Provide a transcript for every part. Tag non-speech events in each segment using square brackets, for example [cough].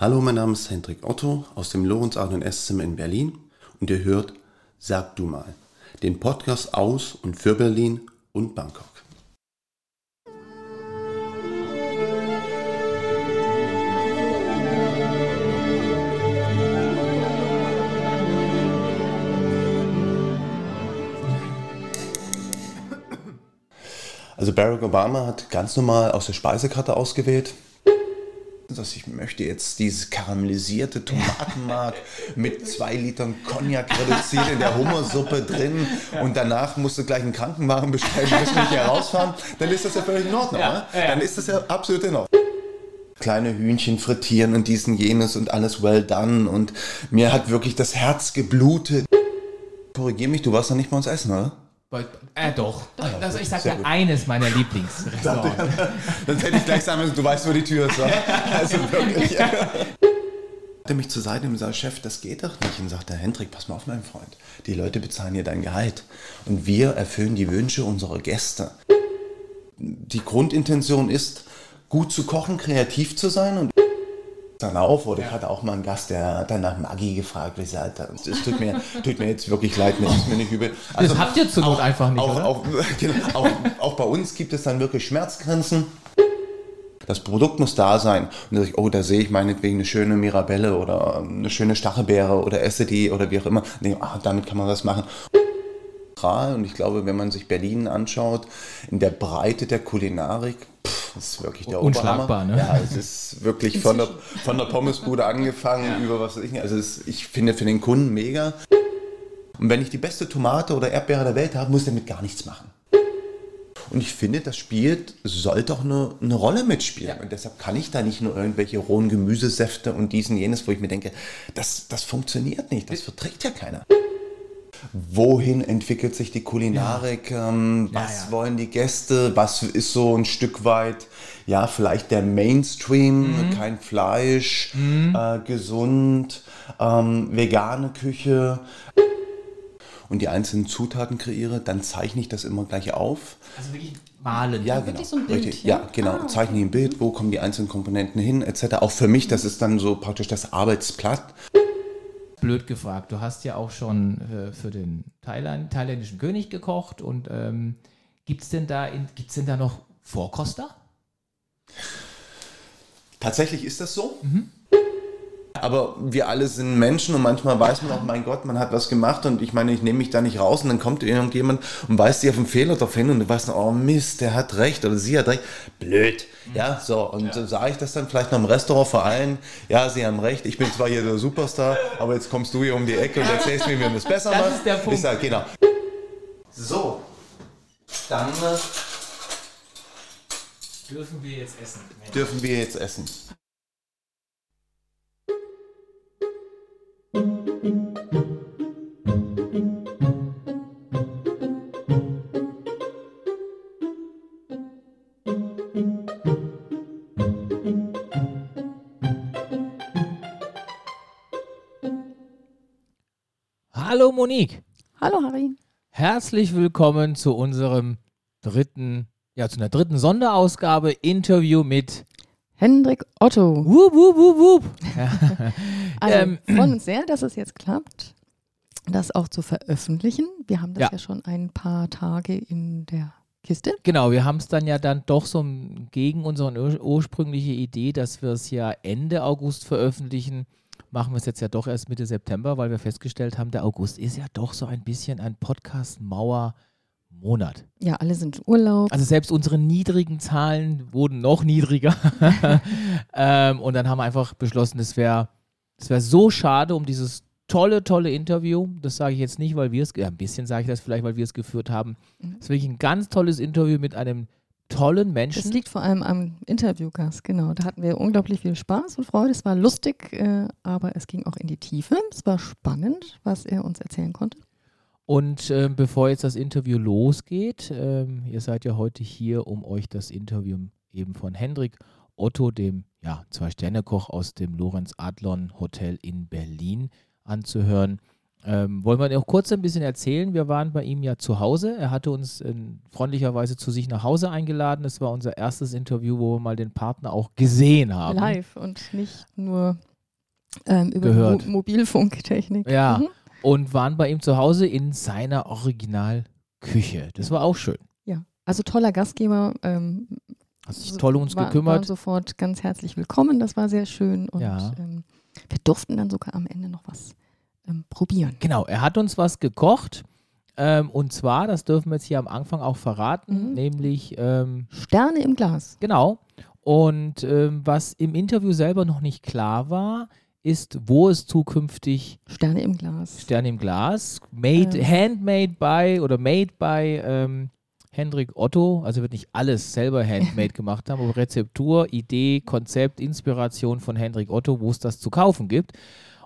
Hallo, mein Name ist Hendrik Otto aus dem Lorenz Adon Esszimmer in Berlin und ihr hört Sag du mal, den Podcast aus und für Berlin und Bangkok. Also Barack Obama hat ganz normal aus der Speisekarte ausgewählt. Dass ich möchte jetzt dieses karamellisierte Tomatenmark [laughs] mit zwei Litern Cognac reduziert in der Hummersuppe drin und danach musst du gleich einen Krankenwagen bestellen, musst nicht herausfahren, dann ist das ja völlig in Ordnung. Ja, ja. Dann ist das ja absolut in Ordnung kleine Hühnchen frittieren und diesen jenes und alles well done und mir hat wirklich das Herz geblutet. Korrigier mich, du warst doch nicht bei uns essen, oder? Äh, doch. Also ich sage ja eines meiner Lieblingsrestaurants. Dann hätte ich gleich sagen müssen, du weißt, wo die Tür ist. Also wirklich. Er mich zur Seite und sagt, Chef, das geht doch nicht. Und sagt der Hendrik, pass mal auf, mein Freund. Die Leute bezahlen hier dein Gehalt. Und wir erfüllen die Wünsche unserer Gäste. Die Grundintention ist, gut zu kochen, kreativ zu sein und dann auf oder ja. ich hatte auch mal einen Gast, der hat dann nach Maggi gefragt. Ich sagte, es tut mir, tut mir jetzt wirklich leid, mir ist mir nicht übel. Also, das habt ihr zur Not auch, einfach nicht, auch, oder? Auch, [laughs] genau, auch, auch, bei uns gibt es dann wirklich Schmerzgrenzen. Das Produkt muss da sein. Und da ich, oh, da sehe ich meinetwegen eine schöne Mirabelle oder eine schöne Stachelbeere oder esse die oder wie auch immer. Und denke, ah, damit kann man was machen. Und ich glaube, wenn man sich Berlin anschaut, in der Breite der Kulinarik, pff, ist wirklich der Unschlagbar, ne? Ja, es ist wirklich von der, von der Pommesbude angefangen ja. über was weiß ich nicht. Also es, ich finde für den Kunden mega. Und wenn ich die beste Tomate oder Erdbeere der Welt habe, muss ich damit gar nichts machen. Und ich finde, das spielt, sollte auch eine, eine Rolle mitspielen. Ja. Und deshalb kann ich da nicht nur irgendwelche rohen Gemüsesäfte und diesen, jenes, wo ich mir denke, das, das funktioniert nicht, das verträgt ja keiner wohin entwickelt sich die Kulinarik, ja. ähm, was ja, ja. wollen die Gäste, was ist so ein Stück weit, ja, vielleicht der Mainstream, mhm. kein Fleisch, mhm. äh, gesund, ähm, vegane Küche und die einzelnen Zutaten kreiere, dann zeichne ich das immer gleich auf. Also wirklich malen. Ja, genau. So Bild, Richtig. Ja, genau. Ah, zeichne ich ein Bild, wo kommen die einzelnen Komponenten hin, etc. Auch für mich, das ist dann so praktisch das Arbeitsblatt blöd gefragt, du hast ja auch schon äh, für den Thailand, thailändischen König gekocht und ähm, gibt es denn, da denn da noch Vorkoster? Tatsächlich ist das so. Mhm. Aber wir alle sind Menschen und manchmal weiß man auch, mein Gott, man hat was gemacht und ich meine, ich nehme mich da nicht raus und dann kommt irgendjemand und weist dir auf einen Fehler darauf hin und du weißt, oh Mist, der hat recht oder sie hat recht. Blöd. Ja, so. Und ja. so sage ich das dann vielleicht noch im Restaurant vor allen, ja, sie haben recht, ich bin zwar hier der Superstar, aber jetzt kommst du hier um die Ecke und erzählst mir, wie man das besser das macht. Ist der Punkt. Ich sage, genau. So, dann dürfen wir jetzt essen. Dürfen wir jetzt essen. Hallo Monique. Hallo Harry. Herzlich willkommen zu unserem dritten, ja, zu einer dritten Sonderausgabe Interview mit Hendrik Otto. Wup, wup, wup, wup. [laughs] also, ähm, freuen uns sehr, dass es jetzt klappt, das auch zu veröffentlichen. Wir haben das ja, ja schon ein paar Tage in der Kiste. Genau, wir haben es dann ja dann doch so gegen unsere ursprüngliche Idee, dass wir es ja Ende August veröffentlichen machen wir es jetzt ja doch erst Mitte September, weil wir festgestellt haben, der August ist ja doch so ein bisschen ein Podcast-Mauer. Monat. Ja, alle sind im Urlaub. Also selbst unsere niedrigen Zahlen wurden noch niedriger. [laughs] ähm, und dann haben wir einfach beschlossen, es wäre wär so schade um dieses tolle, tolle Interview. Das sage ich jetzt nicht, weil wir es, ja, ein bisschen sage ich das vielleicht, weil wir es geführt haben. Mhm. Es ist wirklich ein ganz tolles Interview mit einem tollen Menschen. Das liegt vor allem am Interviewgast, genau. Da hatten wir unglaublich viel Spaß und Freude. Es war lustig, äh, aber es ging auch in die Tiefe. Es war spannend, was er uns erzählen konnte. Und äh, bevor jetzt das Interview losgeht, äh, ihr seid ja heute hier, um euch das Interview eben von Hendrik Otto, dem ja, Zwei-Sterne-Koch aus dem Lorenz Adlon Hotel in Berlin anzuhören. Ähm, wollen wir noch kurz ein bisschen erzählen? Wir waren bei ihm ja zu Hause. Er hatte uns äh, freundlicherweise zu sich nach Hause eingeladen. Das war unser erstes Interview, wo wir mal den Partner auch gesehen haben. Live und nicht nur ähm, über. Mo Mobilfunktechnik. Ja. Mhm. Und waren bei ihm zu Hause in seiner Originalküche. Das war auch schön. Ja, also toller Gastgeber. Ähm, Hat sich toll um uns war, gekümmert. Waren sofort ganz herzlich willkommen. Das war sehr schön. Und Ja. ähm, wir durften dann sogar am Ende noch was ähm, probieren. Genau, er hat uns was gekocht. Ähm, und zwar, das dürfen wir jetzt hier am Anfang auch verraten, Mhm. nämlich, ähm, Sterne im Glas. genau. Und ähm, was im Interview selber noch nicht klar war, ist, wo es zukünftig Sterne im Glas. Sterne im Glas, made, Ähm. handmade by oder made by ähm, Hendrik Otto, also wird nicht alles selber handmade [laughs] gemacht haben, aber Rezeptur, Idee, Konzept, Inspiration von Hendrik Otto, wo es das zu kaufen gibt.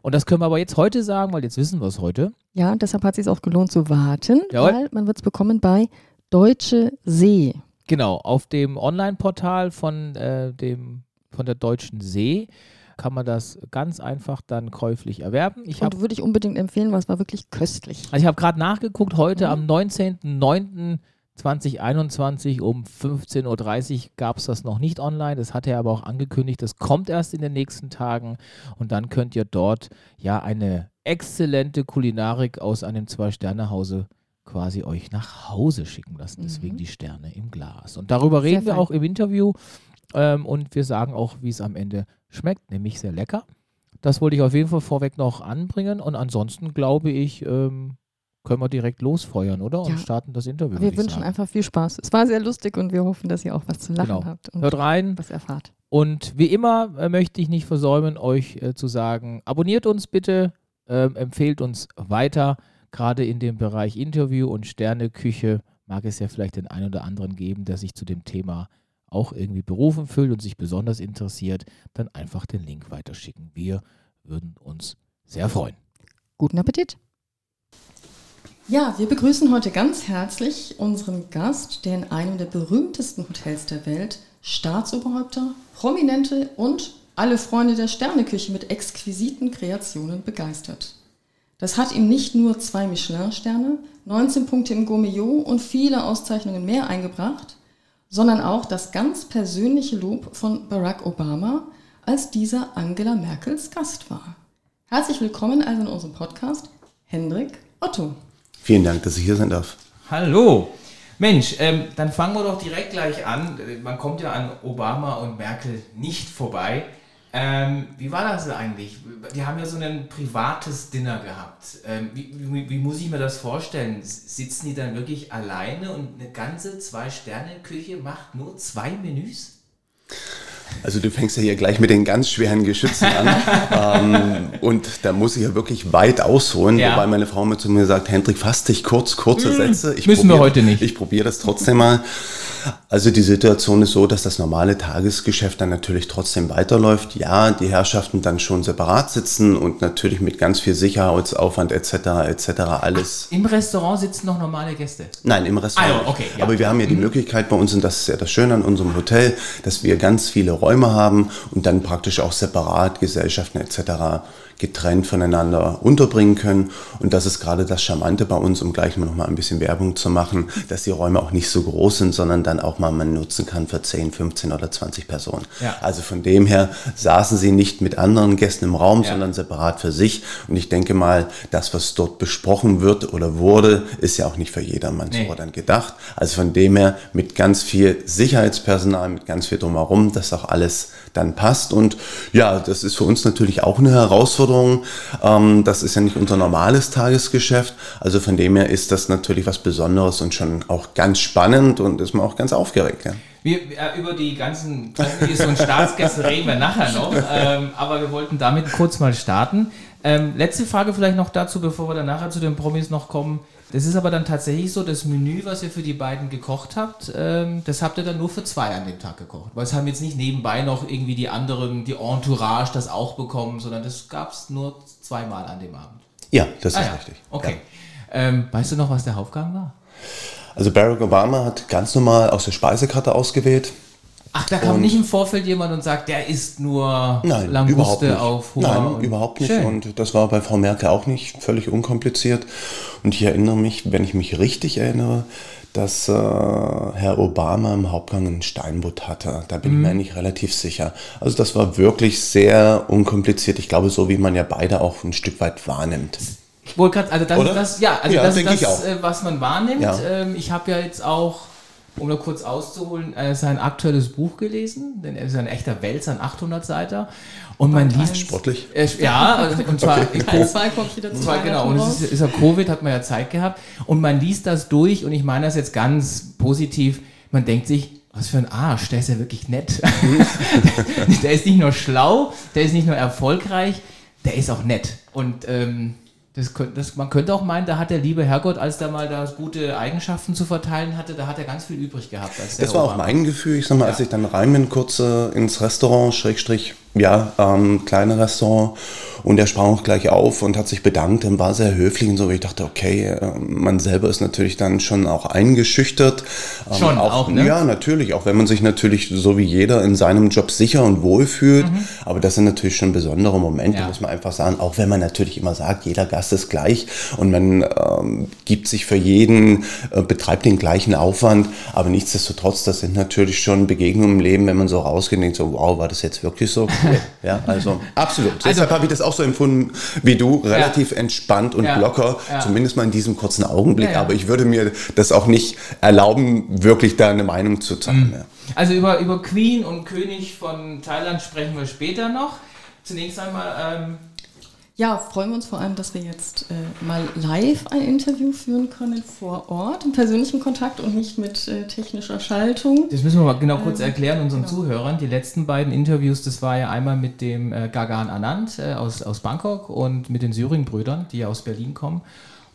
Und das können wir aber jetzt heute sagen, weil jetzt wissen wir es heute. Ja, deshalb hat es sich auch gelohnt zu warten, Jawohl. weil man wird es bekommen bei Deutsche See. Genau, auf dem Online-Portal von, äh, dem, von der Deutschen See kann man das ganz einfach dann käuflich erwerben. Ich habe Und würde ich unbedingt empfehlen, weil es war wirklich köstlich. also ich hab gerade nachgeguckt, heute Mhm. am 19.09.2021 um 15.30 Uhr gab es das noch nicht online. Das hat er aber auch angekündigt. Das kommt erst in den nächsten Tagen und dann könnt ihr dort ja eine exzellente Kulinarik aus einem Zwei-Sterne-Hause quasi euch nach Hause schicken lassen. Deswegen Mhm. die Sterne im Glas. Und darüber Sehr reden wir fein. auch im Interview ähm, und wir sagen auch, wie es am Ende schmeckt, nämlich sehr lecker. Das wollte ich auf jeden Fall vorweg noch anbringen und ansonsten glaube ich, ähm, können wir direkt losfeuern, oder? Und Ja. starten das Interview. Wir wünschen sagen. einfach viel Spaß. Es war sehr lustig und wir hoffen, dass ihr auch was zu lachen Genau. habt und Hört rein was erfahrt. und wie immer äh, möchte ich nicht versäumen, euch äh, zu sagen, abonniert uns bitte, ähm, empfehlt uns weiter. Gerade in dem Bereich Interview und Sterneküche mag es ja vielleicht den einen oder anderen geben, der sich zu dem Thema auch irgendwie berufen fühlt und sich besonders interessiert, dann einfach den Link weiterschicken. Wir würden uns sehr freuen. Guten Appetit. Ja, wir begrüßen heute ganz herzlich unseren Gast, der in einem der berühmtesten Hotels der Welt Staatsoberhäupter, Prominente und alle Freunde der Sterneküche mit exquisiten Kreationen begeistert. Das hat ihm nicht nur zwei Michelin-Sterne, 19 Punkte im Gourmillot und viele Auszeichnungen mehr eingebracht, sondern auch das ganz persönliche Lob von Barack Obama, als dieser Angela Merkels Gast war. Herzlich willkommen also in unserem Podcast, Hendrik Otto. Vielen Dank, dass ich hier sein darf. Hallo. Mensch, ähm, dann fangen wir doch direkt gleich an. Man kommt ja an Obama und Merkel nicht vorbei. Ähm, wie war das eigentlich? Die haben ja so ein privates Dinner gehabt. Ähm, wie, wie, wie muss ich mir das vorstellen? Sitzen die dann wirklich alleine und eine ganze Zwei-Sterne-Küche macht nur zwei Menüs? Also du fängst ja hier gleich mit den ganz schweren Geschützen an. [laughs] ähm, und da muss ich ja wirklich weit ausholen, Ja. wobei meine Frau mir zu mir sagt, Hendrik, fass dich kurz, kurze Sätze. Ich müssen wir probier- heute nicht. Ich probiere das trotzdem mal. Also die Situation ist so, dass das normale Tagesgeschäft dann natürlich trotzdem weiterläuft. Ja, die Herrschaften dann schon separat sitzen und natürlich mit ganz viel Sicherheitsaufwand etc. etc. alles. Im Restaurant sitzen noch normale Gäste. Nein, im Restaurant. Nicht. okay, ja. Aber wir haben ja die Möglichkeit bei uns, und das ist ja das Schöne an unserem Hotel, dass wir ganz viele Räume haben und dann praktisch auch separat Gesellschaften etc. getrennt voneinander unterbringen können. Und das ist gerade das Charmante bei uns, um gleich mal noch mal ein bisschen Werbung zu machen, dass die Räume auch nicht so groß sind, sondern dann auch mal man nutzen kann für 10, 15 oder 20 Personen. Ja. Also von dem her saßen sie nicht mit anderen Gästen im Raum, Ja. sondern separat für sich. Und ich denke mal, das, was dort besprochen wird oder wurde, ist ja auch nicht für jedermann Nee. so dann gedacht. Also von dem her mit ganz viel Sicherheitspersonal, mit ganz viel drumherum, dass auch alles dann passt. Und ja, das ist für uns natürlich auch eine Herausforderung. Ähm, das ist ja nicht unser normales Tagesgeschäft. Also von dem her ist das natürlich was Besonderes und schon auch ganz spannend und ist man auch ganz aufgeregt. Ja. Wir, äh, über die ganzen Promis und Staatsgäste reden wir nachher noch, ähm, aber wir wollten damit kurz mal starten. Ähm, letzte Frage vielleicht noch dazu, bevor wir dann nachher zu den Promis noch kommen. Das ist aber dann tatsächlich so, das Menü, was ihr für die beiden gekocht habt, ähm, das habt ihr dann nur für zwei an dem Tag gekocht. Weil es haben jetzt nicht nebenbei noch irgendwie die anderen, die Entourage das auch bekommen, sondern das gab es nur zweimal an dem Abend. Ja, das Ah ist ja, richtig. okay. Ähm, weißt du noch, was der Hauptgang war? Also Barack Obama hat ganz normal aus der Speisekarte ausgewählt. Ach, da kam Und- nicht im Vorfeld jemand und sagt, der isst nur Nein, überhaupt Languste nicht. auf Hummer. Nein, überhaupt nicht. Schön. Und das war bei Frau Merkel auch nicht völlig unkompliziert. Und ich erinnere mich, wenn ich mich richtig erinnere, dass äh, Herr Obama im Hauptgang einen Steinbutt hatte. Da bin mhm. ich mir eigentlich relativ sicher. Also das war wirklich sehr unkompliziert. Ich glaube, so wie man ja beide auch ein Stück weit wahrnimmt. Ich wollte gerade, also das, das, ja, also ja, das ist das, äh, was man wahrnimmt. Ja. Ähm, ich habe ja jetzt auch um nur kurz auszuholen, äh, sein aktuelles Buch gelesen, denn er ist ein echter Wälzer, ein 800-Seiter. Und man liest. Sportlich? Äh, ja, also, und zwar. okay. in zwei kommt wieder zwei, Genau, und es ist, ist ja Covid, hat man ja Zeit gehabt. Und man liest das durch, und ich meine das jetzt ganz positiv. Man denkt sich, was für ein Arsch, der ist ja wirklich nett. [laughs] der ist nicht nur schlau, der ist nicht nur erfolgreich, der ist auch nett. Und ähm, das, das, man könnte auch meinen, da hat der liebe Herrgott, als da mal da gute Eigenschaften zu verteilen hatte, da hat er ganz viel übrig gehabt. das war Obama. auch mein Gefühl. Ich sag mal, ja. als ich dann rein bin, kurz äh, ins Restaurant, Schrägstrich, ja, ähm, kleine Restaurant und er sprang auch gleich auf und hat sich bedankt und war sehr höflich und so. Ich dachte, okay, äh, man selber ist natürlich dann schon auch eingeschüchtert. Ähm, schon auch, auch, ne? Ja, natürlich. Auch wenn man sich natürlich so wie jeder in seinem Job sicher und wohl fühlt. Mhm. Aber das sind natürlich schon besondere Momente, ja. muss man einfach sagen. Auch wenn man natürlich immer sagt, jeder Gast ist gleich und man ähm, gibt sich für jeden, äh, betreibt den gleichen Aufwand. Aber nichtsdestotrotz, das sind natürlich schon Begegnungen im Leben, wenn man so rausgeht und denkt so, wow, war das jetzt wirklich so? Ja, also absolut. Also, Deshalb habe ich das auch so empfunden wie du, relativ ja. entspannt und ja. locker, ja. zumindest mal in diesem kurzen Augenblick. Aber ich würde mir das auch nicht erlauben, wirklich da eine Meinung zu zeigen. Mhm. Also über, über Queen und König von Thailand sprechen wir später noch. Zunächst einmal ähm, ja, freuen wir uns vor allem, dass wir jetzt äh, mal live ein Interview führen können vor Ort, im persönlichen Kontakt und nicht mit äh, technischer Schaltung. Das müssen wir mal genau kurz ähm, erklären unseren genau. Zuhörern. Die letzten beiden Interviews, das war ja einmal mit dem äh, Gagan Anand äh, aus, aus Bangkok und mit den Syring-Brüdern, die ja aus Berlin kommen.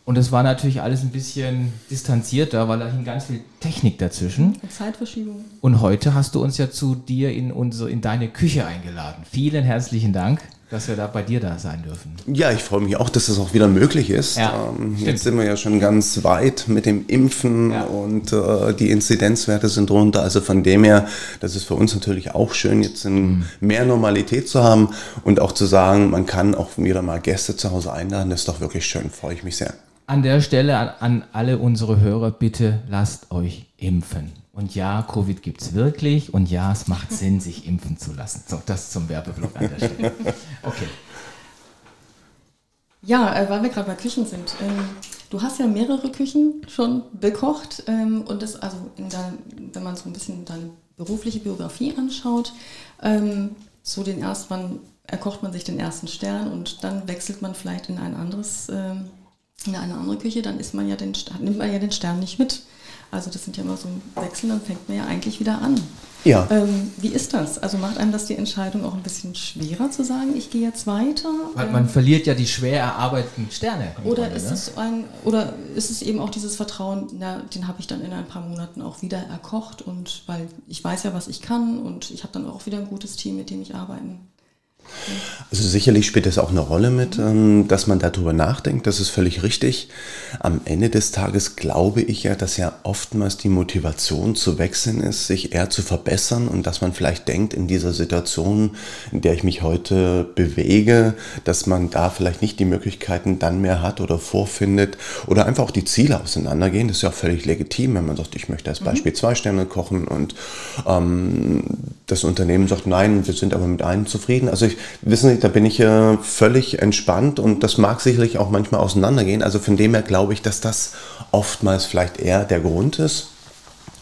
Und das war natürlich alles ein bisschen distanzierter, weil da hing ganz viel Technik dazwischen. Und Zeitverschiebung. Und heute hast du uns ja zu dir in, unsere, in deine Küche eingeladen. Vielen herzlichen Dank dass wir da bei dir da sein dürfen. Ja, ich freue mich auch, dass das auch wieder möglich ist. Ja, ähm, jetzt sind wir ja schon ganz weit mit dem Impfen ja. und äh, die Inzidenzwerte sind runter. Also von dem her, das ist für uns natürlich auch schön, jetzt mhm. mehr Normalität zu haben und auch zu sagen, man kann auch wieder mal Gäste zu Hause einladen. Das ist doch wirklich schön, freue ich mich sehr. An der Stelle an, an alle unsere Hörer, bitte lasst euch impfen. Und ja, Covid gibt es wirklich. Und ja, es macht Sinn, sich impfen zu lassen. So, das zum Werbeblock an der Stelle. Okay. Ja, äh, weil wir gerade bei Küchen sind. Ähm, du hast ja mehrere Küchen schon bekocht. Ähm, und das, also dein, wenn man so ein bisschen deine berufliche Biografie anschaut, ähm, so den ersten, erkocht man sich den ersten Stern und dann wechselt man vielleicht in ein anderes, in eine andere Küche, dann ist man ja den, nimmt man ja den Stern nicht mit. Also das sind ja immer so Wechsel, dann fängt man ja eigentlich wieder an. Ja. Ähm, wie ist das? Also macht einem das die Entscheidung auch ein bisschen schwerer zu sagen, ich gehe jetzt weiter? Weil ähm, man verliert ja die schwer erarbeiteten Sterne. Oder Grunde, ist ne? es ein, oder ist es eben auch dieses Vertrauen, na, den habe ich dann in ein paar Monaten auch wieder erkocht und weil ich weiß ja, was ich kann und ich habe dann auch wieder ein gutes Team, mit dem ich arbeiten also sicherlich spielt das auch eine Rolle mit, ähm, dass man darüber nachdenkt, das ist völlig richtig. Am Ende des Tages glaube ich ja, dass ja oftmals die Motivation zu wechseln ist, sich eher zu verbessern und dass man vielleicht denkt, in dieser Situation, in der ich mich heute bewege, dass man da vielleicht nicht die Möglichkeiten dann mehr hat oder vorfindet oder einfach auch die Ziele auseinandergehen. Das ist ja auch völlig legitim, wenn man sagt, ich möchte als mhm. Beispiel mhm. zwei Sterne kochen und ähm, das Unternehmen sagt, nein, wir sind aber mit einem zufrieden. Also ich, wissen Sie, da bin ich äh, völlig entspannt und das mag sicherlich auch manchmal auseinandergehen. Also von dem her glaube ich, dass das oftmals vielleicht eher der Grund ist.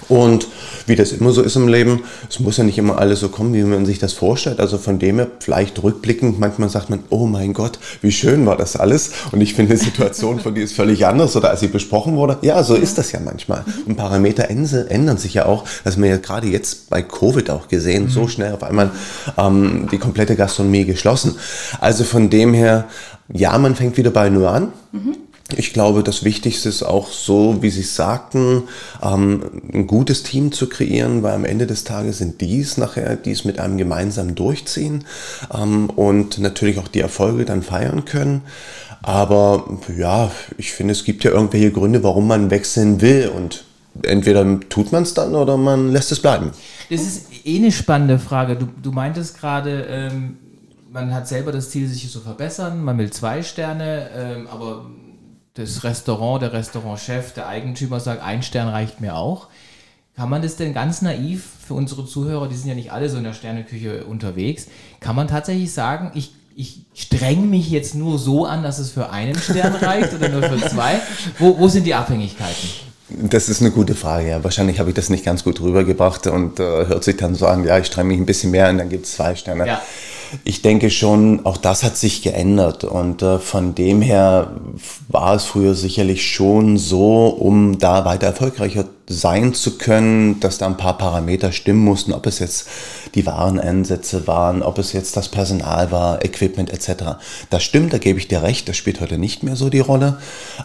Und wie das immer so ist im Leben, es muss ja nicht immer alles so kommen, wie man sich das vorstellt. Also von dem her, vielleicht rückblickend, manchmal sagt man, oh mein Gott, wie schön war das alles. Und ich finde, die Situation von dir ist völlig anders oder als sie besprochen wurde. Ja, so ist das ja manchmal. Und Parameter ändern sich ja auch. Das haben wir ja gerade jetzt bei Covid auch gesehen, mhm. so schnell auf einmal ähm, die komplette Gastronomie geschlossen. Also von dem her, ja, man fängt wieder bei Null an. Mhm ich glaube, das Wichtigste ist auch so, wie Sie sagten, ähm, ein gutes Team zu kreieren, weil am Ende des Tages sind dies nachher, die es mit einem gemeinsam durchziehen ähm, und natürlich auch die Erfolge dann feiern können. Aber ja, ich finde, es gibt ja irgendwelche Gründe, warum man wechseln will und entweder tut man es dann oder man lässt es bleiben. Das ist eh eine spannende Frage. Du, du meintest gerade, ähm, man hat selber das Ziel, sich zu verbessern, man will zwei Sterne, ähm, aber das Restaurant, der Restaurantchef, der Eigentümer sagt, ein Stern reicht mir auch. Kann man das denn ganz naiv für unsere Zuhörer, die sind ja nicht alle so in der Sterneküche unterwegs, kann man tatsächlich sagen, ich, ich streng mich jetzt nur so an, dass es für einen Stern [laughs] reicht oder nur für zwei? Wo, wo sind die Abhängigkeiten? Das ist eine gute Frage. Ja. Wahrscheinlich habe ich das nicht ganz gut rübergebracht und äh, hört sich dann so an, ja, ich streng mich ein bisschen mehr an, dann gibt es zwei Sterne. Ja. Ich denke schon, auch das hat sich geändert und äh, von dem her war es früher sicherlich schon so, um da weiter erfolgreicher sein zu können, dass da ein paar Parameter stimmen mussten, ob es jetzt die Wareneinsätze waren, ob es jetzt das Personal war, Equipment etc. Das stimmt, da gebe ich dir recht, das spielt heute nicht mehr so die Rolle,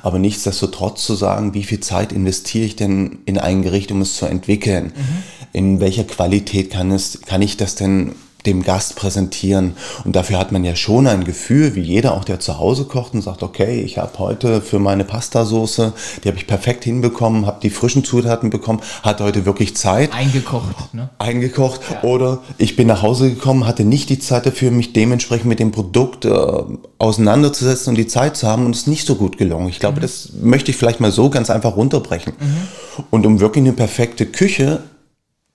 aber nichtsdestotrotz zu sagen, wie viel Zeit investiere ich denn in ein Gericht, um es zu entwickeln, mhm. in welcher Qualität kann, es, kann ich das denn dem Gast präsentieren. Und dafür hat man ja schon ein Gefühl, wie jeder auch, der zu Hause kocht und sagt, okay, ich habe heute für meine Pastasoße, die habe ich perfekt hinbekommen, habe die frischen Zutaten bekommen, hatte heute wirklich Zeit. Eingekocht, ne? Eingekocht. Ja. Oder ich bin nach Hause gekommen, hatte nicht die Zeit dafür, mich dementsprechend mit dem Produkt äh, auseinanderzusetzen und die Zeit zu haben und es ist nicht so gut gelungen. Ich glaube, mhm. das möchte ich vielleicht mal so ganz einfach runterbrechen. Mhm. Und um wirklich eine perfekte Küche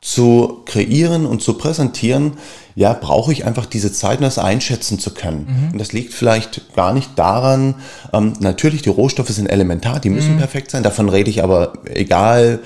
zu kreieren und zu präsentieren, ja, brauche ich einfach diese Zeit, um das einschätzen zu können. Mhm. Und das liegt vielleicht gar nicht daran, ähm, natürlich, die Rohstoffe sind elementar, die müssen mhm. perfekt sein. Davon rede ich aber, egal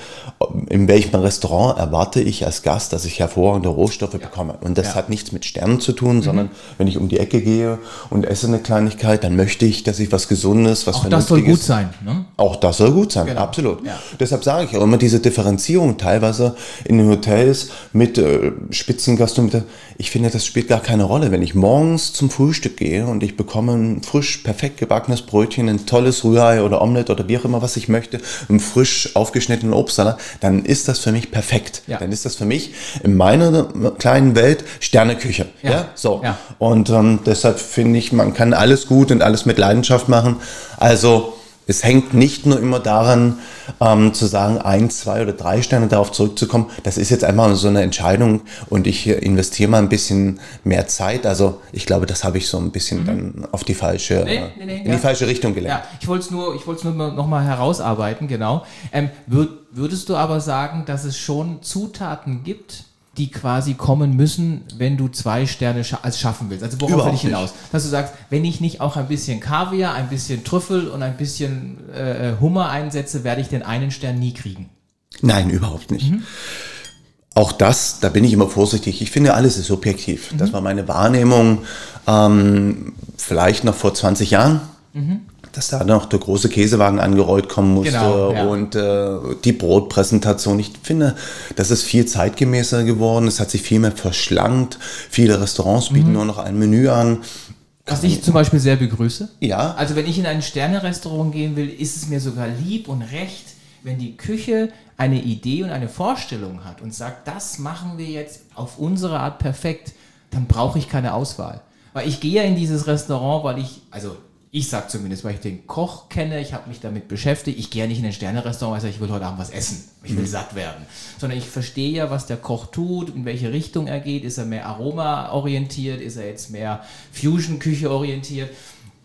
in welchem Restaurant erwarte ich als Gast, dass ich hervorragende Rohstoffe ja. bekomme. Und das ja. hat nichts mit Sternen zu tun, mhm. sondern wenn ich um die Ecke gehe und esse eine Kleinigkeit, dann möchte ich, dass ich was Gesundes, was Auch das soll gut sein. Ne? Auch das soll gut sein, genau. absolut. Ja. Deshalb sage ich auch immer diese Differenzierung teilweise in den Hotels mit äh, Spitzengastronomie ich finde, das spielt gar keine Rolle. Wenn ich morgens zum Frühstück gehe und ich bekomme ein frisch, perfekt gebackenes Brötchen, ein tolles Rührei oder Omelette oder wie auch immer, was ich möchte, einen frisch aufgeschnittenen Obstsalat, dann ist das für mich perfekt. Ja. Dann ist das für mich in meiner kleinen Welt Sterneküche. Ja, ja? so. Ja. Und ähm, deshalb finde ich, man kann alles gut und alles mit Leidenschaft machen. Also, es hängt nicht nur immer daran, ähm, zu sagen, ein, zwei oder drei Sterne darauf zurückzukommen. Das ist jetzt einfach so eine Entscheidung und ich investiere mal ein bisschen mehr Zeit. Also ich glaube, das habe ich so ein bisschen mhm. dann auf die falsche, nee, nee, nee, in ja. die falsche Richtung gelenkt. Ja, ich wollte es nur, ich wollte es nur noch mal herausarbeiten, genau. Ähm, würd, würdest du aber sagen, dass es schon Zutaten gibt, die quasi kommen müssen, wenn du zwei Sterne scha als schaffen willst. Also worauf will ich hinaus? Dass du sagst, wenn ich nicht auch ein bisschen Kaviar, ein bisschen Trüffel und ein bisschen äh, äh, Hummer einsetze, werde ich den einen Stern nie kriegen. Nein, überhaupt nicht. Mhm. Auch das, da bin ich immer vorsichtig. Ich finde, alles ist subjektiv. Mhm. Das war meine Wahrnehmung ähm, vielleicht noch vor 20 Jahren. Mhm dass da noch der große Käsewagen angerollt kommen musste genau, ja. und äh, die Brotpräsentation. Ich finde, das ist viel zeitgemäßer geworden. Es hat sich viel mehr verschlankt. Viele Restaurants bieten mhm. nur noch ein Menü an. Was ich zum Beispiel sehr begrüße. Ja. Also wenn ich in ein Sterne-Restaurant gehen will, ist es mir sogar lieb und recht, wenn die Küche eine Idee und eine Vorstellung hat und sagt, das machen wir jetzt auf unsere Art perfekt, dann brauche ich keine Auswahl. Weil ich gehe ja in dieses Restaurant, weil ich, also ich sag zumindest, weil ich den Koch kenne, ich habe mich damit beschäftigt. Ich gehe ja nicht in ein Sterne-Restaurant, weil ich will heute Abend was essen. Ich will mhm. satt werden. Sondern ich verstehe ja, was der Koch tut, in welche Richtung er geht. Ist er mehr Aroma-orientiert? Ist er jetzt mehr Fusion-Küche orientiert?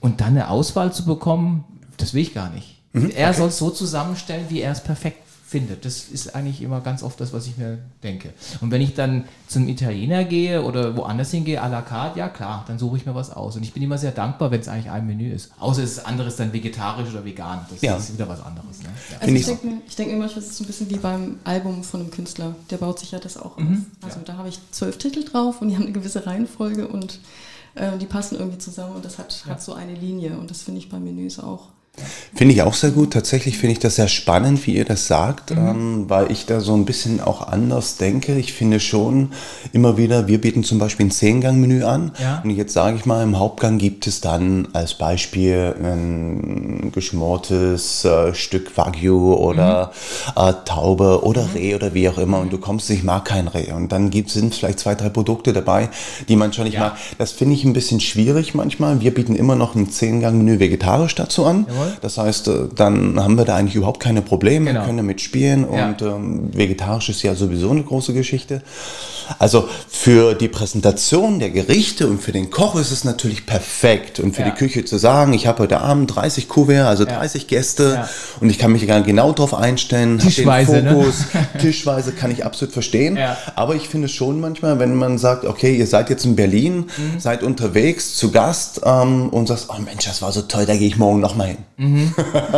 Und dann eine Auswahl zu bekommen, das will ich gar nicht. Mhm, er soll es so zusammenstellen, wie er es perfekt findet. Das ist eigentlich immer ganz oft das, was ich mir denke. Und wenn ich dann zum Italiener gehe oder woanders hingehe, à la carte, ja klar, dann suche ich mir was aus. Und ich bin immer sehr dankbar, wenn es eigentlich ein Menü ist. Außer es ist anderes dann vegetarisch oder vegan. Das ja. ist wieder was anderes. Ne? Ja. Also ich denke mir, denk immer, das ist so ein bisschen wie beim Album von einem Künstler. Der baut sich ja das auch mhm. auf. Also ja. da habe ich zwölf Titel drauf und die haben eine gewisse Reihenfolge und äh, die passen irgendwie zusammen und das hat, hat so eine Linie. Und das finde ich bei Menüs auch. Finde ich auch sehr gut. Tatsächlich finde ich das sehr spannend, wie ihr das sagt, mhm. ähm, weil ich da so ein bisschen auch anders denke. Ich finde schon immer wieder, wir bieten zum Beispiel ein Zehngang-Menü an. Ja. Und jetzt sage ich mal, im Hauptgang gibt es dann als Beispiel ein geschmortes äh, Stück Wagyu oder mhm. äh, Taube oder mhm. Reh oder wie auch immer. Und du kommst, ich mag kein Reh. Und dann gibt, sind vielleicht zwei, drei Produkte dabei, die man schon nicht ja. mag. Das finde ich ein bisschen schwierig manchmal. Wir bieten immer noch ein Zehngang-Menü vegetarisch dazu an. Jawohl. Das heißt, äh, dann haben wir da eigentlich überhaupt keine Probleme, Genau. können damit spielen Ja. und ähm, vegetarisch ist ja sowieso eine große Geschichte. Also für die Präsentation der Gerichte und für den Koch ist es natürlich perfekt und für Ja. die Küche zu sagen, ich habe heute Abend 30 Kuvert, also 30 Gäste und ich kann mich gar genau darauf einstellen, Tischweise, den ne? Fokus, [laughs] Tischweise kann ich absolut verstehen, aber ich finde schon manchmal, wenn man sagt, okay, ihr seid jetzt in Berlin, Mhm. seid unterwegs zu Gast ähm, und sagst, oh Mensch, das war so toll, da gehe ich morgen nochmal hin.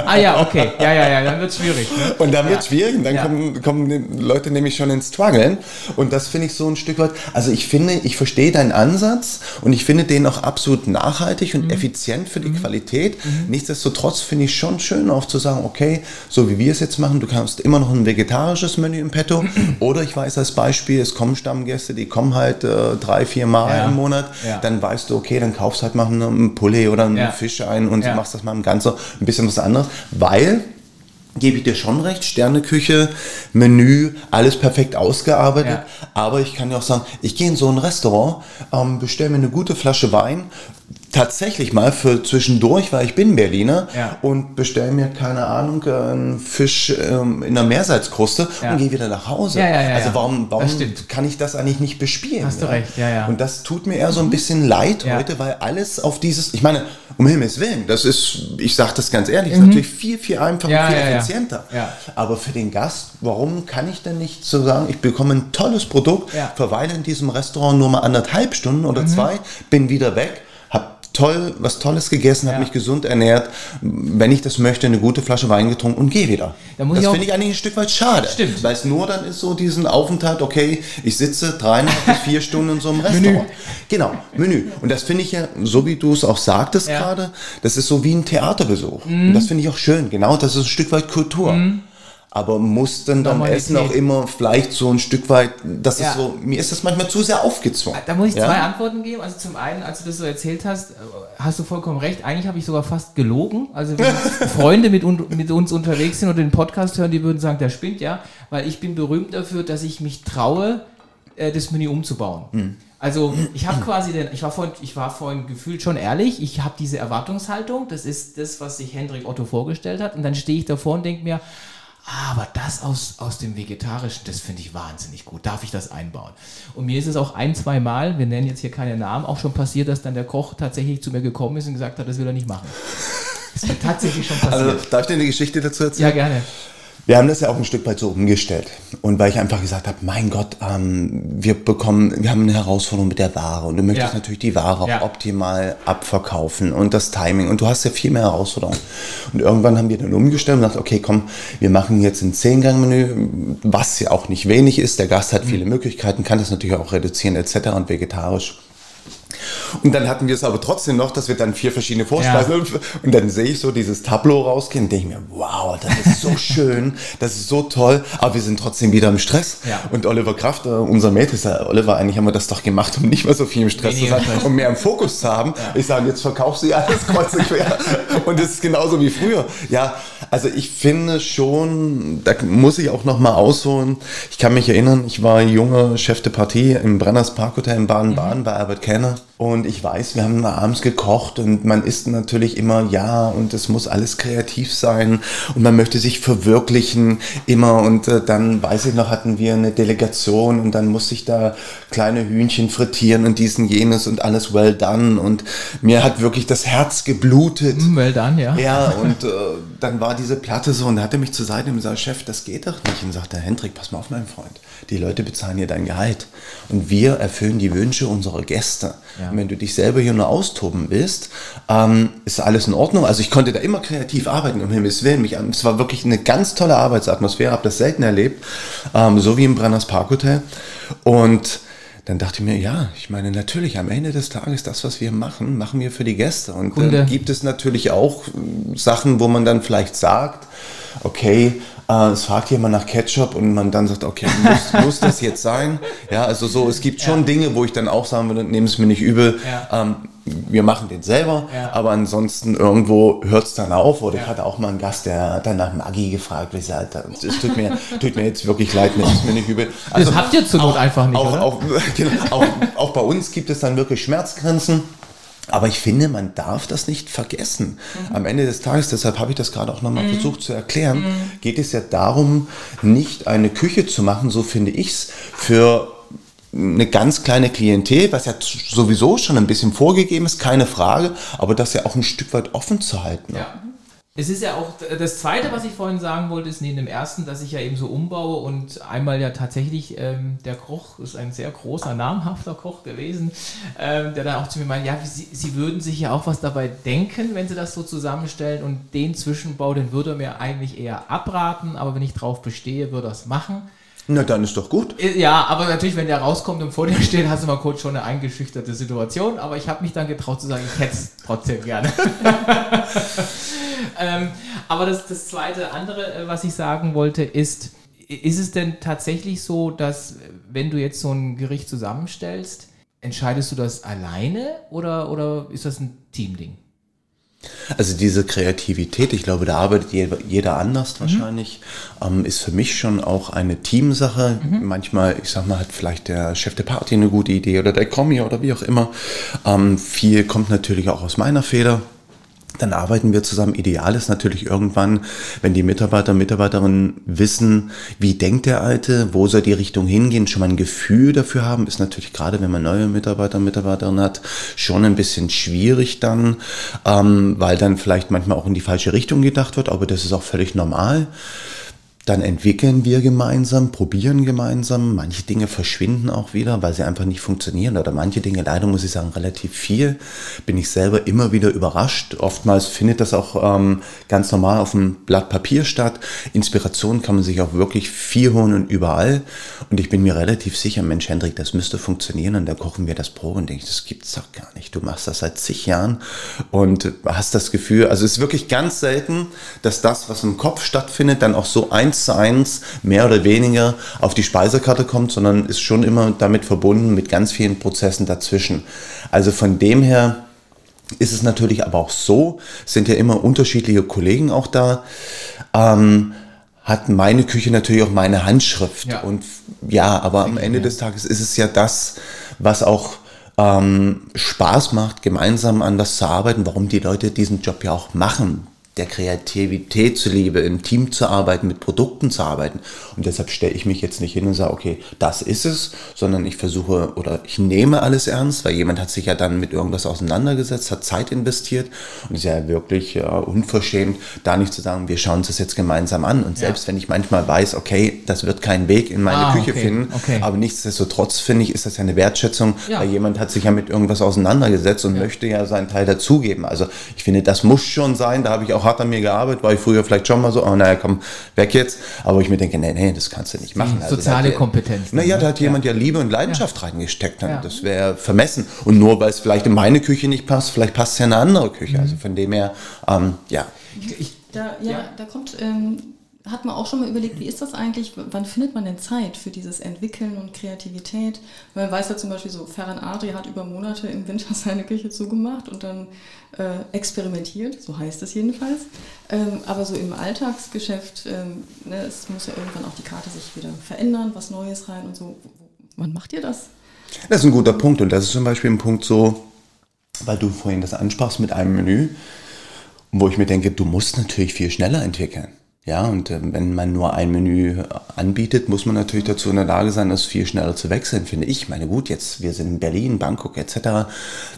Ah ja, okay. Ja, ja, ja, dann wird es schwierig. Ne? Und dann wird es schwierig, und dann Ja. kommen, kommen die Leute nämlich schon ins Struggeln. Und das finde ich so ein Stück weit. Also ich finde, ich verstehe deinen Ansatz und ich finde den auch absolut nachhaltig Mhm. und effizient für die Qualität. Nichtsdestotrotz finde ich schon schön auch zu sagen, okay, so wie wir es jetzt machen, du kannst immer noch ein vegetarisches Menü im Petto. [clears throat] Oder ich weiß als Beispiel, es kommen Stammgäste, die kommen halt äh, drei, vier Mal Ja. im Monat. Ja. Dann weißt du, okay, dann kaufst halt mal einen Poulet oder einen Ja. Fisch ein und Ja. machst das mal im Ganzen ein bisschen was anderes. Weil gebe ich dir schon recht, Sterneküche, Menü, alles perfekt ausgearbeitet. Ja. Aber ich kann ja auch sagen, ich gehe in so ein Restaurant, ähm, bestelle mir eine gute Flasche Wein, tatsächlich mal für zwischendurch, weil ich bin Berliner Ja. und bestelle mir, keine Ahnung, einen Fisch ähm, in einer Meersalzkruste Ja. und gehe wieder nach Hause. Ja, also warum, warum kann ich das eigentlich nicht bespielen? Hast du recht, ja, ja. Und das tut mir eher so ein bisschen leid heute, weil alles auf dieses, ich meine, um Himmels Willen, das ist, ich sage das ganz ehrlich, ist natürlich viel, viel einfacher, Mhm. Ja, viel effizienter. Aber für den Gast, warum kann ich denn nicht so sagen, ich bekomme ein tolles Produkt. Mhm. verweile in diesem Restaurant nur mal anderthalb Stunden oder zwei, bin wieder weg, toll, was Tolles gegessen, Ja. habe mich gesund ernährt, wenn ich das möchte, eine gute Flasche Wein getrunken und gehe wieder. Da das finde ich eigentlich ein Stück weit schade. Stimmt. Weil es nur dann ist so diesen Aufenthalt, okay, ich sitze dreieinhalb bis [laughs] vier Stunden in so einem Restaurant. Genau, Menü. Und das finde ich ja, so wie du es auch sagtest Ja. Mhm. gerade, das ist so wie ein Theaterbesuch. Und das finde ich auch schön. Genau, das ist ein Stück weit Kultur. Aber muss denn beim Normalität. Essen auch immer vielleicht so ein Stück weit, das Ja. ist so, mir ist das manchmal zu sehr aufgezwungen. Da muss ich Ja? zwei Antworten geben. Also zum einen, als du das so erzählt hast, äh, hast du vollkommen recht. Eigentlich habe ich sogar fast gelogen. Also wenn [laughs] Freunde mit, un mit uns unterwegs sind und den Podcast hören, die würden sagen, der spinnt ja. Weil ich bin berühmt dafür, dass ich mich traue, äh, das Menü umzubauen. Hm. Also ich habe quasi den, ich war vorhin, ich war vorhin gefühlt schon ehrlich, ich habe diese Erwartungshaltung, das ist das, was sich Hendrik Otto vorgestellt hat und dann stehe ich davor und denke mir, aber das aus, aus dem Vegetarischen, das finde ich wahnsinnig gut. Darf ich das einbauen? Und mir ist es auch ein, zwei Mal, wir nennen jetzt hier keine Namen, auch schon passiert, dass dann der Koch tatsächlich zu mir gekommen ist und gesagt hat, das will er nicht machen. Das ist mir tatsächlich schon passiert. Also, darf ich dir eine Geschichte dazu erzählen? ja, gerne. Wir haben das ja auch ein Stück weit so umgestellt. Und weil ich einfach gesagt habe, mein Gott, ähm, wir bekommen, wir haben eine Herausforderung mit der Ware und du möchtest Ja. natürlich die Ware Ja. auch optimal abverkaufen und das Timing und du hast ja viel mehr Herausforderungen. Und irgendwann haben wir dann umgestellt und gesagt, okay, komm, wir machen jetzt ein Zehn-Gang-Menü, was ja auch nicht wenig ist. Der Gast hat viele Möglichkeiten, kann das natürlich auch reduzieren etc. und vegetarisch. Und dann hatten wir es aber trotzdem noch, dass wir dann vier verschiedene Vorspeisen und dann sehe ich so dieses Tableau rausgehen und denke mir, wow, das ist so [laughs] schön, das ist so toll, aber wir sind trotzdem wieder im Stress. Ja. Und Oliver Kraft, äh, unser Mate, ist ja, Oliver, eigentlich haben wir das doch gemacht, um nicht mehr so viel im Stress Weniger zu sein, um mehr im Fokus zu haben. Ich sage, jetzt verkaufst du ja alles kreuz und quer [laughs] und es ist genauso wie früher. Ja, also ich finde schon, da muss ich auch noch mal ausholen. Ich kann mich erinnern, ich war junger Chef de Partie im Brenners Parkhotel in Baden-Baden bei Albert Kenner und ich weiß, wir haben abends gekocht und man isst natürlich immer, ja, und es muss alles kreativ sein und man möchte sich verwirklichen immer und äh, dann, weiß ich noch, hatten wir eine Delegation und dann musste ich da kleine Hühnchen frittieren und diesen jenes und alles well done und mir hat wirklich das Herz geblutet. Well done, ja. Ja, und äh, dann war diese Platte so und da hat er mich zur Seite und gesagt, Chef, das geht doch nicht. Und sagte, Hendrik, pass mal auf, mein Freund. Die Leute bezahlen hier dein Gehalt. Und wir erfüllen die Wünsche unserer Gäste. Ja. Und wenn du dich selber hier nur austoben willst, ähm, ist alles in Ordnung. Also ich konnte da immer kreativ arbeiten, um Himmels Willen. Mich, es war wirklich eine ganz tolle Arbeitsatmosphäre, habe das selten erlebt. Ähm, so wie im Brenners Parkhotel. Und dann dachte ich mir, ja, ich meine, natürlich, am Ende des Tages, das, was wir machen, machen wir für die Gäste. Und dann gibt es natürlich auch äh, Sachen, wo man dann vielleicht sagt, okay, äh, es fragt jemand nach Ketchup und man dann sagt, okay, muss, [laughs] muss das jetzt sein? Ja, also so, es gibt schon Dinge, wo ich dann auch sagen würde, nehmen es mir nicht übel, Ja. ähm, wir machen den selber, Ja. aber ansonsten irgendwo hört es dann auf. Oder ich Ja. hatte auch mal einen Gast, der hat dann nach Maggi gefragt, wie halt, es tut mir, tut mir jetzt wirklich leid, nehmt es mir nicht übel. Also Das habt ihr zur Not einfach nicht, auch, oder? Auch, [laughs] genau, auch, auch bei uns gibt es dann wirklich Schmerzgrenzen. Aber ich finde, man darf das nicht vergessen. Mhm. Am Ende des Tages, deshalb habe ich das gerade auch nochmal mhm. versucht zu erklären, mhm. geht es ja darum, nicht eine Küche zu machen, so finde ich es, für eine ganz kleine Klientel, was ja sowieso schon ein bisschen vorgegeben ist, keine Frage, aber das ja auch ein Stück weit offen zu halten. Ja. Es ist ja auch das Zweite, was ich vorhin sagen wollte, ist neben dem Ersten, dass ich ja eben so umbaue und einmal ja tatsächlich ähm, der Koch ist ein sehr großer, namhafter Koch gewesen, ähm, der dann auch zu mir meint, ja, Sie, Sie, würden sich ja auch was dabei denken, wenn Sie das so zusammenstellen und den Zwischenbau, den würde er mir eigentlich eher abraten, aber wenn ich drauf bestehe, würde er es machen. Na, dann ist doch gut. Äh, ja, aber natürlich, wenn der rauskommt und vor dir steht, hast du mal kurz schon eine eingeschüchterte Situation. Aber ich habe mich dann getraut zu sagen, ich hätte es trotzdem gerne. [laughs] ähm, aber das, das zweite andere, äh, was ich sagen wollte, ist, ist es denn tatsächlich so, dass wenn du jetzt so ein Gericht zusammenstellst, entscheidest du das alleine oder, oder ist das ein Teamding? Also diese Kreativität, ich glaube, da arbeitet jeder anders mhm. wahrscheinlich, ähm, ist für mich schon auch eine Teamsache. Mhm. Manchmal, ich sag mal, hat vielleicht der Chef der Party eine gute Idee oder der Kommi oder wie auch immer. Ähm, viel kommt natürlich auch aus meiner Feder dann arbeiten wir zusammen. Ideal ist natürlich irgendwann, wenn die Mitarbeiter, Mitarbeiterinnen wissen, wie denkt der Alte, wo soll die Richtung hingehen, schon mal ein Gefühl dafür haben, ist natürlich gerade, wenn man neue Mitarbeiter, Mitarbeiterinnen hat, schon ein bisschen schwierig dann, ähm, weil dann vielleicht manchmal auch in die falsche Richtung gedacht wird, aber das ist auch völlig normal dann entwickeln wir gemeinsam, probieren gemeinsam. Manche Dinge verschwinden auch wieder, weil sie einfach nicht funktionieren. Oder manche Dinge, leider muss ich sagen, relativ viel. Bin ich selber immer wieder überrascht. Oftmals findet das auch ähm, ganz normal auf dem Blatt Papier statt. Inspiration kann man sich auch wirklich viel holen und überall. Und ich bin mir relativ sicher, Mensch, Hendrik, das müsste funktionieren. Und da kochen wir das Probe und denke, das gibt's doch gar nicht. Du machst das seit zig Jahren und hast das Gefühl, also es ist wirklich ganz selten, dass das, was im Kopf stattfindet, dann auch so eins eins zu eins mehr oder weniger auf die Speisekarte kommt, sondern ist schon immer damit verbunden mit ganz vielen Prozessen dazwischen. Also von dem her ist es natürlich aber auch so, sind ja immer unterschiedliche Kollegen auch da. Ähm, hat meine Küche natürlich auch meine Handschrift. Ja. Und ja, aber am Ende des Tages ist es ja das, was auch ähm, Spaß macht, gemeinsam an das zu arbeiten, warum die Leute diesen Job ja auch machen der Kreativität zuliebe, im Team zu arbeiten, mit Produkten zu arbeiten. Und deshalb stelle ich mich jetzt nicht hin und sage, okay, das ist es, sondern ich versuche oder ich nehme alles ernst, weil jemand hat sich ja dann mit irgendwas auseinandergesetzt, hat Zeit investiert und ist ja wirklich ja, unverschämt, da nicht zu sagen, wir schauen uns das jetzt gemeinsam an. Und selbst ja. wenn ich manchmal weiß, okay, das wird keinen Weg in meine ah, Küche okay, finden, okay. aber nichtsdestotrotz finde ich, ist das ja eine Wertschätzung, ja. weil jemand hat sich ja mit irgendwas auseinandergesetzt und möchte ja seinen Teil dazugeben. Also ich finde, das muss schon sein, da habe ich auch hart an mir gearbeitet, war ich früher vielleicht schon mal so, oh naja, komm, weg jetzt. Aber ich mir denke, nee, nee, das kannst du nicht machen. Also, soziale Kompetenz. Naja, ne? da hat jemand ja Liebe und Leidenschaft ja. reingesteckt. Ja. Das wäre vermessen. Und nur weil es vielleicht in meine Küche nicht passt, vielleicht passt es ja in eine andere Küche. Mhm. Also von dem her, ähm, ja. Ich, da, ja, ja, da kommt ähm, hat man auch schon mal überlegt, wie ist das eigentlich? Wann findet man denn Zeit für dieses Entwickeln und Kreativität? Weil man weiß ja zum Beispiel so, Ferran Adri hat über Monate im Winter [laughs] seine Küche zugemacht und dann äh, experimentiert, so heißt es jedenfalls. Ähm, aber so im Alltagsgeschäft, ähm, ne, es muss ja irgendwann auch die Karte sich wieder verändern, was Neues rein und so. Wann macht ihr das? Das ist ein guter Punkt und das ist zum Beispiel ein Punkt so, weil du vorhin das ansprachst mit einem Menü, wo ich mir denke, du musst natürlich viel schneller entwickeln. Ja, und äh, wenn man nur ein Menü anbietet, muss man natürlich dazu in der Lage sein, das viel schneller zu wechseln, finde ich. Ich meine, gut, jetzt, wir sind in Berlin, Bangkok etc.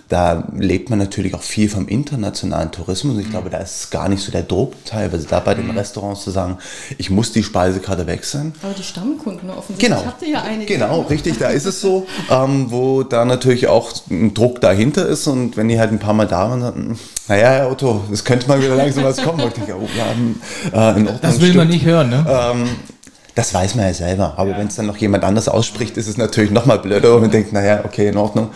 Da lebt man natürlich auch viel vom internationalen Tourismus. Ich glaube, da ist gar nicht so der Druck teilweise da bei den mhm. Restaurants zu sagen, ich muss die Speisekarte wechseln. Aber die Stammkunden ne, offensichtlich genau. ihr ja einige. Genau, richtig, da ist es so, ähm, wo da natürlich auch ein Druck dahinter ist und wenn die halt ein paar Mal da waren, dann, naja, Herr Otto, es könnte mal wieder langsam was kommen. Und ich denke, oh, haben äh, in das will man nicht hören, ne? Ähm, das weiß man ja selber. Aber ja. wenn es dann noch jemand anders ausspricht, ist es natürlich noch mal blöder und man denkt, naja, okay, in Ordnung.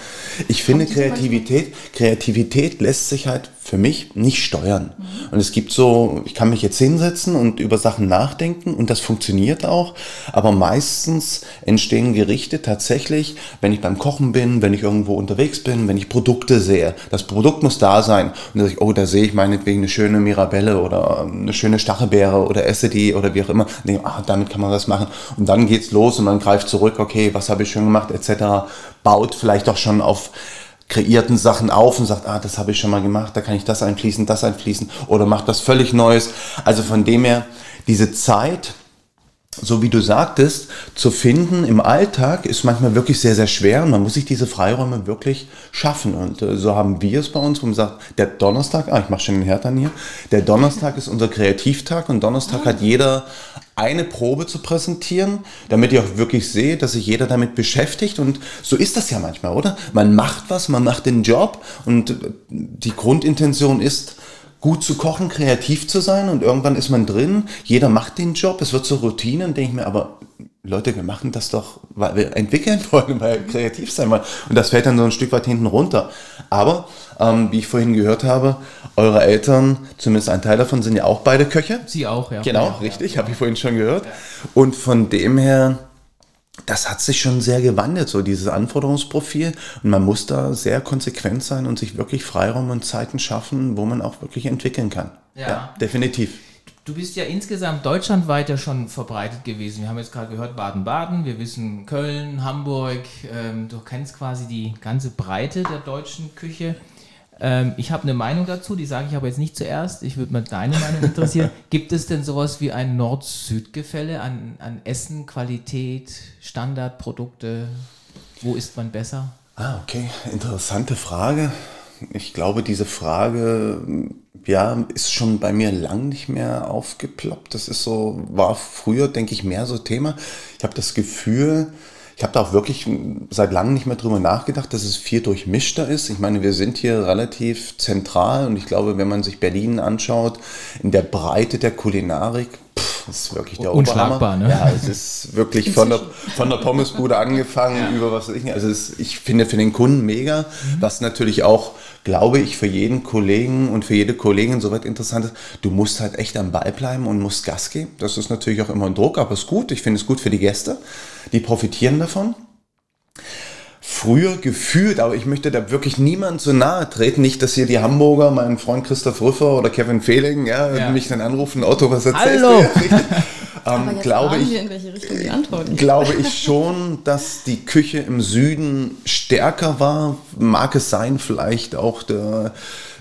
Ich finde Kreativität, Kreativität lässt sich halt für mich nicht steuern. Mhm. Und es gibt so, ich kann mich jetzt hinsetzen und über Sachen nachdenken und das funktioniert auch, aber meistens entstehen Gerichte tatsächlich, wenn ich beim Kochen bin, wenn ich irgendwo unterwegs bin, wenn ich Produkte sehe. Das Produkt muss da sein und dann ich, oh, da sehe ich meinetwegen eine schöne Mirabelle oder eine schöne Stachelbeere oder esse die oder wie auch immer. Und denke, ah, damit kann man was machen. Und dann geht's los und man greift zurück, okay, was habe ich schon gemacht, etc. Baut vielleicht auch schon auf kreierten Sachen auf und sagt, ah, das habe ich schon mal gemacht, da kann ich das einfließen, das einfließen oder macht was völlig Neues. Also von dem her, diese Zeit, so wie du sagtest, zu finden im Alltag ist manchmal wirklich sehr, sehr schwer und man muss sich diese Freiräume wirklich schaffen. Und äh, so haben wir es bei uns, wo man sagt, der Donnerstag, ah, ich mache schon den Herd an hier, der Donnerstag ist unser Kreativtag und Donnerstag ah. hat jeder eine Probe zu präsentieren, damit ihr auch wirklich seht, dass sich jeder damit beschäftigt. Und so ist das ja manchmal, oder? Man macht was, man macht den Job und die Grundintention ist, gut zu kochen, kreativ zu sein und irgendwann ist man drin, jeder macht den Job, es wird zur Routine und denke ich mir, aber Leute, wir machen das doch, weil wir entwickeln [laughs] wollen, weil wir kreativ sein wollen. Und das fällt dann so ein Stück weit hinten runter. Aber, ähm, wie ich vorhin gehört habe, eure Eltern, zumindest ein Teil davon, sind ja auch beide Köche. Sie auch, ja. Genau, ja, richtig, ja. habe ich vorhin schon gehört. Und von dem her das hat sich schon sehr gewandelt, so dieses Anforderungsprofil. Und man muss da sehr konsequent sein und sich wirklich Freiraum und Zeiten schaffen, wo man auch wirklich entwickeln kann. Ja, ja definitiv. Du bist ja insgesamt deutschlandweit ja schon verbreitet gewesen. Wir haben jetzt gerade gehört Baden-Baden, wir wissen Köln, Hamburg. Ähm, du kennst quasi die ganze Breite der deutschen Küche. Ähm, ich habe eine Meinung dazu, die sage ich aber jetzt nicht zuerst. Ich würde mal deine Meinung interessieren. [laughs] Gibt es denn sowas wie ein Nord-Süd-Gefälle an, an Essen, Qualität, Standardprodukte? Wo ist man besser? Ah, okay. Interessante Frage. Ich glaube, diese Frage ja, ist schon bei mir lang nicht mehr aufgeploppt. Das ist so, war früher, denke ich, mehr so Thema. Ich habe das Gefühl, ich habe da auch wirklich seit langem nicht mehr drüber nachgedacht, dass es viel durchmischter ist. Ich meine, wir sind hier relativ zentral und ich glaube, wenn man sich Berlin anschaut, in der Breite der Kulinarik, pff, ist wirklich der Unschlagbar, ne? Ja, es ist wirklich von der, von der Pommesbude angefangen ja. über was weiß ich nicht. Also es, ich finde für den Kunden mega, mhm. was natürlich auch glaube ich, für jeden Kollegen und für jede Kollegin soweit interessant ist, du musst halt echt am Ball bleiben und musst Gas geben. Das ist natürlich auch immer ein Druck, aber es ist gut. Ich finde es gut für die Gäste. Die profitieren davon. Früher gefühlt, aber ich möchte da wirklich niemand so nahe treten. Nicht, dass hier die Hamburger, mein Freund Christoph Rüffer oder Kevin Fehling, ja, ja. mich dann anrufen, Otto, was erzählst Hallo. du? [laughs] ähm, glaube ich, glaube ich schon, dass die Küche im Süden stärker war. Mag es sein, vielleicht auch der,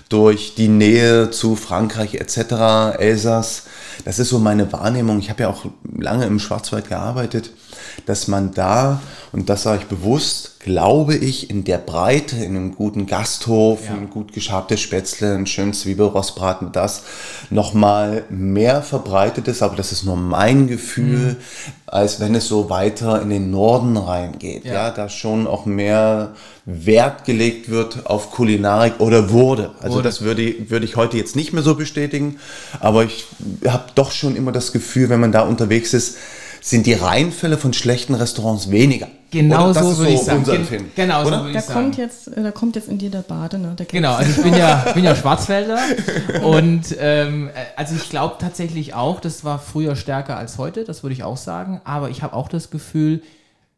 durch die Nähe zu Frankreich etc., Elsass. Das ist so meine Wahrnehmung. Ich habe ja auch lange im Schwarzwald gearbeitet, dass man da, und das sage ich bewusst, glaube ich, in der Breite, in einem guten Gasthof, ja. ein gut geschabtes Spätzle, ein schönes Zwiebelrostbraten, das nochmal mehr verbreitet ist, aber das ist nur mein Gefühl, mhm. als wenn es so weiter in den Norden reingeht. Ja. ja, da schon auch mehr Wert gelegt wird auf Kulinarik oder wurde. Also wurde. das würde, würde ich heute jetzt nicht mehr so bestätigen, aber ich habe doch schon immer das Gefühl, wenn man da unterwegs ist, sind die Reihenfälle von schlechten Restaurants weniger. Genau so würde so ich sagen. Gen genau so würde ich sagen. Kommt jetzt, äh, da kommt jetzt in dir der Bade. Ne? Der genau, also ich bin ja, [laughs] bin ja Schwarzwälder und ähm, äh, also ich glaube tatsächlich auch, das war früher stärker als heute, das würde ich auch sagen, aber ich habe auch das Gefühl,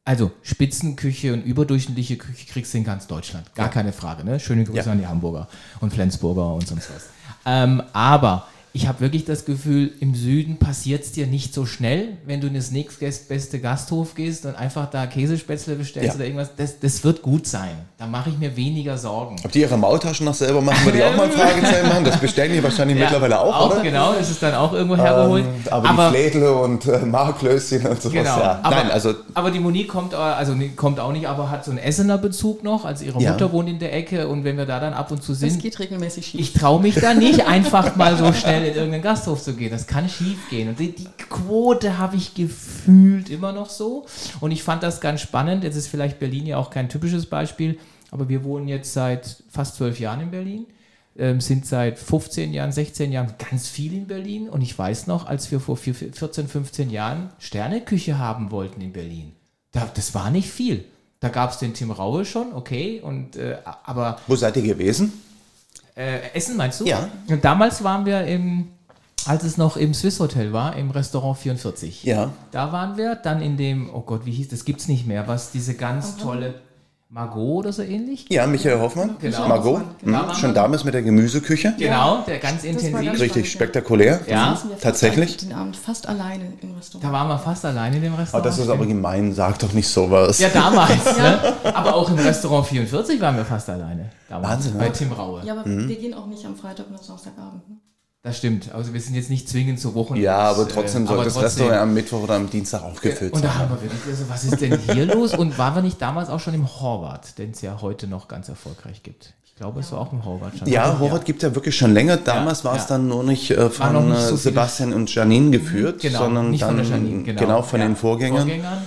also Spitzenküche und überdurchschnittliche Küche kriegst du in ganz Deutschland, gar ja. keine Frage. Ne? Schöne Grüße ja. an die Hamburger und Flensburger und sonst was. Ähm, aber ich habe wirklich das Gefühl, im Süden passiert es dir nicht so schnell, wenn du in das nächstbeste Gasthof gehst und einfach da Käsespätzle bestellst ja. oder irgendwas. Das, das wird gut sein. Da mache ich mir weniger Sorgen. Ob die ihre Maultaschen noch selber machen, würde ich auch mal ein [laughs] Fragezeichen machen. Das bestellen die wahrscheinlich ja, mittlerweile auch, auch, oder? Genau, das ist dann auch irgendwo hergeholt. Ähm, aber, aber, die Flädle und äh, Marklöschen und sowas, genau. ja. Aber, Nein, also, aber die Monique kommt, also kommt auch nicht, aber hat so einen Essener Bezug noch. Also ihre Mutter wohnt in der Ecke und wenn wir da dann ab und zu sind. Das geht regelmäßig schief. Ich traue mich da nicht einfach mal so schnell in irgendeinen Gasthof zu gehen. Das kann schief gehen. Und die, die Quote habe ich gefühlt immer noch so. Und ich fand das ganz spannend. Jetzt ist vielleicht Berlin ja auch kein typisches Beispiel, aber wir wohnen jetzt seit fast zwölf Jahren in Berlin. Ähm, sind seit 15 Jahren, 16 Jahren ganz viel in Berlin. Und ich weiß noch, als wir vor 14, 15 Jahren Sterneküche haben wollten in Berlin, da, das war nicht viel. Da gab es den Tim Raue schon, okay, und äh, aber. Wo seid ihr gewesen? Äh, Essen meinst du? Ja. Und damals waren wir im als es noch im Swiss Hotel war, im Restaurant 44. Ja. Da waren wir dann in dem, oh Gott, wie hieß das? Gibt es nicht mehr, was diese ganz tolle Margot oder so ähnlich. Ja, Michael Hoffmann, Genau. Margot, Genau. hm, schon damals mit der Gemüseküche. Genau, der ganz Das intensiv. ganz Richtig spektakulär. Ja. Fast tatsächlich? Den Abend fast alleine im Da Restaurant. waren wir fast alleine in dem Aber Restaurant. das ist aber gemein, sag doch nicht sowas. ja, damals. [laughs] ne? Aber auch im Restaurant 44 waren wir fast alleine. Damals, Wahnsinn, Bei ne? Tim Raue. Ja, aber Mhm. wir gehen auch nicht am Freitag oder Samstagabend. Ne? Das stimmt. Also wir sind jetzt nicht zwingend zu Wochen. Ja, aber trotzdem äh, soll das trotzdem. Restaurant am Mittwoch oder am Dienstag auch gefüllt Und da sein. haben wir wirklich, also was ist denn hier [laughs] los? Und waren wir nicht damals auch schon im Horvath, den es ja heute noch ganz erfolgreich gibt? Ich glaube, es war auch im Horvath schon. Ja? Horvath gibt es ja wirklich schon länger. Damals war es ja. dann nur nicht äh, von nicht so äh, viele- Sebastian und Janine geführt, Genau, sondern dann Janine, genau. genau von Ja. den Vorgängern. Vorgängern.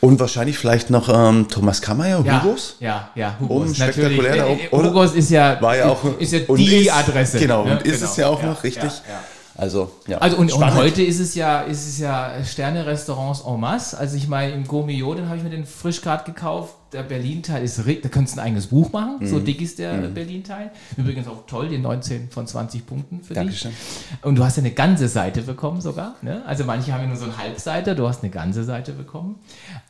Und wahrscheinlich vielleicht noch ähm, Thomas Kammeyer, Ja, Hugos. ja, ja, Hugos. spektakulär da Natürlich. oben, oder? Hugos ist ja, War ja auch ist ja die ist, Adresse. Genau, ne? und ist Genau. es ja auch Ja, noch richtig. ja. Also, ja. Also und, und heute ist es ja, ist es ja Sterne-Restaurants en masse. Also ich meine, im Gourmillot, den habe ich mir den frisch gerade gekauft. Der Berlin-Teil ist, da könntest du ein eigenes Buch machen. Mhm. So dick ist der Berlin-Teil. Übrigens auch toll, die 19 von 20 Punkten für Dankeschön. dich. Und du hast ja eine ganze Seite bekommen sogar. Ne? Also manche haben ja nur so eine Halbseite, du hast eine ganze Seite bekommen.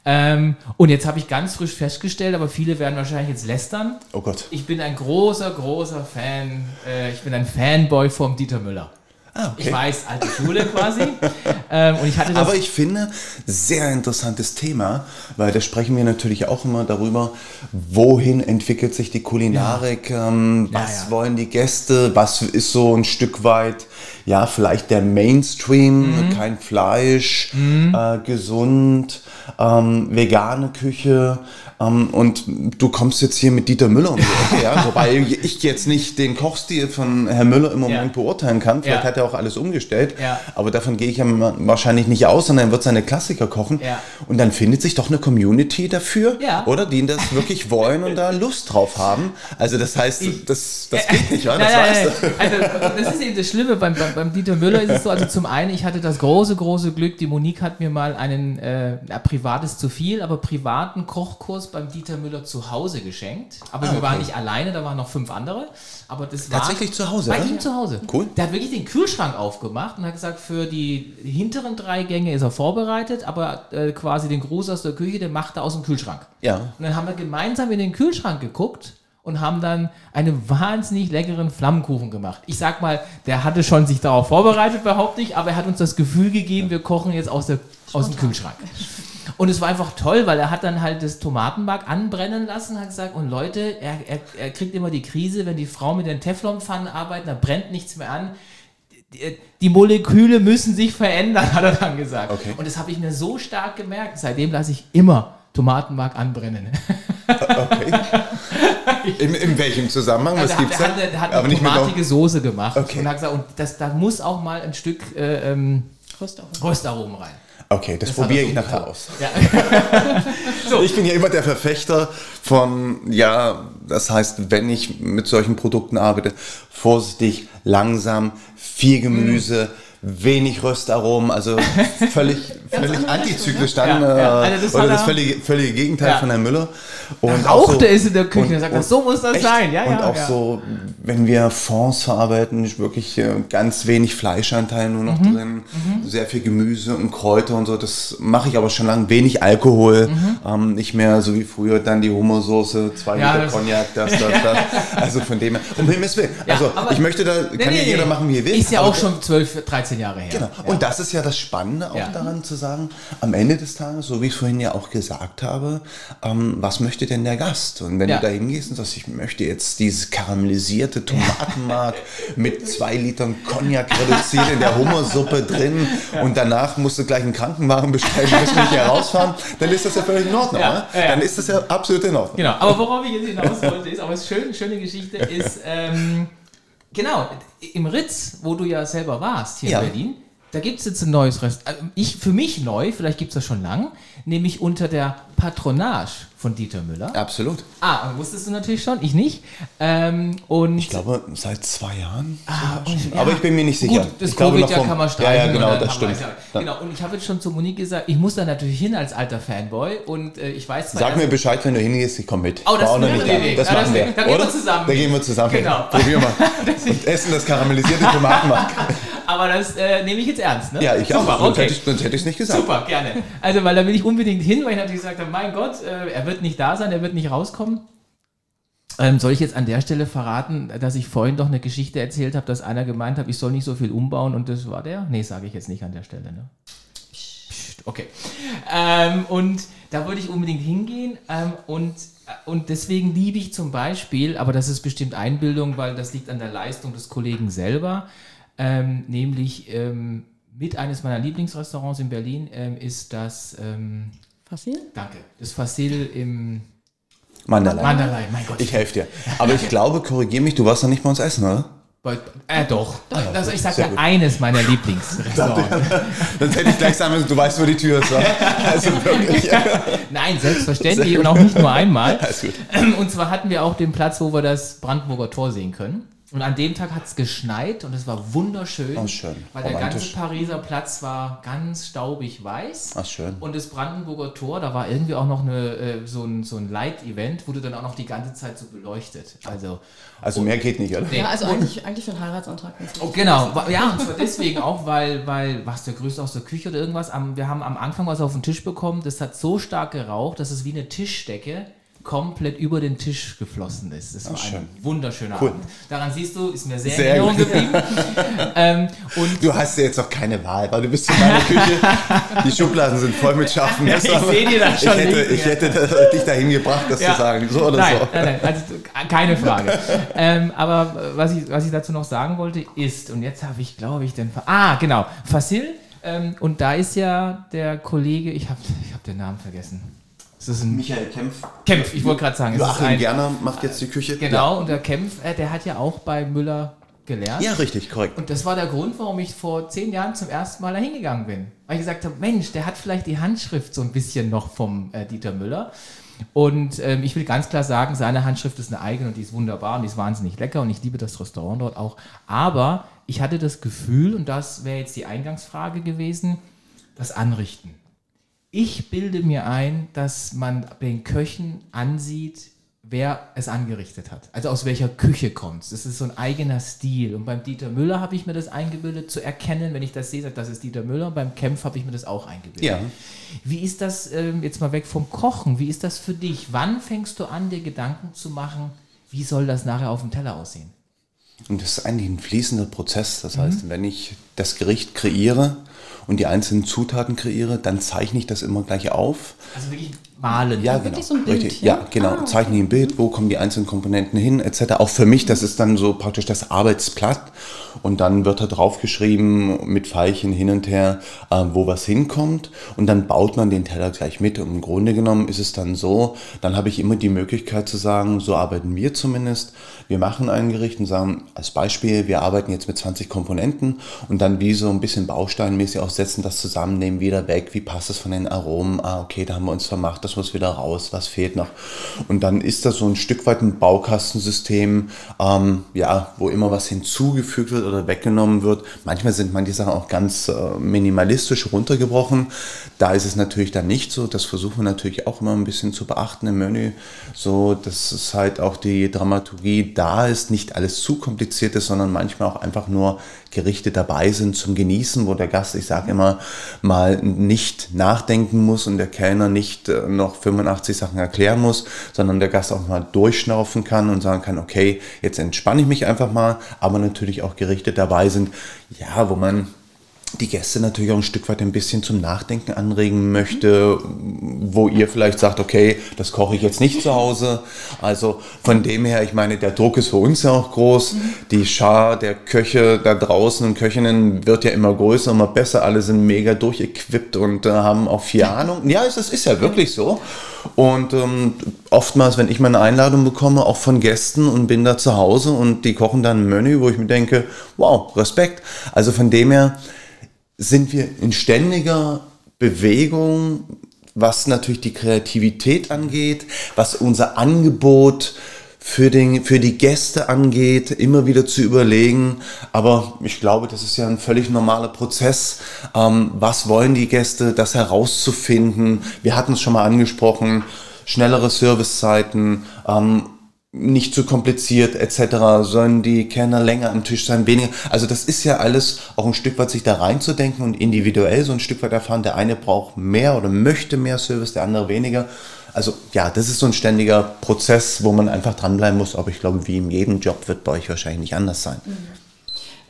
Ähm, und jetzt habe ich ganz frisch festgestellt, aber viele werden wahrscheinlich jetzt lästern. Oh Gott. Ich bin ein großer, großer Fan. Äh, ich bin ein Fanboy vom Dieter Müller. Ah, Ich weiß, alte Schule quasi. ähm, und ich hatte. Aber ich finde, sehr interessantes Thema, weil da sprechen wir natürlich auch immer darüber, wohin entwickelt sich die Kulinarik, ähm, Ja, was ja. wollen die Gäste, was ist so ein Stück weit, ja, vielleicht der Mainstream, Mhm. kein Fleisch, äh, gesund, ähm, vegane Küche. Ähm, und du kommst jetzt hier mit Dieter Müller um die Ecke, ja, [laughs] wobei ich jetzt nicht den Kochstil von Herrn Müller im Moment Ja. beurteilen kann. Vielleicht Ja. hat er auch alles umgestellt. Ja. Aber davon gehe ich ja wahrscheinlich nicht aus, sondern er wird seine Klassiker kochen. Und dann findet sich doch eine Community dafür, oder? Die das wirklich wollen und da Lust drauf haben. Also das heißt, das, das geht nicht, wa? das Nein, weißt nein. Also, das ist eben das Schlimme beim, beim, beim Dieter Müller ist es so, also zum einen, ich hatte das große, große Glück, die Monique hat mir mal einen, äh, privates zu viel, aber privaten Kochkurs beim Dieter Müller zu Hause geschenkt. Aber wir Ah, okay. waren nicht alleine, da waren noch fünf andere. Aber das war Tatsächlich zu Hause, Bei oder? ihm zu Hause. Cool. Der hat wirklich den Kühlschrank aufgemacht und hat gesagt, für die hinteren drei Gänge ist er vorbereitet, aber äh, quasi den Gruß aus der Küche, den macht er aus dem Kühlschrank. Ja. Und dann haben wir gemeinsam in den Kühlschrank geguckt und haben dann einen wahnsinnig leckeren Flammenkuchen gemacht. Ich sag mal, der hatte schon sich darauf vorbereitet, behaupte ich, aber er hat uns das Gefühl gegeben, wir kochen jetzt aus, der, aus dem Kühlschrank. Und es war einfach toll, weil er hat dann halt das Tomatenmark anbrennen lassen, hat gesagt, und Leute, er, er, er kriegt immer die Krise, wenn die Frauen mit den Teflonpfannen arbeiten, da brennt nichts mehr an. Die, die Moleküle müssen sich verändern, [laughs] hat er dann gesagt. Okay. Und das habe ich mir so stark gemerkt. Seitdem lasse ich immer Tomatenmark anbrennen. Okay. [laughs] In, in welchem Zusammenhang? Was Also gibt's er da? hat, er hat, hat Aber eine tomatige Soße gemacht Okay. und hat gesagt, und das, da muss auch mal ein Stück äh, ähm. Röstaromen rein. Okay, das, Das probiere er ich so nachher aus. Ja. [laughs] Ich bin ja immer der Verfechter von, ja, das heißt, wenn ich mit solchen Produkten arbeite, vorsichtig, langsam, viel Gemüse, wenig Röstaromen, also [laughs] völlig, völlig antizyklisch Ja, dann, ja. äh, Also das oder das völlige, völlige Gegenteil Ja. von Herrn Müller. Und Da auch rauchte es in der Küche und er sagt, und- so muss das echt? sein. Ja, und ja, auch ja. so, wenn wir Fonds verarbeiten, ist wirklich äh, ganz wenig Fleischanteil nur noch Mhm. drin, sehr viel Gemüse und Kräuter und so. Das mache ich aber schon lange. Wenig Alkohol, ähm, nicht mehr so wie früher dann die Hummersoße, zwei Mhm. Ja, Liter das- Cognac, das, [laughs] das, das. Also von dem her, um Himmels Willen. Ja, also ich möchte da, kann Nee, ja nee, jeder nee. machen, wie er will. Ist ja auch schon 12, 13 Jahre her. Genau. Ja. Und das ist ja das Spannende auch Ja. daran zu sagen, am Ende des Tages, so wie ich vorhin ja auch gesagt habe, ähm, was möchte denn der Gast? Und wenn Ja. du da hingehst und sagst, ich möchte jetzt dieses karamellisierte Tomatenmark mit zwei Litern Cognac reduziert in der Hummersuppe drin und danach musst du gleich einen Krankenwagen bestellen, musst mich hier rausfahren, dann ist das ja völlig in Ordnung. Ja. Dann ist das ja absolut in Ordnung. Genau, aber worauf ich jetzt hinaus wollte, ist, aber es ist schön, schöne Geschichte ist, ähm, genau, im Ritz, wo du ja selber warst hier Ja. in Berlin, da gibt es jetzt ein neues Restaurant. Ich, für mich neu, vielleicht gibt es das schon lang, nämlich unter der Patronage von Dieter Müller. Absolut. Ah, wusstest du natürlich schon, ich nicht. Ähm, und Ich glaube, seit zwei Jahren. Ah, und- ja. Aber ich bin mir nicht sicher. Gut, das ich glaube, noch Covid-Jahr kann man Ja, streichen. ja, und genau, dann das stimmt. ja. Ja. Genau, und ich habe jetzt schon zu Monique gesagt, ich muss da natürlich hin als alter Fanboy und äh, ich weiß Sag mir Bescheid, wenn du hingehst, ich komme mit. Oh, das ist nicht. Idee. Das Ja, machen das- wir. da gehen wir zusammen Da gehen wir zusammen. Genau. Probier mal. [laughs] Und essen das karamellisierte Tomatenmark. [laughs] Aber das äh, nehme ich jetzt ernst, ne? Ja, ich Super, auch. Okay. Sonst hätte ich es nicht gesagt. Super, gerne. Also, weil da will ich unbedingt hin, weil ich natürlich gesagt habe, mein Gott, äh, er wird nicht da sein, er wird nicht rauskommen. Ähm, soll ich jetzt an der Stelle verraten, dass ich vorhin doch eine Geschichte erzählt habe, dass einer gemeint hat, ich soll nicht so viel umbauen und das war der? Nee, sage ich jetzt nicht an der Stelle. Ne? Psst, okay. Ähm, und da würde ich unbedingt hingehen ähm, und, und deswegen liebe ich zum Beispiel, aber das ist bestimmt Einbildung, weil das liegt an der Leistung des Kollegen selber, ähm, nämlich ähm, mit eines meiner Lieblingsrestaurants in Berlin ähm, ist das Fassil? Danke. Das Fassil im Mandalay. Mandalay, mein Gott. Ich helfe dir. Aber ich glaube, korrigier mich, du warst noch nicht bei uns essen, oder? Bei, äh, doch. Also ich sage ja eines meiner Lieblingsrestaurants. [laughs] Sonst hätte ich gleich sagen müssen, du weißt, wo die Tür ist. Also wirklich. Nein, selbstverständlich und auch nicht nur einmal. Und zwar hatten wir auch den Platz, wo wir das Brandenburger Tor sehen können. Und an dem Tag hat es geschneit und es war wunderschön. Ach, schön. Weil der ganze Pariser Platz war ganz staubig weiß. Ach, schön. Und das Brandenburger Tor, da war irgendwie auch noch eine, äh, so ein, so ein Light-Event, wurde dann auch noch die ganze Zeit so beleuchtet. Also, also mehr geht nicht, oder? Ja, also eigentlich, eigentlich für einen Heiratsantrag. Oh, genau, ja, und zwar deswegen auch, weil, weil, was, der Größte aus der Küche oder irgendwas, wir haben am Anfang was auf den Tisch bekommen, das hat so stark geraucht, dass es wie eine Tischdecke komplett über den Tisch geflossen ist. Das war Ach, ein wunderschöner cool. Abend. Daran siehst du, ist mir sehr, sehr in Erinnerung geblieben. [laughs] ähm, und du hast ja jetzt auch keine Wahl, weil du bist in meiner Küche. [laughs] Die Schubladen sind voll mit scharfen Messern. ich sehe dir das schon. Ich hätte, ich hätte dich dahin gebracht, das ja. zu sagen. So oder nein, so. Nein, nein, also keine Frage. [laughs] ähm, aber was ich, was ich dazu noch sagen wollte, ist, und jetzt habe ich, glaube ich, den... Ah, genau. Fasil. Ähm, und da ist ja der Kollege, ich habe ich hab den Namen vergessen. Ist das ein Michael Kempf? Kempf, ich wollte gerade sagen. Joachim ein, Gerner macht jetzt die Küche. Genau, ja. und der Kempf, äh, der hat ja auch bei Müller gelernt. Ja, richtig, korrekt. Und das war der Grund, warum ich vor zehn Jahren zum ersten Mal da hingegangen bin. Weil ich gesagt habe, Mensch, der hat vielleicht die Handschrift so ein bisschen noch vom äh, Dieter Müller. Und ähm, ich will ganz klar sagen, seine Handschrift ist eine eigene und die ist wunderbar und die ist wahnsinnig lecker und ich liebe das Restaurant dort auch. Aber ich hatte das Gefühl, und das wäre jetzt die Eingangsfrage gewesen, das Anrichten. Ich bilde mir ein, dass man den Köchen ansieht, wer es angerichtet hat. Also aus welcher Küche kommt es. Das ist so ein eigener Stil. Und beim Dieter Müller habe ich mir das eingebildet, zu erkennen, wenn ich das sehe, das ist Dieter Müller. Und beim Kempf habe ich mir das auch eingebildet. Ja. Wie ist das, ähm, jetzt mal weg vom Kochen, wie ist das für dich? Wann fängst du an, dir Gedanken zu machen, wie soll das nachher auf dem Teller aussehen? Und das ist eigentlich ein fließender Prozess. Das mhm. heißt, wenn ich das Gericht kreiere, und die einzelnen Zutaten kreiere, dann zeichne ich das immer gleich auf. Also wirklich malen. Ja, genau. So Bild, Richtig. Ja, ja genau. Ah, zeichne ich ein Bild, wo kommen die einzelnen Komponenten hin, etc. Auch für mich, das ist dann so praktisch das Arbeitsblatt. Und dann wird da draufgeschrieben mit Pfeilchen hin und her, äh, wo was hinkommt. Und dann baut man den Teller gleich mit. Und im Grunde genommen ist es dann so, dann habe ich immer die Möglichkeit zu sagen, so arbeiten wir zumindest. Wir machen ein Gericht und sagen, als Beispiel, wir arbeiten jetzt mit 20 Komponenten und dann wie so ein bisschen bausteinmäßig auch setzen das zusammen, nehmen wieder weg, wie passt es von den Aromen, ah, okay, da haben wir uns vermacht, das muss wieder raus, was fehlt noch. Und dann ist das so ein Stück weit ein Baukastensystem, ähm, ja, wo immer was hinzugefügt wird oder weggenommen wird. Manchmal sind manche Sachen auch ganz äh, minimalistisch runtergebrochen. Da ist es natürlich dann nicht so. Das versuchen wir natürlich auch immer ein bisschen zu beachten im Menü, so dass es halt auch die Dramaturgie da ist, nicht alles zu kompliziert ist, sondern manchmal auch einfach nur Gerichte dabei sind zum Genießen, wo der Gast, ich sage immer, mal nicht nachdenken muss und der Kellner nicht äh, noch 85 Sachen erklären muss, sondern der Gast auch mal durchschnaufen kann und sagen kann, okay, jetzt entspanne ich mich einfach mal, aber natürlich auch Gerichte dabei sind, ja, wo man die Gäste natürlich auch ein Stück weit ein bisschen zum Nachdenken anregen möchte, wo ihr vielleicht sagt, okay, das koche ich jetzt nicht zu Hause. Also von dem her, ich meine, der Druck ist für uns ja auch groß. Die Schar der Köche da draußen und Köchinnen wird ja immer größer, immer besser. Alle sind mega durchequipt und äh, haben auch viel Ahnung. Ja, es ist ja wirklich so. Und ähm, oftmals, wenn ich meine Einladung bekomme, auch von Gästen und bin da zu Hause und die kochen dann ein Menü, wo ich mir denke, wow, Respekt. Also von dem her, sind wir in ständiger Bewegung, was natürlich die Kreativität angeht, was unser Angebot für, den, für die Gäste angeht, immer wieder zu überlegen. Aber ich glaube, das ist ja ein völlig normaler Prozess. Ähm, was wollen die Gäste, das herauszufinden? Wir hatten es schon mal angesprochen, schnellere Servicezeiten, ähm, nicht zu kompliziert etc., sollen die Kellner länger am Tisch sein, weniger. Also das ist ja alles auch ein Stück weit sich da reinzudenken und individuell so ein Stück weit erfahren. Der eine braucht mehr oder möchte mehr Service, der andere weniger. Also ja, das ist so ein ständiger Prozess, wo man einfach dranbleiben muss. Aber ich glaube, wie in jedem Job wird bei euch wahrscheinlich nicht anders sein. Mhm.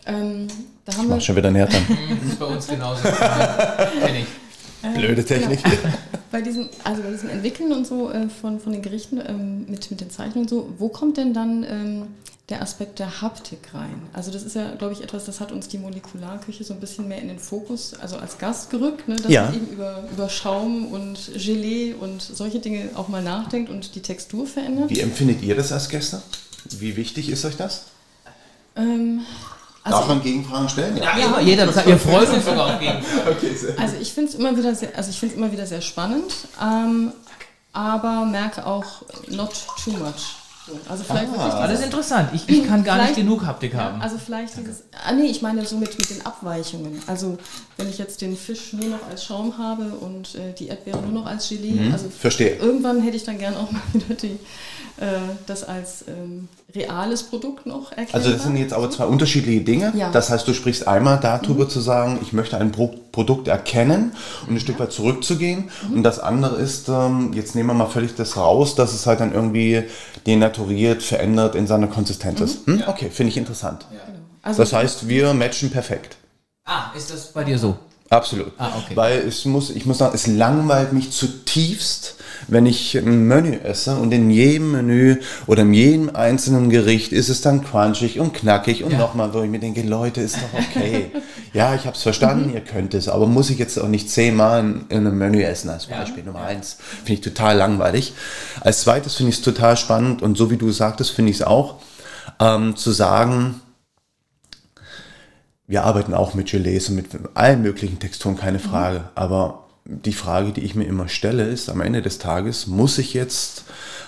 Ähm, da haben wir schon wieder näher dran. [laughs] das ist bei uns genauso. Kenn ich. Blöde Technik. Genau. [laughs] bei diesem, also bei diesem Entwickeln und so äh, von, von den Gerichten ähm, mit, mit den Zeichnungen und so, wo kommt denn dann ähm, der Aspekt der Haptik rein? Also das ist ja, glaube ich, etwas, das hat uns die Molekularküche so ein bisschen mehr in den Fokus, also als Gast gerückt, ne, dass ja. man eben über, über Schaum und Gelee und solche Dinge auch mal nachdenkt und die Textur verändert. Wie empfindet ihr das als Gäste? Wie wichtig ist euch das? Ähm, also Darf man Gegenfragen stellen? Ja, ja immer, jeder. Wir freuen uns sogar auf Gegenfragen. [laughs] Okay, also ich finde es immer wieder sehr, also ich finde immer wieder sehr spannend, ähm, aber merke auch not too much. Also vielleicht ah, alles interessant. Ich, ich kann gar nicht genug Haptik ja, haben. Also vielleicht dieses. Ah nee, ich meine so mit, mit den Abweichungen. Also wenn ich jetzt den Fisch nur noch als Schaum habe und äh, die Erdbeere nur noch als Gelee. Mhm, also verstehe. Irgendwann hätte ich dann gern auch mal [laughs] wieder die das als ähm, reales Produkt noch erklärt. Also das sind jetzt aber zwei unterschiedliche Dinge. Ja. Das heißt, du sprichst einmal darüber mhm. zu sagen, ich möchte ein Pro Produkt erkennen und ein Stück weit zurückzugehen. Mhm. Und das andere ist, ähm, jetzt nehmen wir mal völlig das raus, dass es halt dann irgendwie denaturiert, verändert in seiner Konsistenz ist. Mhm. Hm? Okay, finde ich interessant. Ja. Genau. Also das heißt, wir matchen perfekt. Ah, ist das bei dir so? Absolut. Ah, okay. Weil es muss, ich muss sagen, es langweilt mich zutiefst, wenn ich ein Menü esse und in jedem Menü oder in jedem einzelnen Gericht ist es dann crunchig und knackig und ja. nochmal, wo ich mir denke, Leute, ist doch okay. [laughs] ja, ich habe es verstanden, mhm. ihr könnt es, aber muss ich jetzt auch nicht zehnmal in, in einem Menü essen als Beispiel. Ja. Nummer eins finde ich total langweilig. Als zweites finde ich es total spannend und so wie du sagtest, finde ich es auch, ähm, zu sagen, wir arbeiten auch mit Gelees und mit allen möglichen Texturen, keine mhm. Frage. Mhm. Aber die Frage, die ich mir immer stelle, ist am Ende des Tages, muss ich jetzt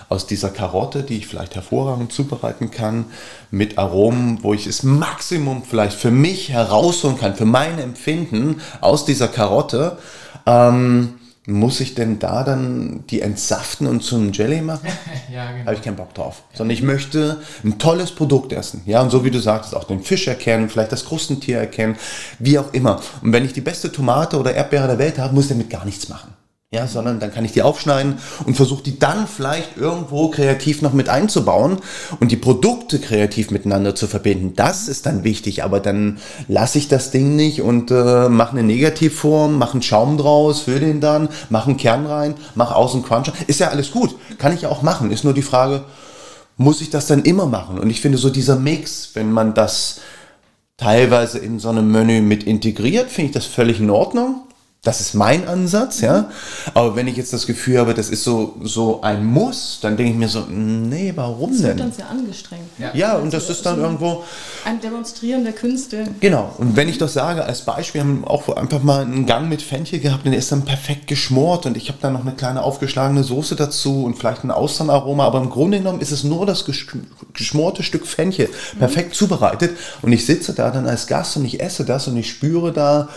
aus dieser Karotte, die ich vielleicht hervorragend zubereiten kann, mit Aromen, wo ich das Maximum vielleicht für mich herausholen kann, für mein Empfinden aus dieser Karotte, ähm, muss ich denn da dann die entsaften und zum Jelly machen? [laughs] ja, genau. Habe ich keinen Bock drauf. Ja. Sondern ich möchte ein tolles Produkt essen. Ja, und so wie du sagst, auch den Fisch erkennen, vielleicht das Krustentier erkennen, wie auch immer. Und wenn ich die beste Tomate oder Erdbeere der Welt habe, muss ich damit gar nichts machen ja, sondern dann kann ich die aufschneiden und versuche die dann vielleicht irgendwo kreativ noch mit einzubauen und die Produkte kreativ miteinander zu verbinden. Das ist dann wichtig, aber dann lasse ich das Ding nicht und äh, mache eine Negativform, mache einen Schaum draus, fülle den dann, mache einen Kern rein, mache außen Cruncher. Ist ja alles gut, kann ich auch machen. Ist nur die Frage, muss ich das dann immer machen? Und ich finde so dieser Mix, wenn man das teilweise in so einem Menü mit integriert, finde ich das völlig in Ordnung. Das ist mein Ansatz, ja. Aber wenn ich jetzt das Gefühl habe, das ist so, so ein Muss, dann denke ich mir so, nee, warum das denn? Das wird uns ja angestrengt. Ja, ja und das ist dann irgendwo... Ein Demonstrieren der Künste. Genau. Und wenn ich das sage, als Beispiel, wir haben auch einfach mal einen Gang mit Fenchel gehabt und der ist dann perfekt geschmort und ich habe dann noch eine kleine aufgeschlagene Soße dazu und vielleicht ein Austernaroma, aber im Grunde genommen ist es nur das geschmorte Stück Fenchel, perfekt mhm. zubereitet und ich sitze da dann als Gast und ich esse das und ich spüre da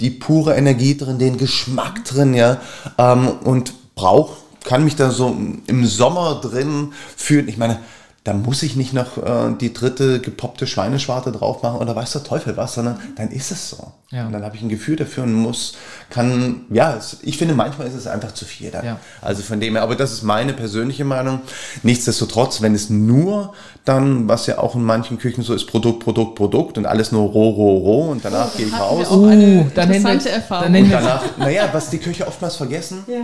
die pure Energie drin, den Geschmack drin, ja, ähm, und brauch, kann mich da so im Sommer drin fühlen. Ich meine, da muss ich nicht noch äh, die dritte gepoppte Schweineschwarte drauf machen oder weiß der Teufel was, sondern dann ist es so. Ja. Und dann habe ich ein Gefühl dafür und muss, kann, ja, es, ich finde, manchmal ist es einfach zu viel dann. Ja. Also von dem her, aber das ist meine persönliche Meinung. Nichtsdestotrotz, wenn es nur dann, was ja auch in manchen Küchen so ist, Produkt, Produkt, Produkt und alles nur roh, roh, roh und danach oh, gehe ich raus. Uh, dann interessante Erfahrung. Dann und danach, naja, was die Köche oftmals vergessen, ja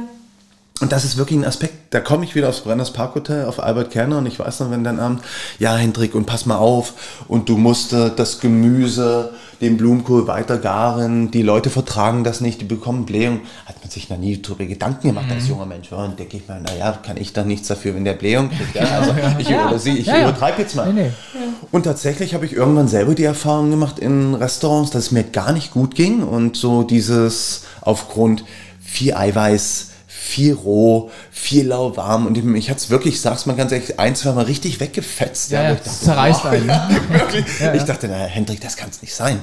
und das ist wirklich ein Aspekt, da komme ich wieder aufs Brenners Parkhotel, auf Albert Kerner und ich weiß noch, wenn dann Abend, ja Hendrik, und pass mal auf, und du musst äh, das Gemüse, den Blumenkohl weiter garen, die Leute vertragen das nicht, die bekommen Blähung. Hat man sich noch nie darüber Gedanken gemacht mhm. als junger Mensch. Ja, und denke ich mal, naja, kann ich da nichts dafür, wenn der Blähung kriegt. Ja, also [laughs] ich, ja. Oder sie, ich ja, übertreibe jetzt mal. Nee, nee. Und tatsächlich habe ich irgendwann selber die Erfahrung gemacht in Restaurants, dass es mir gar nicht gut ging und so dieses aufgrund viel Eiweiß, viel roh, viel lauwarm und ich hatte es wirklich, sag's mal ganz ehrlich, ein, zwei Mal richtig weggefetzt. Ja, ja, ja dachte, zerreißt wow, einen. [laughs] wirklich, ja, ich dachte, na Hendrik, das kann es nicht sein.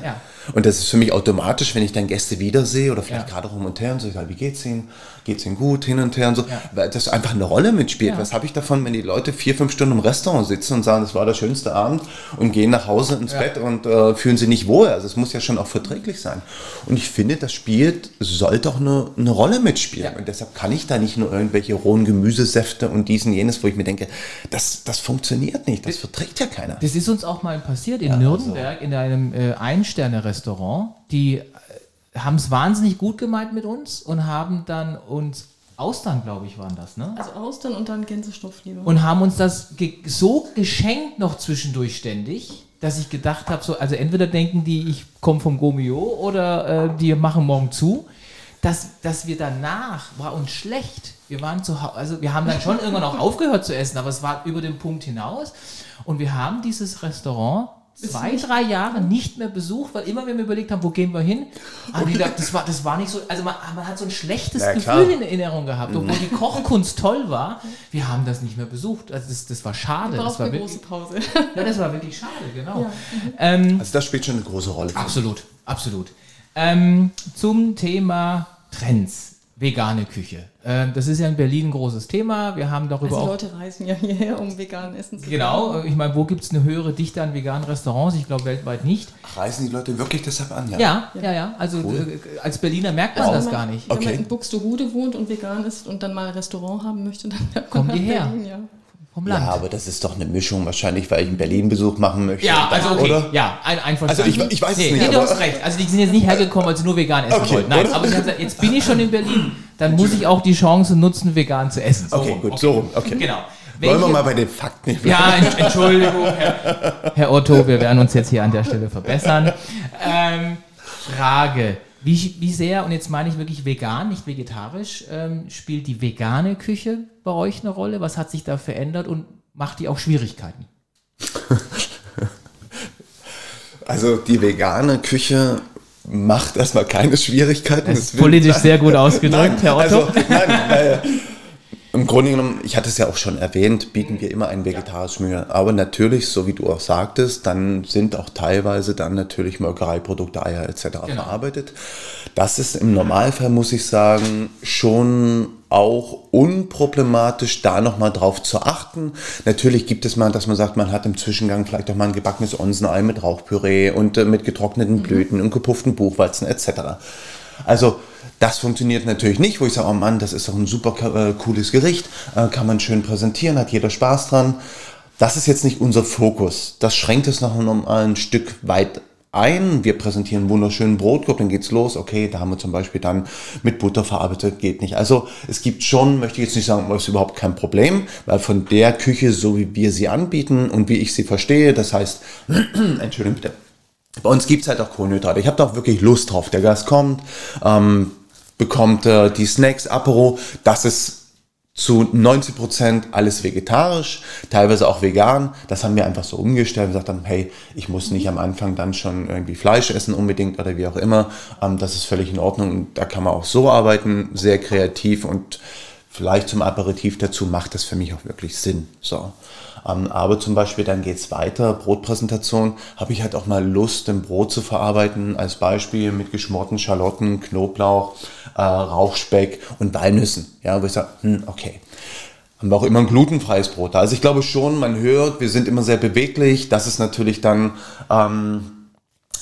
Und das ist für mich automatisch, wenn ich dann Gäste wiedersehe oder vielleicht gerade rum und her und so, wie geht's ihnen? Geht's ihnen gut? Hin und her und so. Ja. Weil das einfach eine Rolle mitspielt. Ja. Was habe ich davon, wenn die Leute vier, fünf Stunden im Restaurant sitzen und sagen, das war der schönste Abend und gehen nach Hause ins Bett und äh, fühlen sich nicht wohl? Also es muss ja schon auch verträglich sein. Und ich finde, das spielt, sollte auch eine, eine Rolle mitspielen. Und deshalb kann ich da nicht nur irgendwelche rohen Gemüsesäfte und dies und jenes, wo ich mir denke, das, das funktioniert nicht, das, das verträgt ja keiner. Das ist uns auch mal passiert in Nürnberg also. in einem äh, Ein-Sterne-Restaurant. Die haben es wahnsinnig gut gemeint mit uns und haben dann uns Austern, glaube ich, waren das, ne? Also Austern und dann Gänsestoffliebe. Und haben uns das ge so geschenkt noch zwischendurch ständig, dass ich gedacht habe, so, also entweder denken die, ich komme vom Gomio oder äh, die machen morgen zu. Dass, dass wir danach, war uns schlecht. Wir waren zu Hause, also wir haben dann schon [laughs] irgendwann auch aufgehört zu essen, aber es war über den Punkt hinaus. Und wir haben dieses Restaurant zwei, drei Jahre nicht mehr besucht, weil immer wenn wir überlegt haben, wo gehen wir hin, haben die gedacht, das war, das war nicht so, also man, man hat so ein schlechtes ja, Gefühl in Erinnerung gehabt, obwohl die Kochkunst toll war, wir haben das nicht mehr besucht. Also das, das war schade. Das war eine große Pause. Ja, das war wirklich schade, genau. Ja. Ähm, also das spielt schon eine große Rolle. Absolut, absolut. Ähm, zum Thema Trends vegane Küche. Ähm, das ist ja in Berlin ein großes Thema. Wir haben darüber also Leute reisen ja hierher, um vegan essen zu können. Genau. Ich meine, wo gibt es eine höhere Dichte an veganen Restaurants? Ich glaube weltweit nicht. Reisen die Leute wirklich deshalb an? Ja, ja, ja. ja. Also cool. Äh, als Berliner merkt man also das man, gar nicht. Wenn okay. man in Buxtehude wohnt und vegan ist und dann mal ein Restaurant haben möchte, dann kommt die her. Berlin, ja vom Land. Ja, aber das ist doch eine Mischung wahrscheinlich, weil ich einen Berlin-Besuch machen möchte. Ja, also okay. Oder? Ja, ein, Also ich, ich weiß nee, es nicht. Nee, du hast recht. Also die sind jetzt nicht hergekommen, weil sie nur vegan essen okay, wollten. Nein, oder? aber sie haben gesagt, jetzt bin ich schon in Berlin, dann muss ich auch die Chance nutzen, vegan zu essen. So okay, gut, okay. so rum. Okay. Genau. Welche, Wollen wir mal bei den Fakten bleiben? Ja, Entschuldigung, Herr, Herr, Otto, wir werden uns jetzt hier an der Stelle verbessern. Ähm, Frage. Wie, wie sehr, und jetzt meine ich wirklich vegan, nicht vegetarisch, ähm, spielt die vegane Küche bei euch eine Rolle? Was hat sich da verändert und macht die auch Schwierigkeiten? [laughs] Also die vegane Küche macht erstmal keine Schwierigkeiten. Das ist politisch sehr gut ausgedrückt, nein, Herr Otto. Also, nein, äh, im Grunde genommen, ich hatte es ja auch schon erwähnt, bieten wir immer ein vegetarisches Menü. Aber natürlich, so wie du auch sagtest, dann sind auch teilweise dann natürlich Molkereiprodukte, Eier etc. Genau. verarbeitet. Das ist im Normalfall, muss ich sagen, schon auch unproblematisch, da nochmal drauf zu achten. Natürlich gibt es mal, dass man sagt, man hat im Zwischengang vielleicht auch mal ein gebackenes Onsenei mit Rauchpüree und äh, mit getrockneten mhm. Blüten und gepufften Buchweizen etc. Also das funktioniert natürlich nicht, wo ich sage, oh Mann, das ist doch ein super äh, cooles Gericht, äh, kann man schön präsentieren, hat jeder Spaß dran. Das ist jetzt nicht unser Fokus. Das schränkt es noch ein Stück weit ein. Wir präsentieren einen wunderschönen Brotkorb, dann geht's los. Okay, da haben wir zum Beispiel dann mit Butter verarbeitet, geht nicht. Also es gibt schon, möchte ich jetzt nicht sagen, ist überhaupt kein Problem, weil von der Küche, so wie wir sie anbieten und wie ich sie verstehe, das heißt, [clears throat] Entschuldigung bitte, bei uns gibt's halt auch Kohlenhydrate. Ich habe da auch wirklich Lust drauf. Der Gast kommt, ähm, bekommt äh, die Snacks, Apero. Das ist zu 90 Prozent alles vegetarisch, teilweise auch vegan. Das haben wir einfach so umgestellt und gesagt haben, hey, ich muss nicht am Anfang dann schon irgendwie Fleisch essen unbedingt oder wie auch immer. Ähm, das ist völlig in Ordnung da kann man auch so arbeiten, sehr kreativ und vielleicht zum Aperitif dazu macht das für mich auch wirklich Sinn. So. Ähm, aber zum Beispiel dann geht es weiter, Brotpräsentation, habe ich halt auch mal Lust, ein Brot zu verarbeiten, als Beispiel mit geschmorten Schalotten, Knoblauch, äh, Rauchspeck und Walnüssen. Ja, wo ich sage, hm, okay. Haben wir auch immer ein glutenfreies Brot da. Also ich glaube schon, man hört, wir sind immer sehr beweglich. Das ist natürlich dann... Ähm,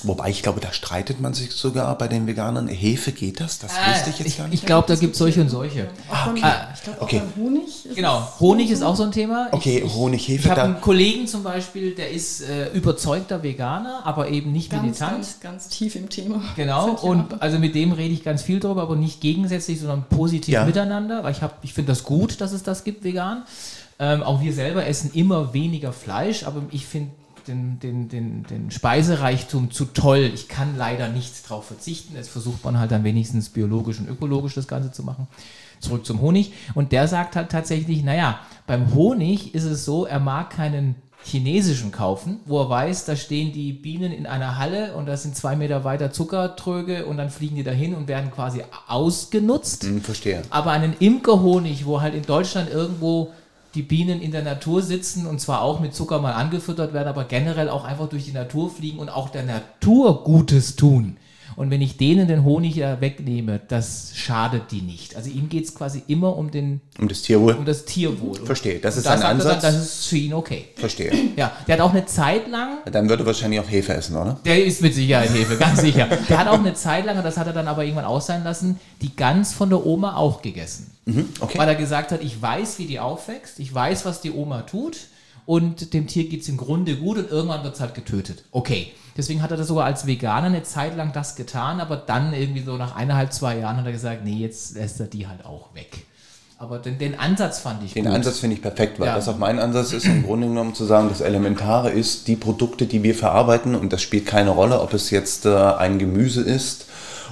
Wobei ich glaube, da streitet man sich sogar bei den Veganern. Hefe geht das? Das ah, wusste ich jetzt ich, gar nicht. Ich glaube, da gibt es solche und solche. Ah, okay. Ah, ich glaube, okay. Honig. Genau, Honig ist auch so ein Thema. Okay, ich, Honig, Hefe. Ich habe einen Kollegen zum Beispiel, der ist äh, überzeugter Veganer, aber eben nicht ganz, militant. Ganz, ganz tief im Thema. Genau, und also mit dem rede ich ganz viel darüber, aber nicht gegensätzlich, sondern positiv ja. miteinander, weil ich, ich finde das gut, dass es das gibt, vegan. Ähm, auch wir selber essen immer weniger Fleisch, aber ich finde den, den, den, den Speisereichtum zu toll. Ich kann leider nicht darauf verzichten. Jetzt versucht man halt dann wenigstens biologisch und ökologisch das Ganze zu machen. Zurück zum Honig. Und der sagt halt tatsächlich, naja, beim Honig ist es so, er mag keinen chinesischen kaufen, wo er weiß, da stehen die Bienen in einer Halle und da sind zwei Meter weiter Zuckertröge und dann fliegen die dahin und werden quasi ausgenutzt. Hm, verstehe. Aber einen Imkerhonig, wo halt in Deutschland irgendwo die Bienen in der Natur sitzen und zwar auch mit Zucker mal angefüttert werden, aber generell auch einfach durch die Natur fliegen und auch der Natur Gutes tun. Und wenn ich denen den Honig ja wegnehme, das schadet die nicht. Also ihm geht es quasi immer um den um das Tierwohl. Um das Tierwohl. Verstehe. Das ist ein Ansatz. Dann, das ist für ihn okay. Verstehe. [clears throat] Ja, der hat auch eine Zeit lang. Dann würde er wahrscheinlich auch Hefe essen, oder? Der ist mit Sicherheit Hefe, ganz sicher. Der hat auch eine Zeit lang, und das hat er dann aber irgendwann auch sein lassen, die Gans von der Oma auch gegessen. Mhm, okay. Weil er gesagt hat, ich weiß, wie die aufwächst, ich weiß, was die Oma tut und dem Tier geht es im Grunde gut und irgendwann wird es halt getötet. Okay. Deswegen hat er das sogar als Veganer eine Zeit lang das getan, aber dann irgendwie so nach eineinhalb, zwei Jahren hat er gesagt, nee, jetzt lässt er die halt auch weg. Aber den, den Ansatz fand ich Den gut. Ansatz finde ich perfekt, weil ja. das auch mein Ansatz ist, im [clears throat] Grunde genommen zu sagen, das Elementare ist, die Produkte, die wir verarbeiten, und das spielt keine Rolle, ob es jetzt äh, ein Gemüse ist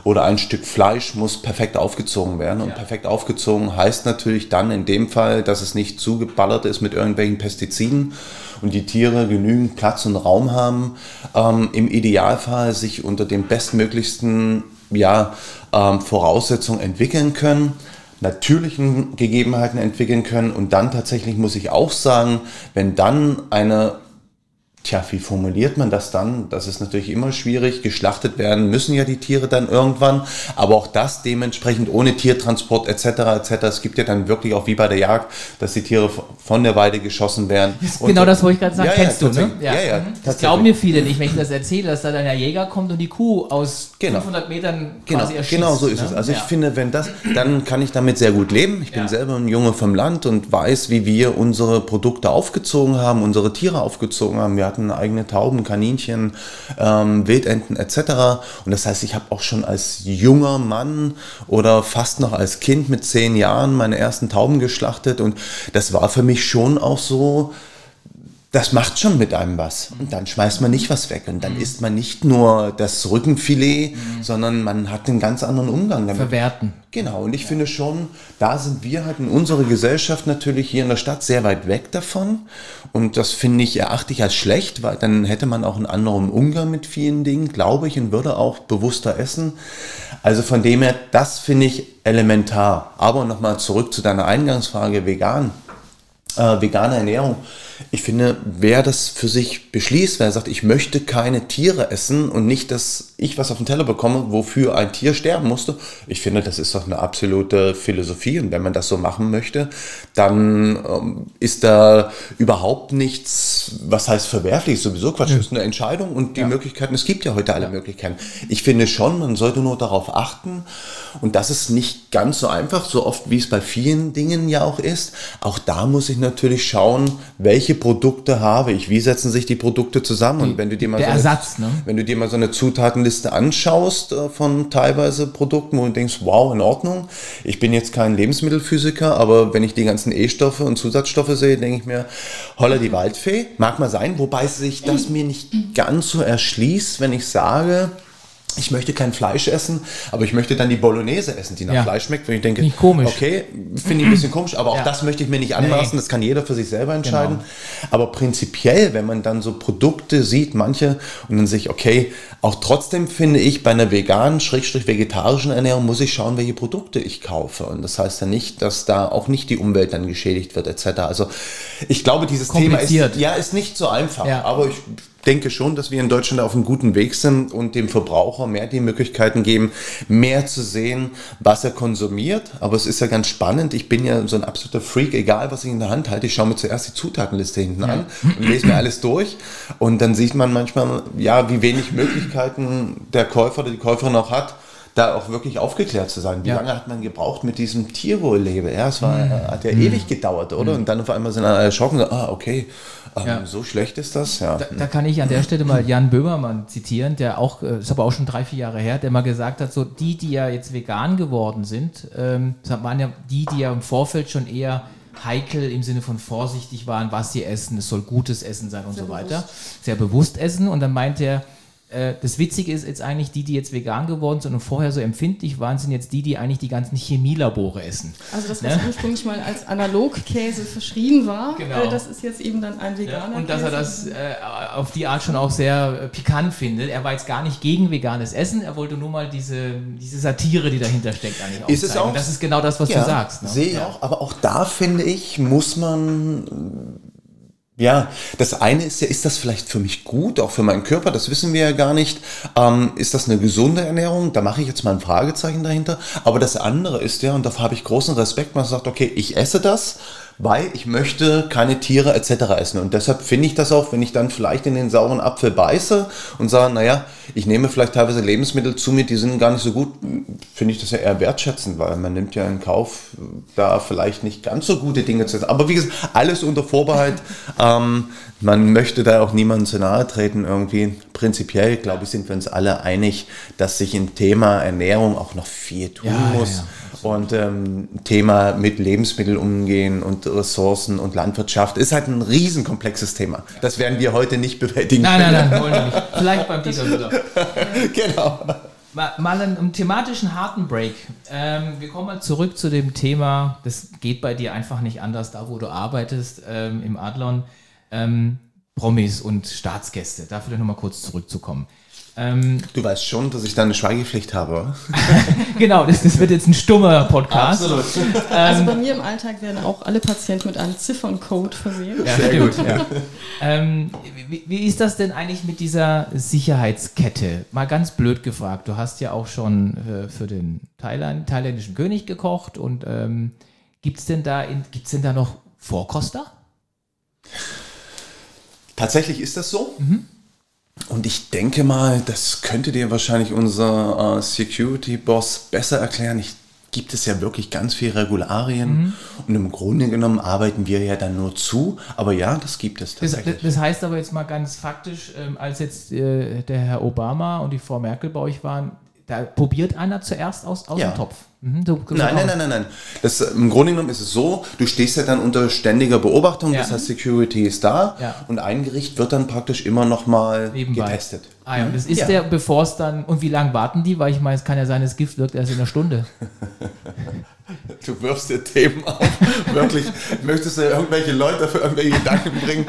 oder ein Stück Fleisch, muss perfekt aufgezogen werden. Und ja. perfekt aufgezogen heißt natürlich dann in dem Fall, dass es nicht zugeballert ist mit irgendwelchen Pestiziden und die Tiere genügend Platz und Raum haben, ähm, im Idealfall sich unter den bestmöglichsten ja, ähm, Voraussetzungen entwickeln können natürlichen Gegebenheiten entwickeln können. Und dann tatsächlich muss ich auch sagen, wenn dann eine Tja, wie formuliert man das dann? Das ist natürlich immer schwierig. Geschlachtet werden müssen ja die Tiere dann irgendwann, aber auch das dementsprechend ohne Tiertransport etc. etc. Es gibt ja dann wirklich auch wie bei der Jagd, dass die Tiere von der Weide geschossen werden. Genau das wollte ich gerade sagen. Ja, Kennst ja, du, ne? Ja, ja, ja mhm. Das glauben mir viele nicht, wenn ich das erzähle, dass da dann der Jäger kommt und die Kuh aus genau. 500 Metern genau. quasi erschießt. Genau so ist ne? es. Also ich finde, wenn das, dann kann ich damit sehr gut leben. Ich bin selber ein Junge vom Land und weiß, wie wir unsere Produkte aufgezogen haben, unsere Tiere aufgezogen haben. Wir hatten hatten eigene Tauben, Kaninchen, ähm, Wildenten etc. Und das heißt, ich habe auch schon als junger Mann oder fast noch als Kind mit zehn Jahren meine ersten Tauben geschlachtet. Und das war für mich schon auch so, das macht schon mit einem was. Und dann schmeißt man nicht was weg. Und dann mhm. isst man nicht nur das Rückenfilet, mhm. sondern man hat einen ganz anderen Umgang damit. Verwerten. Genau. Und ich finde schon, da sind wir halt in unserer Gesellschaft natürlich hier in der Stadt sehr weit weg davon. Und das finde ich, erachte ich als schlecht, weil dann hätte man auch einen anderen Umgang mit vielen Dingen, glaube ich, und würde auch bewusster essen. Also von dem her, das finde ich elementar. Aber nochmal zurück zu deiner Eingangsfrage, vegan. Äh, vegane Ernährung ich finde, wer das für sich beschließt, wer sagt, ich möchte keine Tiere essen und nicht, dass ich was auf den Teller bekomme, wofür ein Tier sterben musste, ich finde, das ist doch eine absolute Philosophie. Und wenn man das so machen möchte, dann ähm, ist da überhaupt nichts, was heißt verwerflich, sowieso Quatsch, das ist eine Entscheidung und die ja. Möglichkeiten, es gibt ja heute alle. Möglichkeiten. Ich finde schon, man sollte nur darauf achten und das ist nicht ganz so einfach, so oft wie es bei vielen Dingen ja auch ist. Auch da muss ich natürlich schauen, welche welche Produkte habe ich, wie setzen sich die Produkte zusammen und wenn du dir mal, so eine, Ersatz, ne? wenn du dir mal so eine Zutatenliste anschaust äh, von teilweise Produkten, wo du denkst, wow, in Ordnung. Ich bin jetzt kein Lebensmittelphysiker, aber wenn ich die ganzen E-Stoffe und Zusatzstoffe sehe, denke ich mir, holla die Waldfee, mag mal sein, wobei sich das mir nicht ganz so erschließt, wenn ich sage, ich möchte kein Fleisch essen, aber ich möchte dann die Bolognese essen, die nach ja. Fleisch schmeckt, wenn ich denke, okay, finde ich ein bisschen [clears throat] komisch, aber auch ja. das möchte ich mir nicht anmaßen, das kann jeder für sich selber entscheiden. Genau. Aber prinzipiell, wenn man dann so Produkte sieht, manche, und dann sehe ich, okay, auch trotzdem finde ich, bei einer veganen, schrägstrich vegetarischen Ernährung muss ich schauen, welche Produkte ich kaufe. Und das heißt ja nicht, dass da auch nicht die Umwelt dann geschädigt wird, etc. Also ich glaube, dieses Thema ist, ja, ist nicht so einfach, ja. aber ich denke schon, dass wir in Deutschland auf einem guten Weg sind und dem Verbraucher mehr die Möglichkeiten geben, mehr zu sehen, was er konsumiert. Aber es ist ja ganz spannend. Ich bin ja so ein absoluter Freak, egal was ich in der Hand halte. Ich schaue mir zuerst die Zutatenliste hinten ja. an und lese mir alles durch. Und dann sieht man manchmal, ja, wie wenig Möglichkeiten der Käufer oder die Käuferin auch hat, da auch wirklich aufgeklärt zu sein. Wie ja. lange hat man gebraucht mit diesem Tierwohllebe? Ja, es war, mhm. hat ja mhm. ewig gedauert, oder? Mhm. Und dann auf einmal sind alle erschrocken, ah, okay, ja. so schlecht ist das. Ja. Da, da, kann ich an der Stelle mal Jan Böhmermann zitieren, der auch, das äh, ist aber auch schon drei, vier Jahre her, der mal gesagt hat, so die, die ja jetzt vegan geworden sind, ähm, waren ja die, die ja im Vorfeld schon eher heikel im Sinne von vorsichtig waren, was sie essen, es soll gutes Essen sein und Sehr so weiter. Bewusst. Sehr bewusst essen. Und dann meint er, das Witzige ist jetzt eigentlich, die, die jetzt vegan geworden sind und vorher so empfindlich waren, sind jetzt die, die eigentlich die ganzen Chemielabore essen. Also das, was ne? ursprünglich mal als Analogkäse verschrien war, genau. äh, das ist jetzt eben dann ein veganer ja, Und dass er das äh, auf die Art schon auch sehr äh, pikant findet. Er war jetzt gar nicht gegen veganes Essen, er wollte nur mal diese, diese Satire, die dahinter steckt, eigentlich ist es auch, Und das ist genau das, was ja, du sagst. Ne? Sehe ich ja. auch, aber auch da finde ich, muss man ja, das eine ist ja, ist das vielleicht für mich gut, auch für meinen Körper, das wissen wir ja gar nicht. Ähm, ist das eine gesunde Ernährung? Da mache ich jetzt mal ein Fragezeichen dahinter. Aber das andere ist ja, und dafür habe ich großen Respekt, man sagt, okay, ich esse das, weil ich möchte keine Tiere etc. essen. Und deshalb finde ich das auch, wenn ich dann vielleicht in den sauren Apfel beiße und sage, naja, ich nehme vielleicht teilweise Lebensmittel zu mir, die sind gar nicht so gut, finde ich das ja eher wertschätzend, weil man nimmt ja in Kauf, da vielleicht nicht ganz so gute Dinge zu essen. Aber wie gesagt, alles unter Vorbehalt. [laughs] ähm, man möchte da auch niemandem zu nahe treten irgendwie. Prinzipiell, glaube ich, sind wir uns alle einig, dass sich im Thema Ernährung auch noch viel tun ja, muss. Ja, ja. Und ähm, Thema mit Lebensmitteln umgehen und Ressourcen und Landwirtschaft ist halt ein riesenkomplexes Thema. Das werden wir heute nicht bewältigen. Nein, nein, nein, wollen wir nicht. Vielleicht beim Dieter wieder. [laughs] genau. Mal, mal einen, thematischen harten Break. Ähm, wir kommen mal zurück zu dem Thema, das geht bei dir einfach nicht anders, da wo du arbeitest, ähm, im Adlon. Ähm, Promis und Staatsgäste. Da vielleicht nochmal kurz zurückzukommen. Ähm, du weißt schon, dass ich da eine Schweigepflicht habe. [laughs] genau, das, das, wird jetzt ein stummer Podcast. Absolut. also bei mir im Alltag werden auch alle Patienten mit einem Zifferncode versehen. Ja, sehr gut. Ja. ähm, wie, wie, ist das denn eigentlich mit dieser Sicherheitskette? Mal ganz blöd gefragt. Du hast ja auch schon äh, für den Thailand, thailändischen König gekocht und ähm, gibt es denn, da denn da noch Vorkoster? Tatsächlich ist das so. Mhm. Und ich denke mal, das könnte dir wahrscheinlich unser äh, Security-Boss besser erklären. Ich gibt es ja wirklich ganz viele Regularien mhm. und im Grunde genommen arbeiten wir ja dann nur zu, aber ja, das gibt es tatsächlich. Das, das heißt aber jetzt mal ganz faktisch, ähm, als jetzt äh, der Herr Obama und die Frau Merkel bei euch waren, da probiert einer zuerst aus, aus ja. dem Topf. Mhm, du, nein, nein, nein, nein, nein. Das, Im Grunde genommen ist es so, du stehst ja dann unter ständiger Beobachtung, ja. das heißt Security ist da ja. und ein Gericht wird dann praktisch immer nochmal getestet. Ah ja, und das ist ja. der, bevor es dann, und wie lange warten die? Weil ich meine, es kann ja sein, das Gift wirkt erst in einer Stunde. [laughs] Du wirfst dir Themen auf. [laughs] Wirklich, möchtest du irgendwelche Leute für irgendwelche Gedanken bringen?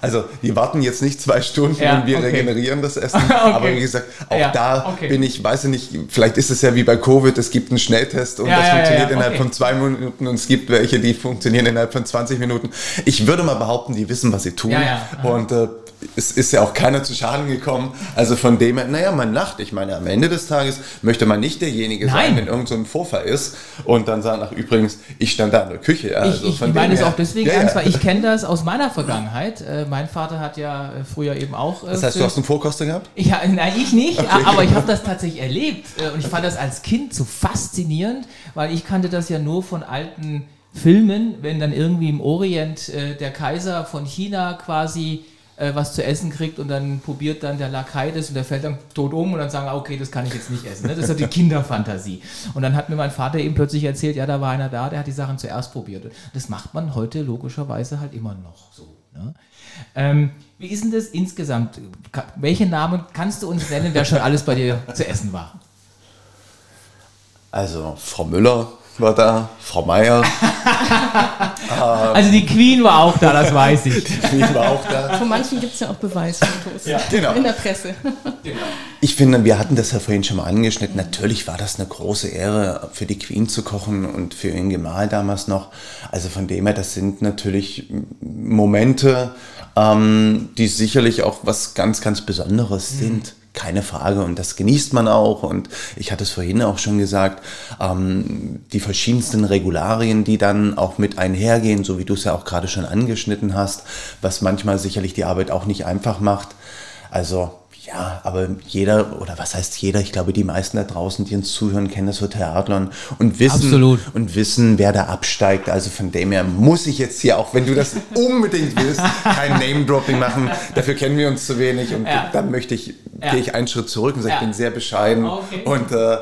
Also, die warten jetzt nicht zwei Stunden ja, und wir okay. regenerieren das [laughs] Essen. okay. Aber wie gesagt, auch ja, da okay. bin ich, weiß ich nicht, vielleicht ist es ja wie bei Covid, es gibt einen Schnelltest und ja, das funktioniert innerhalb von zwei Minuten und es gibt welche, die funktionieren innerhalb von 20 Minuten. Ich würde mal behaupten, die wissen, was sie tun. Und äh, es ist ja auch keiner zu Schaden gekommen. Also von dem her, naja, man lacht. Ich meine, am Ende des Tages möchte man nicht derjenige Nein. sein, wenn irgend so ein Vorfall ist und dann sagen, ach übrigens, ich stand da in der Küche. Also ich, ich meine es auch deswegen ja, ernst, weil ich kenne das aus meiner Vergangenheit. Äh, mein Vater hat ja äh, früher eben auch... Äh, das heißt, du hast einen Vorkoster gehabt? Ja, nein, ich nicht, okay. aber ich habe das tatsächlich erlebt. Äh, und ich fand das als Kind so faszinierend, weil ich kannte das ja nur von alten Filmen, wenn dann irgendwie im Orient äh, der Kaiser von China quasi äh, was zu essen kriegt und dann probiert dann der Lakai das und der fällt dann tot um und dann sagen, okay, das kann ich jetzt nicht essen. Ne? Das ist ja die Kinderfantasie. Und dann hat mir mein Vater eben plötzlich erzählt, ja, da war einer da, der hat die Sachen zuerst probiert. Das macht man heute logischerweise halt immer noch so. Ne? Ähm, wie ist denn das insgesamt? Welche Namen kannst du uns nennen, wer schon alles bei dir zu essen war? Also Frau Müller, war da, Frau Meier. [laughs] also die Queen war auch da, das weiß ich. [laughs] Die Queen war auch da. Von manchen gibt es ja auch Beweisfotos ja, genau. in der Presse. Genau. Ich finde, wir hatten das ja vorhin schon mal angeschnitten. Natürlich war das eine große Ehre, für die Queen zu kochen und für ihren Gemahl damals noch. Also von dem her, das sind natürlich Momente, ähm, die sicherlich auch was ganz, ganz Besonderes mhm. sind keine Frage und das genießt man auch und ich hatte es vorhin auch schon gesagt, ähm, die verschiedensten Regularien, die dann auch mit einhergehen, so wie du es ja auch gerade schon angeschnitten hast, was manchmal sicherlich die Arbeit auch nicht einfach macht. Also ja, aber jeder, oder was heißt jeder? Ich glaube, die meisten da draußen, die uns zuhören, kennen das Hotel Adlon und wissen, Absolut. und wissen, wer da absteigt. Also von dem her muss ich jetzt hier, auch wenn du das [laughs] unbedingt willst, kein Name-Dropping machen. Dafür kennen wir uns zu wenig und ja. dann möchte ich, ja. gehe ich einen Schritt zurück und sage, ja. ich bin sehr bescheiden okay. und äh,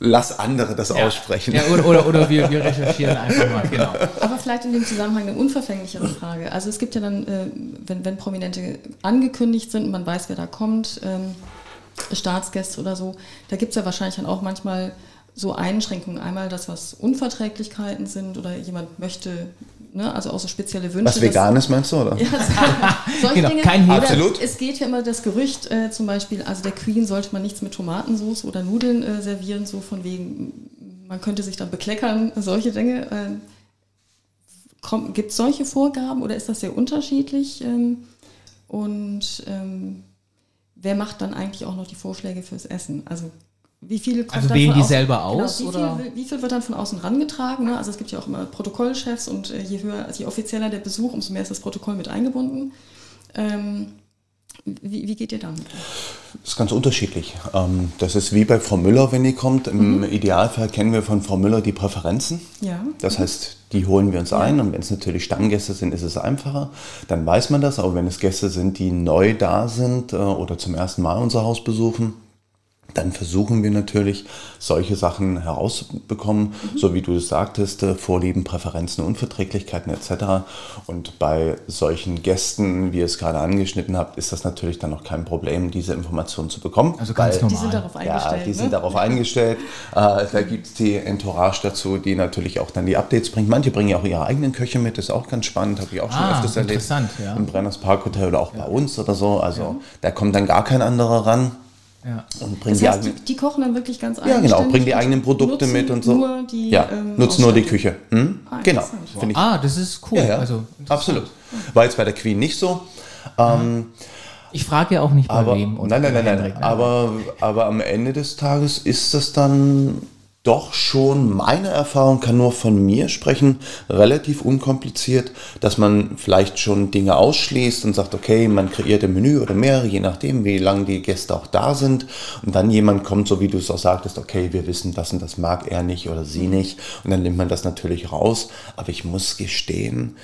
lass andere das ja. aussprechen. Ja, oder, oder, oder wir, wir, recherchieren einfach mal, genau. Aber vielleicht in dem Zusammenhang eine unverfänglichere Frage. Also es gibt ja dann, äh, wenn, wenn Prominente angekündigt sind und man weiß, wer da kommt, ähm, Staatsgäste oder so, da gibt es ja wahrscheinlich dann auch manchmal so Einschränkungen. Einmal das, was Unverträglichkeiten sind oder jemand möchte, ne, also auch so spezielle Wünsche. Was Veganes meinst du, oder? Ja, [laughs] solche genau, Dinge. Kein Absolut. Es geht ja immer das Gerücht äh, zum Beispiel, also der Queen sollte man nichts mit Tomatensauce oder Nudeln äh, servieren, so von wegen, man könnte sich dann bekleckern, solche Dinge. Äh, Gibt es solche Vorgaben oder ist das sehr unterschiedlich? Ähm, und ähm, wer macht dann eigentlich auch noch die Vorschläge fürs Essen? Also wie viele kommt Also wählen die selber genau, aus? Genau, wie, oder? Viel, wie viel wird dann von außen rangetragen? Ne? Also es gibt ja auch immer Protokollchefs und äh, je höher, je offizieller der Besuch, umso mehr ist das Protokoll mit eingebunden. Ähm, wie, wie, geht ihr damit? Das ist ganz unterschiedlich. Ähm, das ist wie bei Frau Müller, wenn die kommt. Im mhm. Idealfall kennen wir von Frau Müller die Präferenzen. Ja. Das heißt, die holen wir uns ja. ein und wenn es natürlich Stammgäste sind, ist es einfacher. Dann weiß man das. Aber wenn es Gäste sind, die neu da sind äh, oder zum ersten Mal unser Haus besuchen, dann versuchen wir natürlich, solche Sachen herauszubekommen, mhm. so wie du es sagtest, äh, Vorlieben, Präferenzen, Unverträglichkeiten etc. Und bei solchen Gästen, wie ihr es gerade angeschnitten habt, ist das natürlich dann noch kein Problem, diese Informationen zu bekommen. Also ganz normal. Die sind darauf eingestellt. Ja, die ne? sind darauf eingestellt. Äh, da gibt es die Entourage dazu, die natürlich auch dann die Updates bringt. Manche bringen ja auch ihre eigenen Köche mit, das ist auch ganz spannend, habe ich auch schon ah, öfters erlebt. Ja. Im Brenners Park Hotel oder auch ja. bei uns oder so. Also ja. da kommt dann gar kein anderer ran. Ja. Und bringen das heißt, die, die, die, kochen dann wirklich ganz Ja, genau, bringen die eigenen Produkte mit und so. Nur die, ja, ähm, nutzen nur die Küche. Hm? Ah, genau. Wow. Ah, das ist cool. Ja, ja. Also, Absolut. War jetzt bei der Queen nicht so. Ähm, ich frage ja auch nicht bei aber, wem. Nein, nein, nein, nein. Aber, aber am Ende des Tages ist das dann doch schon, meine Erfahrung kann nur von mir sprechen, relativ unkompliziert, dass man vielleicht schon Dinge ausschließt und sagt, okay, man kreiert ein Menü oder mehrere, je nachdem, wie lange die Gäste auch da sind. Und dann jemand kommt, so wie du es auch sagtest, okay, wir wissen das und das mag er nicht oder sie nicht. Und dann nimmt man das natürlich raus. Aber ich muss gestehen,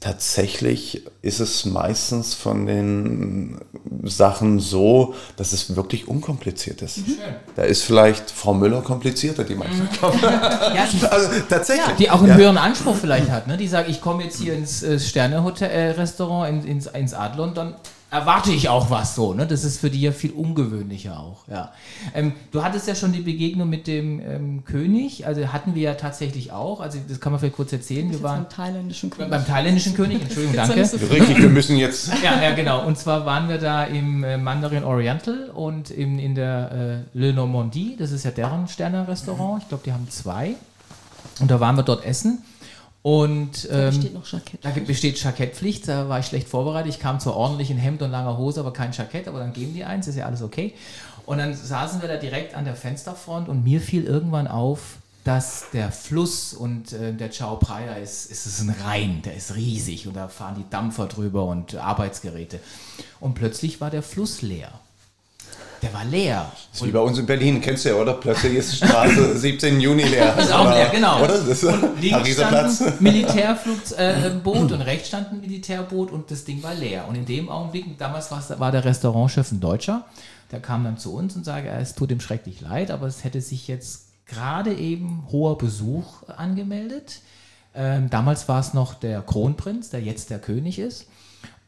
Tatsächlich ist es meistens von den Sachen so, dass es wirklich unkompliziert ist. Mhm. Da ist vielleicht Frau Müller komplizierter, die manchmal mhm. [laughs] kommt. [laughs] ja, [laughs] also tatsächlich. Ja, die auch einen ja. höheren Anspruch vielleicht hat. Ne? Die sagt, ich komme jetzt hier ins äh, Sterne-Restaurant, ins, ins Adlon, dann erwarte ich auch was so. Ne? Das ist für die ja viel ungewöhnlicher auch. Ja. Ähm, du hattest ja schon die Begegnung mit dem ähm, König, also hatten wir ja tatsächlich auch. Also das kann man vielleicht kurz erzählen. Wir waren beim thailändischen König. Beim thailändischen König, Entschuldigung, danke. So Richtig, wir müssen jetzt. [laughs] Ja, ja, genau. Und zwar waren wir da im äh, Mandarin Oriental und im, in der äh, Le Normandie. Das ist ja deren Sterne-Restaurant. Ich glaube, die haben zwei. Und da waren wir dort essen. Und ähm, da besteht noch Jackett. Da besteht Jackettpflicht, da war ich schlecht vorbereitet. Ich kam zwar ordentlich in Hemd und langer Hose, aber kein Jackett, aber dann geben die eins, ist ja alles okay. Und dann saßen wir da direkt an der Fensterfront und mir fiel irgendwann auf, dass der Fluss und äh, der Chao Praia ist, ist es ein Rhein, der ist riesig und da fahren die Dampfer drüber und Arbeitsgeräte. Und plötzlich war der Fluss leer. Der war leer. Das ist wie bei uns in Berlin, kennst du ja, oder? Plötzlich ist [laughs] Straße 17 Juni leer. Ist auch leer, genau. Oder? Das ist und [laughs] links stand ein [laughs] Militärboot äh, und rechts stand ein Militärboot und das Ding war leer. Und in dem Augenblick, damals war der Restaurantchef ein Deutscher, der kam dann zu uns und sagte, es tut ihm schrecklich leid, aber es hätte sich jetzt gerade eben hoher Besuch angemeldet. Ähm, damals war es noch der Kronprinz, der jetzt der König ist.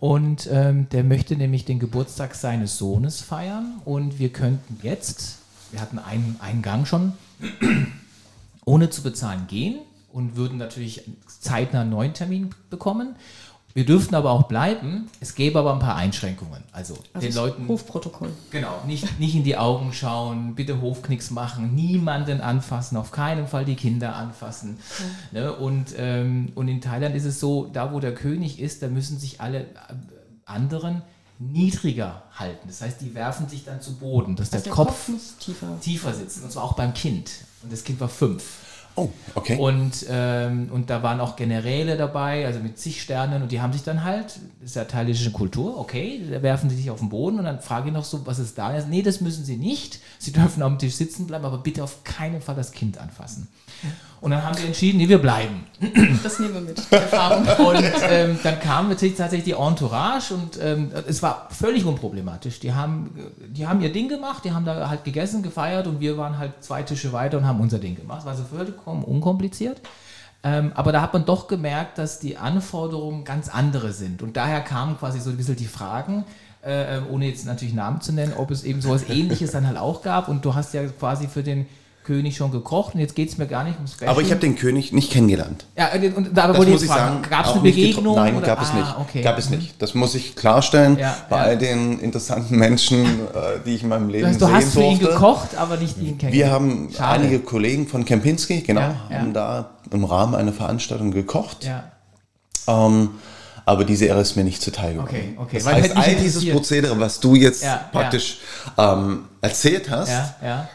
Und ähm, der möchte nämlich den Geburtstag seines Sohnes feiern. Und wir könnten jetzt, wir hatten einen, einen Gang schon, [clears throat] ohne zu bezahlen gehen und würden natürlich zeitnah einen neuen Termin bekommen. Wir dürften aber auch bleiben. Es gäbe aber ein paar Einschränkungen. Also, also den Leuten. Hofprotokoll. Genau. Nicht, nicht in die Augen schauen, bitte Hofknicks machen, niemanden anfassen, auf keinen Fall die Kinder anfassen. Ja. Ne? Und, ähm, und in Thailand ist es so, da wo der König ist, da müssen sich alle äh, anderen niedriger halten. Das heißt, die werfen sich dann zu Boden, dass also der, der, Kopf, Kopf tiefer. tiefer sitzt. Und zwar auch beim Kind. Und das Kind war fünf. Oh, okay. Und, ähm, und da waren auch Generäle dabei, also mit zig Sternen, und die haben sich dann halt, das ist ja thailändische Kultur, okay, da werfen sie sich auf den Boden und dann frage ich noch so, was ist da? Nee, das müssen sie nicht. Sie dürfen am Tisch sitzen bleiben, aber bitte auf keinen Fall das Kind anfassen. Und dann haben wir entschieden, nee, wir bleiben. Das nehmen wir mit. Erfahrung. [laughs] Und ähm, dann kam natürlich tatsächlich die Entourage und ähm, es war völlig unproblematisch. Die haben, die haben ihr Ding gemacht, die haben da halt gegessen, gefeiert und wir waren halt zwei Tische weiter und haben unser Ding gemacht. Das war so vollkommen unkompliziert. Ähm, aber da hat man doch gemerkt, dass die Anforderungen ganz andere sind. Und daher kamen quasi so ein bisschen die Fragen, äh, ohne jetzt natürlich Namen zu nennen, ob es eben sowas ähnliches dann halt auch gab. Und du hast ja quasi für den König schon gekocht und jetzt geht es mir gar nicht ums Special. Aber ich habe den König nicht kennengelernt. Ja, und da wollte ich fragen, gab es eine Begegnung? Nein, oder? gab es ah, nicht. Okay. Gab es nicht. Das muss ich klarstellen ja, bei ja. all den interessanten Menschen, äh, die ich in meinem Leben du hast, sehen du hast für ihn gekocht, aber nicht ihn kennengelernt. Wir haben Schade. einige Kollegen von Kempinski, genau, ja, haben da im Rahmen einer Veranstaltung gekocht. Ähm, aber diese Ehre ist mir nicht zuteil gekommen. Okay, okay. Das Weil heißt, all dieses Prozedere, was du jetzt praktisch ähm, erzählt hast, ja, ja,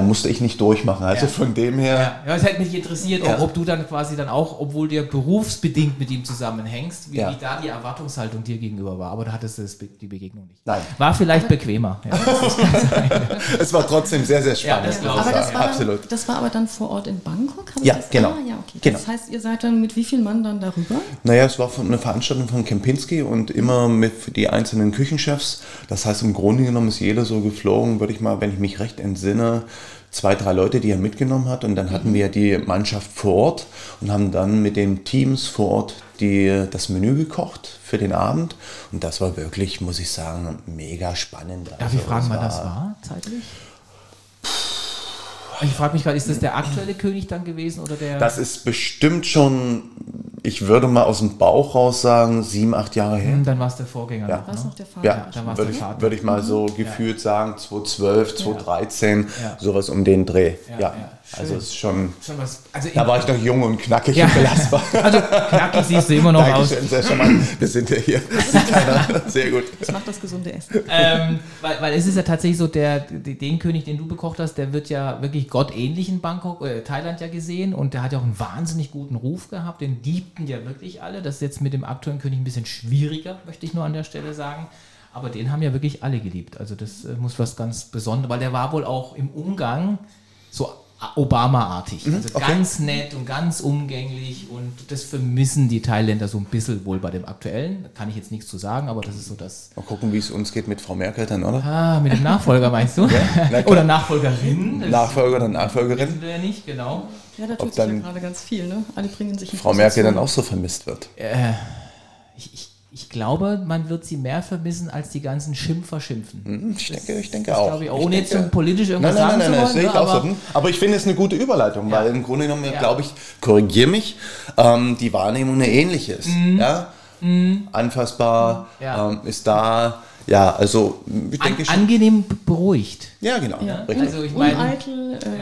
musste ich nicht durchmachen. Also ja. von dem her. Ja, es hätte mich interessiert, ja. ob du dann quasi dann auch, obwohl du ja berufsbbedingt mit ihm zusammenhängst, wie, ja. wie da die Erwartungshaltung dir gegenüber war. Aber da hattest du die Begegnung nicht. Nein. War vielleicht bequemer. Ja, [laughs] [laughs] es war trotzdem sehr, sehr spannend. das aber das war, Absolut. Dann, das war aber dann vor Ort in Bangkok? ja, das? genau. Ah, ja, okay. genau. Das heißt, ihr seid dann mit wie vielen Mann dann darüber? Naja, es war eine Veranstaltung von Kempinski und immer mit die einzelnen Küchenchefs. Das heißt, im Grunde genommen ist jeder so geflogen, würde ich mal, wenn ich mich recht entsinne, zwei, drei Leute, die er mitgenommen hat. Und dann hatten wir die Mannschaft vor Ort und haben dann mit den Teams vor Ort die, das Menü gekocht für den Abend. Und das war wirklich, muss ich sagen, mega spannend. Darf also, ich fragen, wann das war zeitlich? Ich frage mich gerade, ist das der aktuelle König dann gewesen oder der? Das ist bestimmt schon, ich würde mal aus dem Bauch raus sagen, sieben, acht Jahre her. Hm, dann war es der Vorgänger. Ja, noch, ne? noch der Vater. Ja, dann würde ich, würd ich mal so mhm. gefühlt ja. sagen, 2012, 2013, ja. sowas um den Dreh. ja. Also es ist schon, schon was, also da war ich noch jung und knackig ja. und belastbar. [laughs] Also knackig siehst du immer noch Dankeschön, aus. Sehr charmant. Wir sind ja hier. [laughs] Sehr gut. Das macht das gesunde Essen. Ähm, weil, weil es ist ja tatsächlich so, der, den König, den du bekocht hast, der wird ja wirklich gottähnlich in Bangkok, äh, Thailand ja gesehen und der hat ja auch einen wahnsinnig guten Ruf gehabt. Den liebten ja wirklich alle. Das ist jetzt mit dem aktuellen König ein bisschen schwieriger, möchte ich nur an der Stelle sagen. Aber den haben ja wirklich alle geliebt. Also das äh, muss was ganz Besonderes, weil der war wohl auch im Umgang so Obama-artig. Mhm, also okay. ganz nett und ganz umgänglich und das vermissen die Thailänder so ein bisschen wohl bei dem aktuellen. Da kann ich jetzt nichts zu sagen, aber das ist so das. Mal gucken, wie es uns geht mit Frau Merkel dann, oder? Ah, mit dem Nachfolger meinst du? [laughs] ja, [laughs] oder Nachfolgerin? Nachfolger oder Nachfolgerin? Wissen wir ja nicht, genau. Ja, da tut sich ja gerade ganz viel, ne? Alle bringen sich Frau Merkel dann auch so vermisst wird. Äh, ich, ich ich glaube, man wird sie mehr vermissen, als die ganzen Schimpfer schimpfen. Hm, ich denke, ich denke auch. Ich, ohne jetzt politisch irgendwas nein, nein, nein, nein, sagen nein, zu wollen. Aber, so. aber, ich finde es eine gute Überleitung, ja. weil im Grunde genommen, ja. glaube ich, korrigiere mich, ähm, die Wahrnehmung eine ähnliche ist. Mhm. Ja? Mhm. Anfassbar, ja. Ähm, ist da. Ja, also ich denke An, Angenehm beruhigt. Ja, genau. Ja. Also ich meine, Uneitel, äh,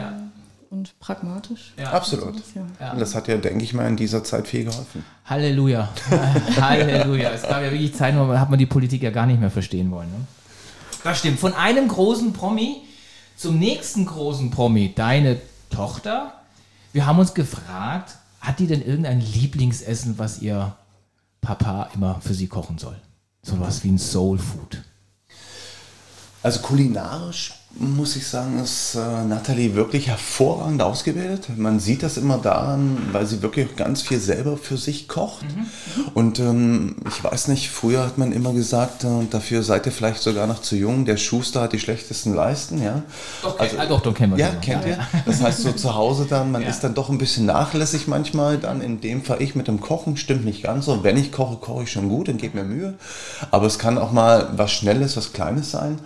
und pragmatisch. Ja. Absolut. Ja. Und das hat ja, denke ich mal, in dieser Zeit viel geholfen. Halleluja. [laughs] Halleluja. Es gab ja wirklich Zeiten, wo hat man die Politik ja gar nicht mehr verstehen wollen. Ne? Das stimmt. Von einem großen Promi zum nächsten großen Promi, deine Tochter. Wir haben uns gefragt, hat die denn irgendein Lieblingsessen, was ihr Papa immer für sie kochen soll? So was wie ein Soul Food. Also kulinarisch muss ich sagen, ist äh, Nathalie wirklich hervorragend ausgebildet. Man sieht das immer daran, weil sie wirklich ganz viel selber für sich kocht. Mhm. Und ähm, ich weiß nicht, früher hat man immer gesagt, äh, dafür seid ihr vielleicht sogar noch zu jung, der Schuster hat die schlechtesten Leisten. Ja, doch, also, äh, doch, doch kennen wir Ja, kennt ja, ihr? Das heißt, so zu Hause dann, man ja. ist dann doch ein bisschen nachlässig manchmal. Dann in dem Fall ich mit dem Kochen stimmt nicht ganz so. Wenn ich koche, koche ich schon gut und gebe mir Mühe. Aber es kann auch mal was Schnelles, was Kleines sein.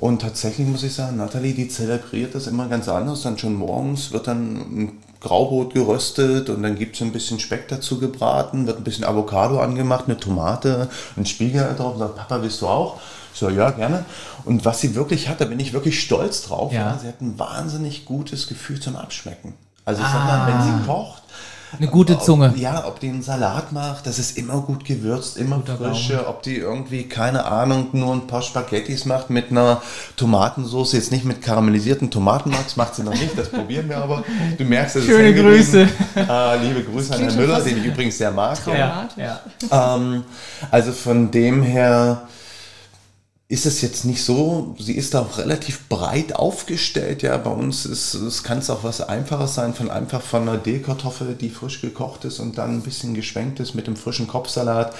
Und tatsächlich muss ich sagen, Nathalie, die zelebriert das immer ganz anders. Dann schon morgens wird dann ein Graubrot geröstet und dann gibt es ein bisschen Speck dazu gebraten, wird ein bisschen Avocado angemacht, eine Tomate, ein Spiegel drauf und sagt, Papa, willst du auch? Ich so, ja, gerne. Und was sie wirklich hat, da bin ich wirklich stolz drauf. Ja. Sie hat ein wahnsinnig gutes Gefühl zum Abschmecken. Also ich ah. sag mal, wenn sie kocht, eine gute Zunge. Ob, ja, ob die einen Salat macht, das ist immer gut gewürzt, immer Guter frische. Baum. Ob die irgendwie, keine Ahnung, nur ein paar Spaghettis macht mit einer Tomatensauce, jetzt nicht mit karamellisierten Tomatenmarks, macht sie noch nicht, das probieren wir aber. Du merkst, es Schöne Grüße. Äh, liebe Grüße an Herrn Müller, den ich übrigens sehr mag. Ja, ja. Ähm, also von dem her ist es jetzt nicht so, sie ist auch relativ breit aufgestellt. Ja, bei uns ist es kann es auch was Einfaches sein, von einfach von einer Dehlkartoffel, die frisch gekocht ist und dann ein bisschen geschwenkt ist mit dem frischen Kopfsalat.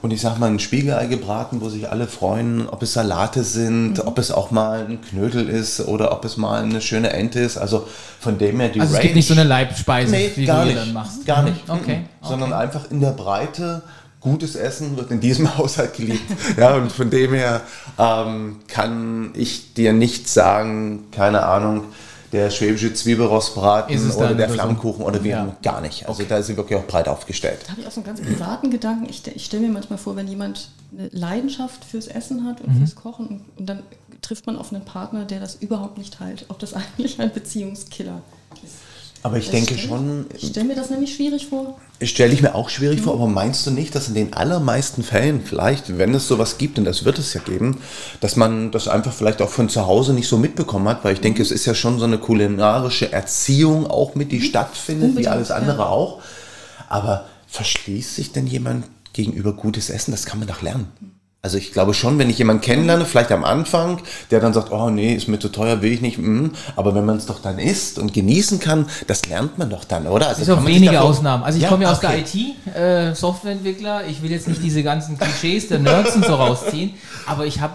Und ich sag mal ein Spiegelei gebraten, wo sich alle freuen, ob es Salate sind, mhm. ob es auch mal ein Knödel ist oder ob es mal eine schöne Ente ist. Also von dem her die also Range. Es gibt nicht so eine Leibspeise, nee, gar du nicht, dann machst. Gar nicht. Okay. Sondern okay. einfach in der Breite gutes Essen wird in diesem [laughs] Haushalt geliebt. ja, und von dem her ähm, kann ich dir nicht sagen, keine Ahnung, der schwäbische Zwiebelrostbraten oder der Flammkuchen oder wie ja. gar nicht. Also okay. da ist sie wirklich auch breit aufgestellt. Da habe ich auch so einen ganz privaten Gedanken. Ich, ich stelle mir manchmal vor, wenn jemand eine Leidenschaft fürs Essen hat und mhm. fürs Kochen und, und dann trifft man auf einen Partner, der das überhaupt nicht teilt, ob das [laughs] eigentlich ein Beziehungskiller ist. Aber ich das denke stell, schon. Ich stelle mir das nämlich schwierig vor. Stelle ich mir auch schwierig mhm. vor, aber meinst du nicht, dass in den allermeisten Fällen vielleicht, wenn es sowas gibt, und das wird es ja geben, dass man das einfach vielleicht auch von zu Hause nicht so mitbekommen hat, weil ich denke, es ist ja schon so eine kulinarische Erziehung auch mit, die mhm. stattfindet, Unbedingt, wie alles andere ja. auch. Aber verschließt sich denn jemand gegenüber gutes Essen? Das kann man doch lernen. Also ich glaube schon, wenn ich jemanden kennenlerne, vielleicht am Anfang, der dann sagt, oh nee, ist mir zu teuer, will ich nicht, mm. aber wenn man es doch dann isst und genießen kann, das lernt man doch dann, oder? Also es ist auch wenige Ausnahmen. Also ich ja, komme ja aus okay. der IT, äh, Softwareentwickler, ich will jetzt nicht diese ganzen Klischees der Nerds und so rausziehen, aber ich habe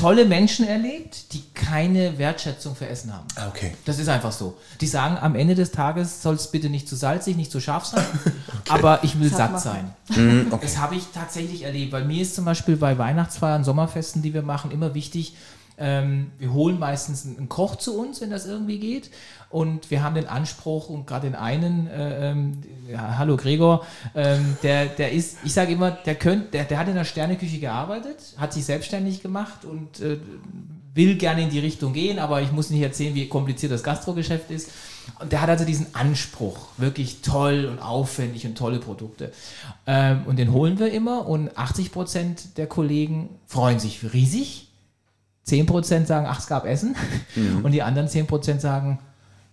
tolle Menschen erlebt, die keine Wertschätzung für Essen haben. Ah, okay. Das ist einfach so. Die sagen, am Ende des Tages soll es bitte nicht zu salzig, nicht zu scharf sein, [laughs] okay. aber ich will satt machen. sein. [laughs] Mm, okay. Das habe ich tatsächlich erlebt. Bei mir ist zum Beispiel bei Weihnachtsfeiern, Sommerfesten, die wir machen, immer wichtig, ähm, wir holen meistens einen Koch zu uns, wenn das irgendwie geht. Und wir haben den Anspruch, und gerade den einen, äh, ähm, ja, hallo Gregor, ähm, der, der ist, ich sage immer, der, könnt, der, der hat in der Sterneküche gearbeitet, hat sich selbstständig gemacht und äh, will gerne in die Richtung gehen, aber ich muss nicht erzählen, wie kompliziert das Gastrogeschäft ist. Und der hat also diesen Anspruch, wirklich toll und aufwendig und tolle Produkte. Ähm, und den holen wir immer und 80 Prozent der Kollegen freuen sich riesig 10% sagen, ach, es gab Essen. Mhm. Und die anderen 10% sagen,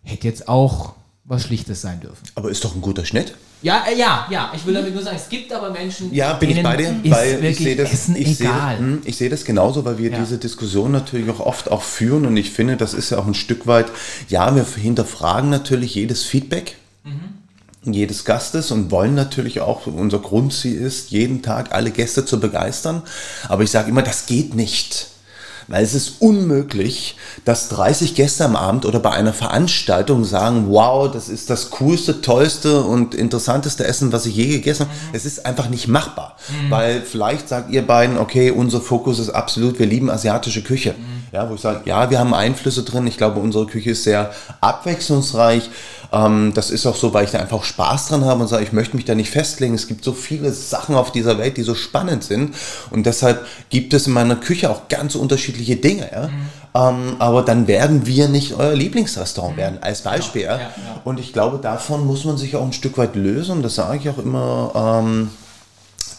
hätte jetzt auch was Schlichtes sein dürfen. Aber ist doch ein guter Schnitt. Ja, äh, ja, ja. Ich will damit nur sagen, es gibt aber Menschen, ja, bin ich bei dir, weil ich sehe das, Essen ich egal. Sehe, hm, ich sehe das genauso, weil wir ja. diese Diskussion natürlich auch oft auch führen und ich finde, das ist ja auch ein Stück weit, ja, wir hinterfragen natürlich jedes Feedback. Mhm. jedes Gastes und wollen natürlich auch, unser Grundziel ist, jeden Tag alle Gäste zu begeistern. Aber ich sage immer, das geht nicht weil es ist unmöglich, dass 30 Gäste am Abend oder bei einer Veranstaltung sagen, wow, das ist das coolste, tollste und interessanteste Essen, was ich je gegessen habe. Mhm. Es ist einfach nicht machbar, mhm. weil vielleicht sagt ihr beiden, okay, unser Fokus ist absolut, wir lieben asiatische Küche. Mhm. Ja, wo ich sage, ja, wir haben Einflüsse drin. Ich glaube, unsere Küche ist sehr abwechslungsreich. Ähm, das ist auch so, weil ich da einfach Spaß dran habe und sage, ich möchte mich da nicht festlegen. Es gibt so viele Sachen auf dieser Welt, die so spannend sind. Und deshalb gibt es in meiner Küche auch ganz unterschiedliche Dinge. Ja? Mhm. Ähm, aber dann werden wir nicht euer Lieblingsrestaurant mhm. werden, als Beispiel. Ja, ja. Ja, und ich glaube, davon muss man sich auch ein Stück weit lösen. Das sage ich auch immer. Ähm,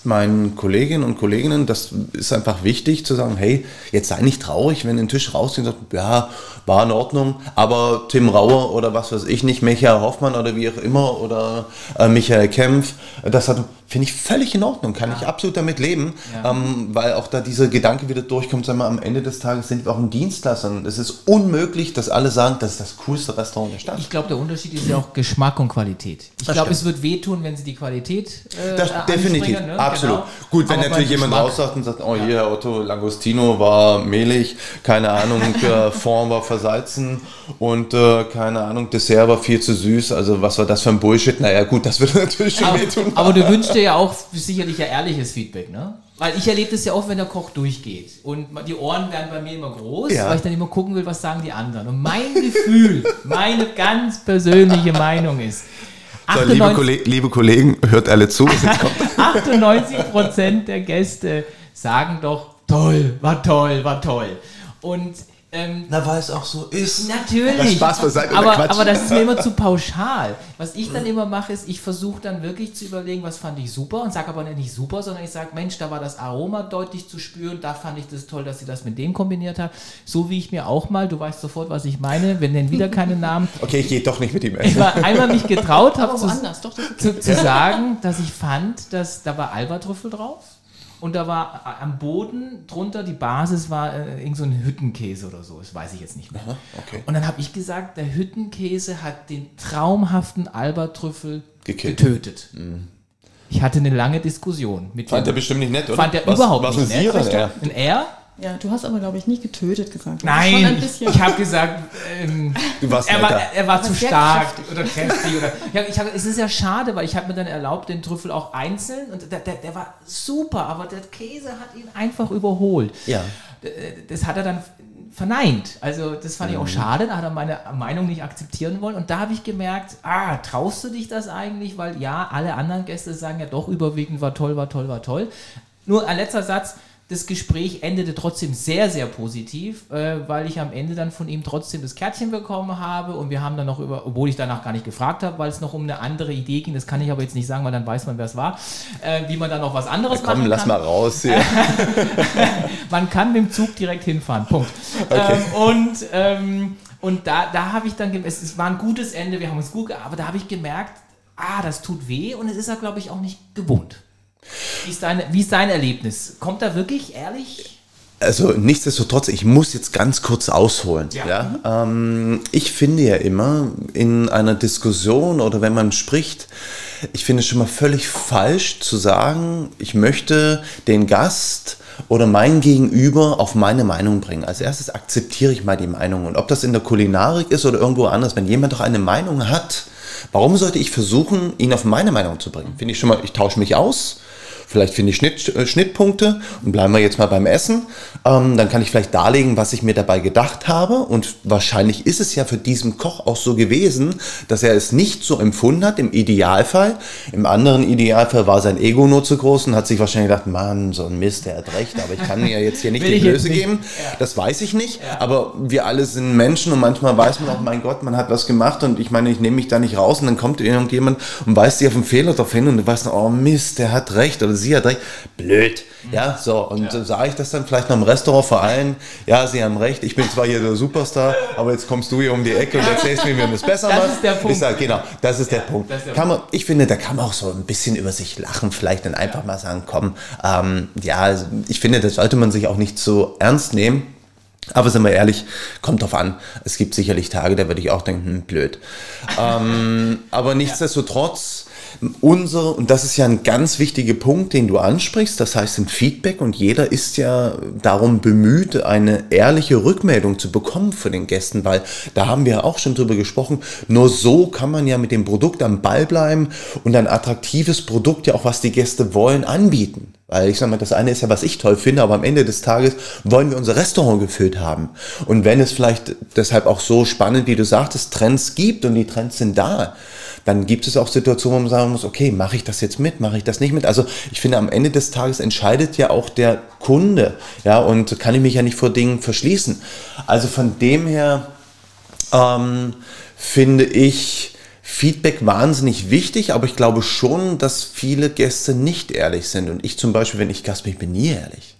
meinen Kolleginnen und Kolleginnen, das ist einfach wichtig zu sagen, hey, jetzt sei nicht traurig, wenn den Tisch rausziehen und sagt, ja, war in Ordnung, aber Tim Rauer oder was weiß ich nicht, Michael Hoffmann oder wie auch immer oder äh, Michael Kempf, das hat Finde ich völlig in Ordnung, kann ja. ich absolut damit leben, ja. ähm, weil auch da dieser Gedanke wieder durchkommt, sagen wir, am Ende des Tages sind wir auch ein Dienstleister und es ist unmöglich, dass alle sagen, das ist das coolste Restaurant der Stadt. Ich glaube, der Unterschied ist ja auch Geschmack und Qualität. Ich glaube, es wird wehtun, wenn sie die Qualität äh, das, Definitiv, ne? absolut. Genau. Gut, wenn Aber natürlich jemand raussagt und sagt, oh ja. hier, Otto Langostino war mehlig, keine Ahnung, [laughs] äh, Fond war versalzen und äh, keine Ahnung, Dessert war viel zu süß, also was war das für ein Bullshit? Naja gut, das wird [laughs] natürlich schon aber, wehtun. Aber du wünschst dir ja auch sicherlich ja ehrliches Feedback, ne? Weil ich erlebe das ja auch, wenn der Koch durchgeht. Und die Ohren werden bei mir immer groß, ja. weil ich dann immer gucken will, was sagen die anderen. Und mein Gefühl, [laughs] meine ganz persönliche Meinung ist, so, liebe, Kolleg liebe, Kollegen, hört alle zu. 98% [laughs] der Gäste sagen doch, toll, war toll, war toll. Und ähm, Na, weil es auch so ist. Natürlich. Spaß beiseite, aber, aber das ist mir immer zu pauschal. Was ich dann immer mache, ist, ich versuche dann wirklich zu überlegen, was fand ich super und sage aber nicht super, sondern ich sage, Mensch, da war das Aroma deutlich zu spüren, da fand ich das toll, dass sie das mit dem kombiniert hat. So wie ich mir auch mal, du weißt sofort, was ich meine, wir nennen wieder keine Namen. [laughs] Okay, ich gehe doch nicht mit ihm essen. Ich war einmal mich getraut, habe zu, zu, zu sagen, dass ich fand, dass da war Albatrüffel drauf und da war äh, am Boden drunter, die Basis war äh, irgend so ein Hüttenkäse oder so, das weiß ich jetzt nicht mehr. Aha, okay. Und dann habe ich gesagt, der Hüttenkäse hat den traumhaften Albertrüffel getötet. Mhm. Ich hatte eine lange Diskussion mit Fand er bestimmt nicht nett, oder? Fand er was, überhaupt was nicht nett. Was ist ein R? Ein R? Ja, du hast aber, glaube ich, nicht getötet gesagt. Nein, ich habe gesagt, ähm, er, war, er war zu stark kräftig. oder kräftig. Oder, ja, ich hab, es ist ja schade, weil ich habe mir dann erlaubt, den Trüffel auch einzeln und der, der, der, war super, aber der Käse hat ihn einfach überholt. Ja. Das hat er dann verneint. Also das fand ich auch mhm. schade, da hat er meine Meinung nicht akzeptieren wollen. Und da habe ich gemerkt, ah, traust du dich das eigentlich? Weil ja, alle anderen Gäste sagen ja doch überwiegend, war toll, war toll, war toll. Nur ein letzter Satz, das Gespräch endete trotzdem sehr, sehr positiv, äh, weil ich am Ende dann von ihm trotzdem das Kärtchen bekommen habe und wir haben dann noch über, obwohl ich danach gar nicht gefragt habe, weil es noch um eine andere Idee ging, das kann ich aber jetzt nicht sagen, weil dann weiß man, wer es war, äh, wie man dann noch was anderes ja, komm, machen lass mal raus hier. [laughs] man kann mit dem Zug direkt hinfahren, Punkt. Okay. Ähm, und ähm, und da, da habe ich dann, es, es war ein gutes Ende, wir haben uns gut aber da habe ich gemerkt, ah, das tut weh und es ist er, glaube ich, auch nicht gewohnt. Wie ist, dein, wie ist dein Erlebnis? Kommt da wirklich ehrlich? Also nichtsdestotrotz, ich muss jetzt ganz kurz ausholen. Ja. ja? Ähm, ich finde ja immer in einer Diskussion oder wenn man spricht, ich finde es schon mal völlig falsch zu sagen, ich möchte den Gast oder mein Gegenüber auf meine Meinung bringen. Als erstes akzeptiere ich mal die Meinung. Und ob das in der Kulinarik ist oder irgendwo anders, wenn jemand doch eine Meinung hat, warum sollte ich versuchen, ihn auf meine Meinung zu bringen? Finde ich schon mal, ich tausche mich aus Vielleicht finde ich Schnitt, äh, Schnittpunkte und bleiben wir jetzt mal beim Essen. Ähm, dann kann ich vielleicht darlegen, was ich mir dabei gedacht habe. Und wahrscheinlich ist es ja für diesen Koch auch so gewesen, dass er es nicht so empfunden hat im Idealfall. Im anderen Idealfall war sein Ego nur zu groß und hat sich wahrscheinlich gedacht, Mann, so ein Mist, der hat recht, aber ich kann mir jetzt hier nicht die Blöße geben. Ja. Das weiß ich nicht. Ja. Aber wir alle sind Menschen und manchmal weiß man auch, mein Gott, man hat was gemacht und ich meine, ich nehme mich da nicht raus und dann kommt irgendjemand und weist dir auf den Fehler drauf hin und du weißt, oh Mist, der hat recht oder sie hat recht. Blöd. Ja, so. Und ja. sage ich das dann vielleicht noch im Restaurant vor allen, ja, Sie haben recht, ich bin zwar hier der Superstar, aber jetzt kommst du hier um die Ecke und erzählst mir, wie man das besser macht. Das ist der Punkt. Ich sage, genau, das ist ja, der Punkt. Ist der kann man, ich finde, da kann man auch so ein bisschen über sich lachen, vielleicht dann einfach ja. mal sagen, komm, ähm, ja, ich finde, das sollte man sich auch nicht so ernst nehmen. Aber sind wir ehrlich, kommt drauf an. Es gibt sicherlich Tage, da würde ich auch denken, hm, blöd. ähm, aber nichtsdestotrotz, unser, und das ist ja ein ganz wichtiger Punkt, den du ansprichst, das heißt ein Feedback und jeder ist ja darum bemüht, eine ehrliche Rückmeldung zu bekommen von den Gästen, weil da haben wir auch schon drüber gesprochen, nur so kann man ja mit dem Produkt am Ball bleiben und ein attraktives Produkt ja auch, was die Gäste wollen, anbieten. Weil ich sage mal, das eine ist ja, was ich toll finde, aber am Ende des Tages wollen wir unser Restaurant gefüllt haben. Und wenn es vielleicht deshalb auch so spannend, wie du sagtest, Trends gibt und die Trends sind da, dann gibt es auch Situationen, wo man sagen muss, okay, mache ich das jetzt mit, mache ich das nicht mit. Also ich finde, am Ende des Tages entscheidet ja auch der Kunde, ja, und kann ich mich ja nicht vor Dingen verschließen. Also von dem her ähm, finde ich Feedback wahnsinnig wichtig, aber ich glaube schon, dass viele Gäste nicht ehrlich sind. Und ich zum Beispiel, wenn ich Gast bin, ich bin nie ehrlich.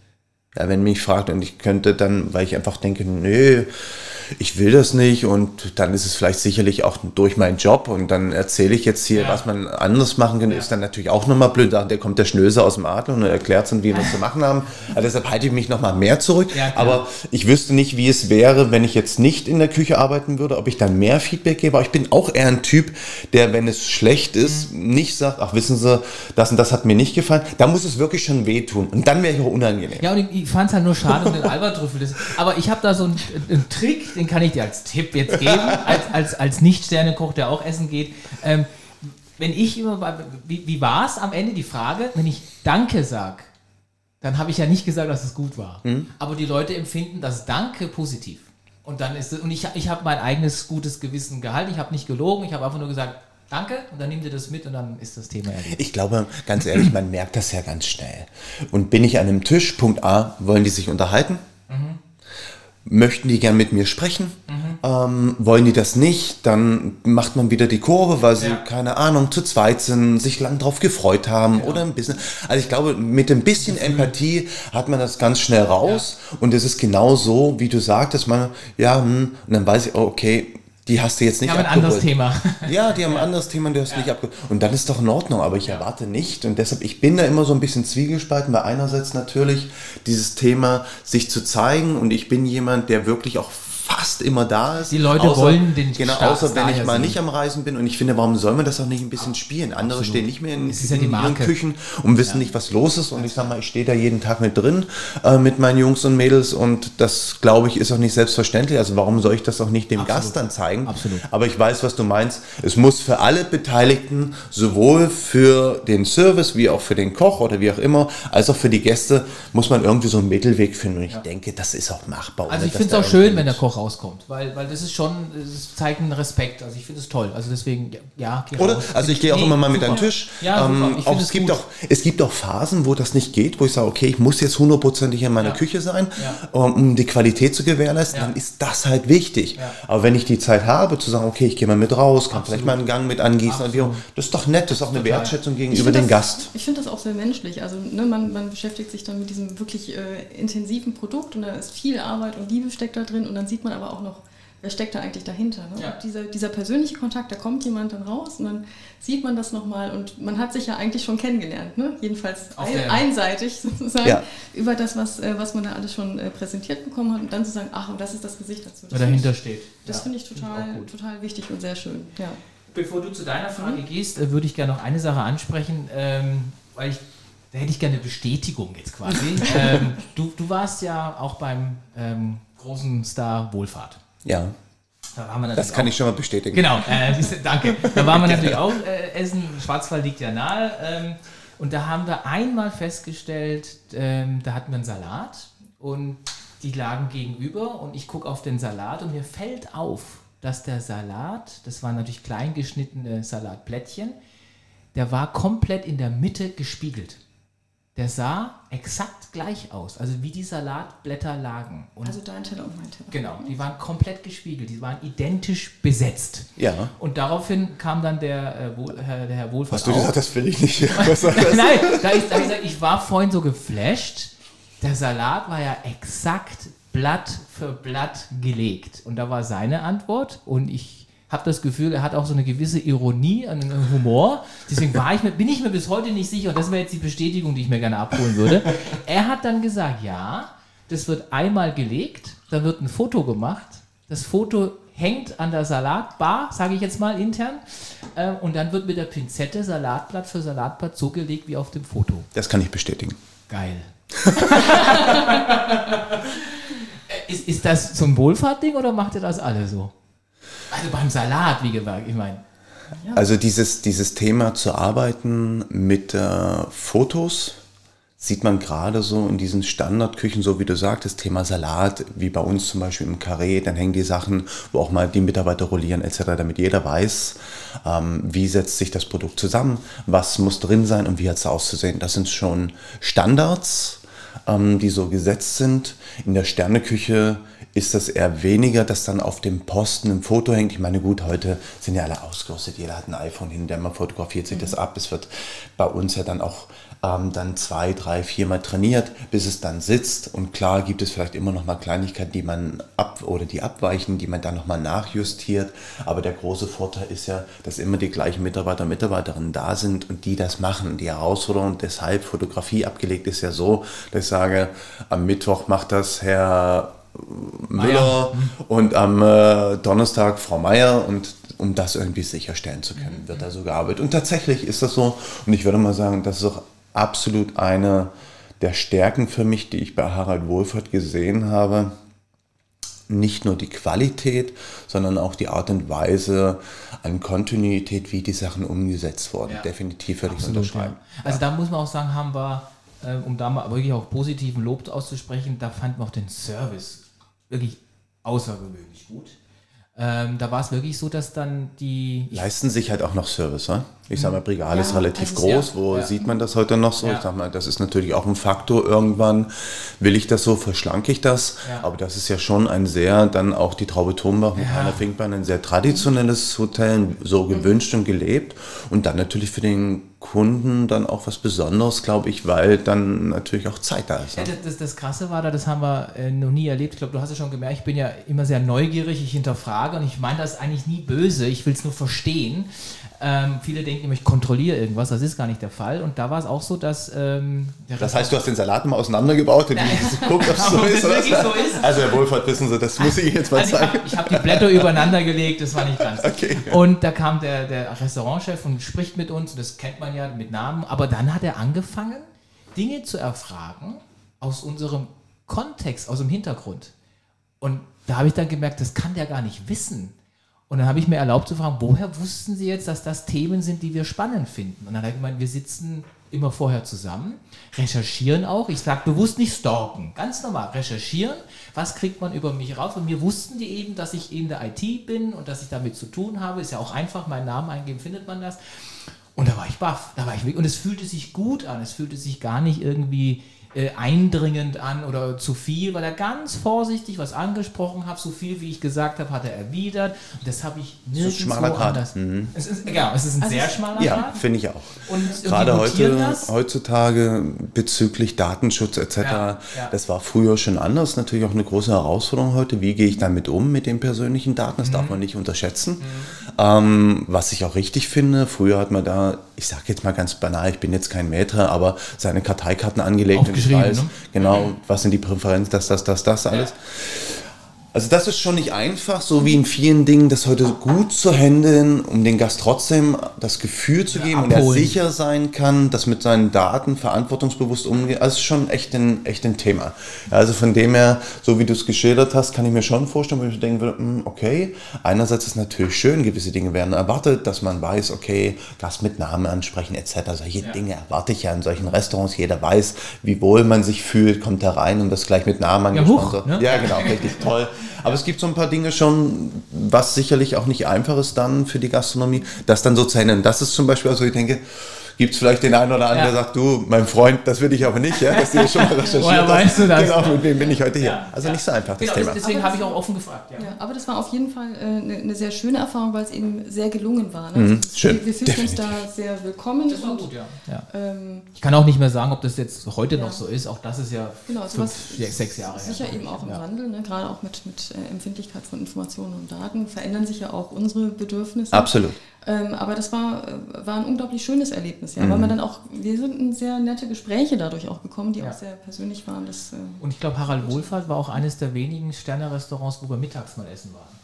Ja, wenn mich fragt und ich könnte dann, weil ich einfach denke, nö, ich will das nicht und dann ist es vielleicht sicherlich auch durch meinen Job und dann erzähle ich jetzt hier, ja. was man anders machen kann, ja. ist dann natürlich auch nochmal blöd. Da kommt der Schnöse aus dem Adler und erklärt es, wie wir es zu machen haben. Also deshalb halte ich mich nochmal mehr zurück. Ja, aber ich wüsste nicht, wie es wäre, wenn ich jetzt nicht in der Küche arbeiten würde, ob ich dann mehr Feedback gebe. Aber ich bin auch eher ein Typ, der, wenn es schlecht ist, mhm. nicht sagt, ach wissen Sie, das und das hat mir nicht gefallen. Da muss es wirklich schon wehtun. Und dann wäre ich auch unangenehm. Ja, und ich, ich fand es halt nur schade um den Albertrüffel. Aber ich habe da so einen, einen Trick, den kann ich dir als Tipp jetzt geben, [laughs] als, als, als Nicht-Sternekoch, der auch essen geht. Ähm, wenn ich immer, wie, wie war es am Ende die Frage, wenn ich Danke sage, dann habe ich ja nicht gesagt, dass es gut war. Mhm. Aber die Leute empfinden das Danke positiv. Und dann ist es, und ich, ich habe mein eigenes gutes Gewissen gehalten, ich habe nicht gelogen, ich habe einfach nur gesagt, Danke, und dann nimmt ihr das mit und dann ist das Thema erledigt. Ich glaube, ganz ehrlich, man merkt das ja ganz schnell. Und bin ich an einem Tisch, Punkt A, wollen die sich unterhalten? Mhm möchten die gern mit mir sprechen. Mhm. Ähm, wollen die das nicht, dann macht man wieder die Kurve, weil sie, ja. keine Ahnung, zu zweit sind, sich lang drauf gefreut haben ja. oder ein bisschen. Also ich glaube, mit ein bisschen Empathie hat man das ganz schnell raus. Ja. Und es ist genau so, wie du sagtest, man, ja, hm, und dann weiß ich, oh, okay, die hast du jetzt nicht die haben abgeholt. ein anderes Thema. [laughs] Ja, die haben ein anderes Thema und du hast ja. nicht abgeholt. Und dann ist doch in Ordnung, aber ich erwarte nicht. Und deshalb, ich bin da immer so ein bisschen zwiegespalten, weil einerseits natürlich dieses Thema sich zu zeigen und ich bin jemand, der wirklich auch fast immer da ist. Die Leute außer, wollen den Genau, außer wenn ich mal sehen. nicht am Reisen bin und ich finde, warum soll man das auch nicht ein bisschen spielen? Andere Absolut. stehen nicht mehr in, in ja ihren Küchen und wissen ja. nicht, was los ist und ich sage mal, ich stehe da jeden Tag mit drin äh, mit meinen Jungs und Mädels und das, glaube ich, ist auch nicht selbstverständlich. Also warum soll ich das auch nicht dem Absolut. Gast dann zeigen? Absolut. Aber ich weiß, was du meinst. Es muss für alle Beteiligten, sowohl für den Service wie auch für den Koch oder wie auch immer, als auch für die Gäste, muss man irgendwie so einen Mittelweg finden. Und ich ja. denke, das ist auch machbar. Also ich finde es auch schön, wenn der Koch rauskommt, weil, weil das ist schon, das zeigt einen Respekt. Also ich finde es toll. Also deswegen, ja, geh Oder? Raus. Also ich gehe auch nee, immer mal super. mit an den Tisch. Ja, ähm, auch, es, gibt auch, es gibt auch Phasen, wo das nicht geht, wo ich sage, okay, ich muss jetzt hundertprozentig in meiner ja. Küche sein, ja. um die Qualität zu gewährleisten, dann ist das halt wichtig. Aber wenn ich die Zeit habe, zu sagen, okay, ich gehe mal mit raus, kann Absolut. vielleicht mal einen Gang mit angießen, und das ist doch nett, das ist auch eine Total. Wertschätzung gegenüber dem das, Gast. Ich finde das auch sehr menschlich. Also ne, man, man beschäftigt sich dann mit diesem wirklich äh, intensiven Produkt und da ist viel Arbeit und Liebe steckt da drin und dann sieht man aber auch noch, wer steckt da eigentlich dahinter. Ne? Ja. Dieser, dieser persönliche Kontakt, da kommt jemand dann raus und dann sieht man das nochmal und man hat sich ja eigentlich schon kennengelernt, ne? jedenfalls ein, einseitig [laughs] sozusagen, ja. über das, was, äh, was man da alles schon äh, präsentiert bekommen hat und dann zu sagen, ach, und das ist das Gesicht dazu. Das dahinter steht. Das ja. finde ich total, find ich total wichtig und sehr schön. Ja. Bevor du zu deiner Frage mhm. gehst, äh, würde ich gerne noch eine Sache ansprechen, ähm, weil ich da hätte ich gerne eine Bestätigung jetzt quasi. [laughs] ähm, du, du warst ja auch beim ähm, großen Star Wohlfahrt. Ja. Da das kann auch, ich schon mal bestätigen. Genau, äh, danke. Da waren wir [laughs] natürlich auch äh, essen. Schwarzwald liegt ja nahe. Ähm, und da haben wir einmal festgestellt, ähm, da hatten wir einen Salat und die lagen gegenüber und ich gucke auf den Salat und mir fällt auf, dass der Salat, das waren natürlich klein geschnittene Salatplättchen, der war komplett in der Mitte gespiegelt der sah exakt gleich aus, also wie die Salatblätter lagen. Und also dein Teller und mein Teller. Genau, die waren komplett gespiegelt, die waren identisch besetzt. Ja. Und daraufhin kam dann der, äh, Herr, der Herr Wohlfahrt Hast du gesagt, das will ich nicht. [laughs] Nein, da ich, da ich, ich war vorhin so geflasht, der Salat war ja exakt Blatt für Blatt gelegt. Und da war seine Antwort und ich habe das Gefühl, er hat auch so eine gewisse Ironie, einen Humor. Deswegen war ich mir, bin ich mir bis heute nicht sicher, und das wäre jetzt die Bestätigung, die ich mir gerne abholen würde. Er hat dann gesagt, ja, das wird einmal gelegt, da wird ein Foto gemacht, das Foto hängt an der Salatbar, sage ich jetzt mal intern, äh, und dann wird mit der Pinzette Salatblatt für Salatblatt so gelegt wie auf dem Foto. Das kann ich bestätigen. Geil. [laughs] ist, ist das so ein Wohlfahrtding oder macht ihr das alle so? Also beim Salat, wie gesagt, ich meine. Ja. Also dieses, dieses Thema zu arbeiten mit äh, Fotos sieht man gerade so in diesen Standardküchen, so wie du sagtest, Thema Salat, wie bei uns zum Beispiel im Carré, dann hängen die Sachen, wo auch mal die Mitarbeiter rollieren etc., damit jeder weiß, ähm, wie setzt sich das Produkt zusammen, was muss drin sein und wie hat es auszusehen. Das sind schon Standards, ähm, die so gesetzt sind. In der Sterneküche ist das eher weniger, dass dann auf dem Posten ein Foto hängt. Ich meine, gut, heute sind ja alle ausgerüstet, jeder hat ein iPhone hin, der man fotografiert sich mhm. das ab. Es wird bei uns ja dann auch ähm, dann zwei, drei, viermal trainiert, bis es dann sitzt. Und klar gibt es vielleicht immer noch mal Kleinigkeiten, die man ab oder die abweichen, die man dann noch mal nachjustiert. Aber der große Vorteil ist ja, dass immer die gleichen Mitarbeiter und Mitarbeiterinnen da sind und die das machen. Die Herausforderung deshalb Fotografie abgelegt ist ja so, dass ich sage, am Mittwoch macht das Herr Müller und am äh, Donnerstag Frau Meier und um das irgendwie sicherstellen zu können, wird da so gearbeitet. Und tatsächlich ist das so, und ich würde mal sagen, das ist auch absolut eine der Stärken für mich, die ich bei Harald Wohlfahrt gesehen habe. Nicht nur die Qualität, sondern auch die Art und Weise an Kontinuität, wie die Sachen umgesetzt wurden. Ja. Definitiv würde ich unterschreiben. Ja. Also da muss man auch sagen, haben wir, äh, um da mal wirklich auch positiven Lob auszusprechen, da fanden wir auch den Service wirklich außergewöhnlich gut. Ähm, da war es wirklich so, dass dann die. Leisten sich halt auch noch Service, ne? Ich sag mal, Brigale ja, ist relativ also groß. Ja, Wo ja. sieht man das heute noch so? Ich sag mal, das ist natürlich auch ein Faktor. Irgendwann will ich das so, verschlanke ich das. Aber das ist ja schon ein sehr, dann auch die Traube Turmbach mit Heiner Finkbein, ein sehr traditionelles Hotel, so gewünscht und gelebt. Und dann natürlich für den Kunden dann auch was Besonderes, glaube ich, weil dann natürlich auch Zeit da ist. Ne? Ja, das, das, Krasse war da, das haben wir äh, noch nie erlebt. Ich glaube, du hast es schon gemerkt, ich bin ja immer sehr neugierig, ich hinterfrage und ich meine das eigentlich nie böse, ich will es nur verstehen. Ähm, viele denken immer, ich kontrolliere irgendwas, das ist gar nicht der Fall. Und da war es auch so, dass. Ähm, das heißt, du hast den Salat mal auseinandergebaut und [laughs] geguckt, ob es so, ist, so ist. Also, Herr Wohlfahrt, wissen Sie, das muss ich jetzt mal also sagen. Ich habe hab die Blätter übereinander gelegt, das war nicht ganz. Okay. Und da kam der, der Restaurantchef und spricht mit uns, das kennt man ja mit Namen, aber dann hat er angefangen, Dinge zu erfragen aus unserem Kontext, aus dem Hintergrund. Und da habe ich dann gemerkt, das kann der gar nicht wissen. Und dann habe ich mir erlaubt zu fragen, woher wussten Sie jetzt, dass das Themen sind, die wir spannend finden? Und dann hat er gemeint, wir sitzen immer vorher zusammen, recherchieren auch. Ich sage bewusst nicht stalken, ganz normal recherchieren. Was kriegt man über mich raus? Und mir wussten die eben, dass ich in der IT bin und dass ich damit zu tun habe. Ist ja auch einfach, meinen Namen eingeben, findet man das. Und da war ich baff, da war ich weg. Und es fühlte sich gut an, es fühlte sich gar nicht irgendwie äh, eindringend an oder zu viel, weil er ganz vorsichtig was angesprochen hat. So viel, wie ich gesagt habe, hat er erwidert. Und das habe ich nirgendwo anders. Mhm. Es ist, ja, es ist ein also sehr schmaler ja, Grad. Ja, finde ich auch. Und, Gerade heute, heutzutage bezüglich Datenschutz etc., ja, ja. das war früher schon anders. Natürlich auch eine große Herausforderung heute. Wie gehe ich damit um mit den persönlichen Daten? Das mhm. darf man nicht unterschätzen. Mhm. Ähm, was ich auch richtig finde, früher hat man da, ich sage jetzt mal ganz banal, ich bin jetzt kein Maitre, aber seine Karteikarten angelegt und ich weiß, ne? genau, was sind die Präferenzen, das, das, das, das alles. Ja. Also das ist schon nicht einfach, so wie in vielen Dingen, das heute gut zu handeln, um den Gast trotzdem das Gefühl zu geben ja, und er sicher sein kann, dass mit seinen Daten verantwortungsbewusst umgeht. Also ist schon echt ein, echt ein Thema. Also von dem her, so wie du es geschildert hast, kann ich mir schon vorstellen, wo ich denken würde, hm, okay, einerseits ist es natürlich schön, gewisse Dinge werden erwartet, dass man weiß, okay, Gast mit Namen ansprechen etc. Solche ja. Dinge erwarte ich ja in solchen Restaurants. Jeder weiß, wie wohl man sich fühlt, kommt da rein und das gleich mit Namen angesprochen. Ja, hoch, ne? ja genau, richtig toll. Aber es gibt so ein paar Dinge schon, was sicherlich auch nicht einfach ist dann für die Gastronomie, das dann so zu handeln. Das ist zum Beispiel, also ich denke, gibt es vielleicht den einen oder anderen, ja. der sagt, du, mein Freund, das will ich aber nicht, ja, dass du das schon mal [laughs] recherchiert Woher weißt du das? Genau, mit wem bin ich heute hier? Ja. Also nicht so einfach, das genau, Thema. Deswegen habe ich auch offen gefragt. Ja. aber das war auf jeden Fall äh, eine, eine, sehr schöne Erfahrung, weil es eben sehr gelungen war. Ne? Mhm, also schön. Wir, wir fühlen uns da sehr willkommen. Das war gut, ja. Ähm, ich kann auch nicht mehr sagen, ob das jetzt heute noch so ist. Auch das ist ja genau, fünf, sechs Jahre Sicher her. eben auch im Wandel, ne? gerade auch mit, mit äh, Empfindlichkeit von Informationen und Daten verändern sich ja auch unsere Bedürfnisse. Absolut. Ähm, aber das war, äh, war ein unglaublich schönes Erlebnis, ja, mhm. weil man dann auch, wir sind in sehr nette Gespräche dadurch auch gekommen, die ja. auch sehr persönlich waren. Das, äh Und ich glaube, Harald Wohlfahrt war auch eines der wenigen Sterne-Restaurants, wo wir mittags mal essen waren.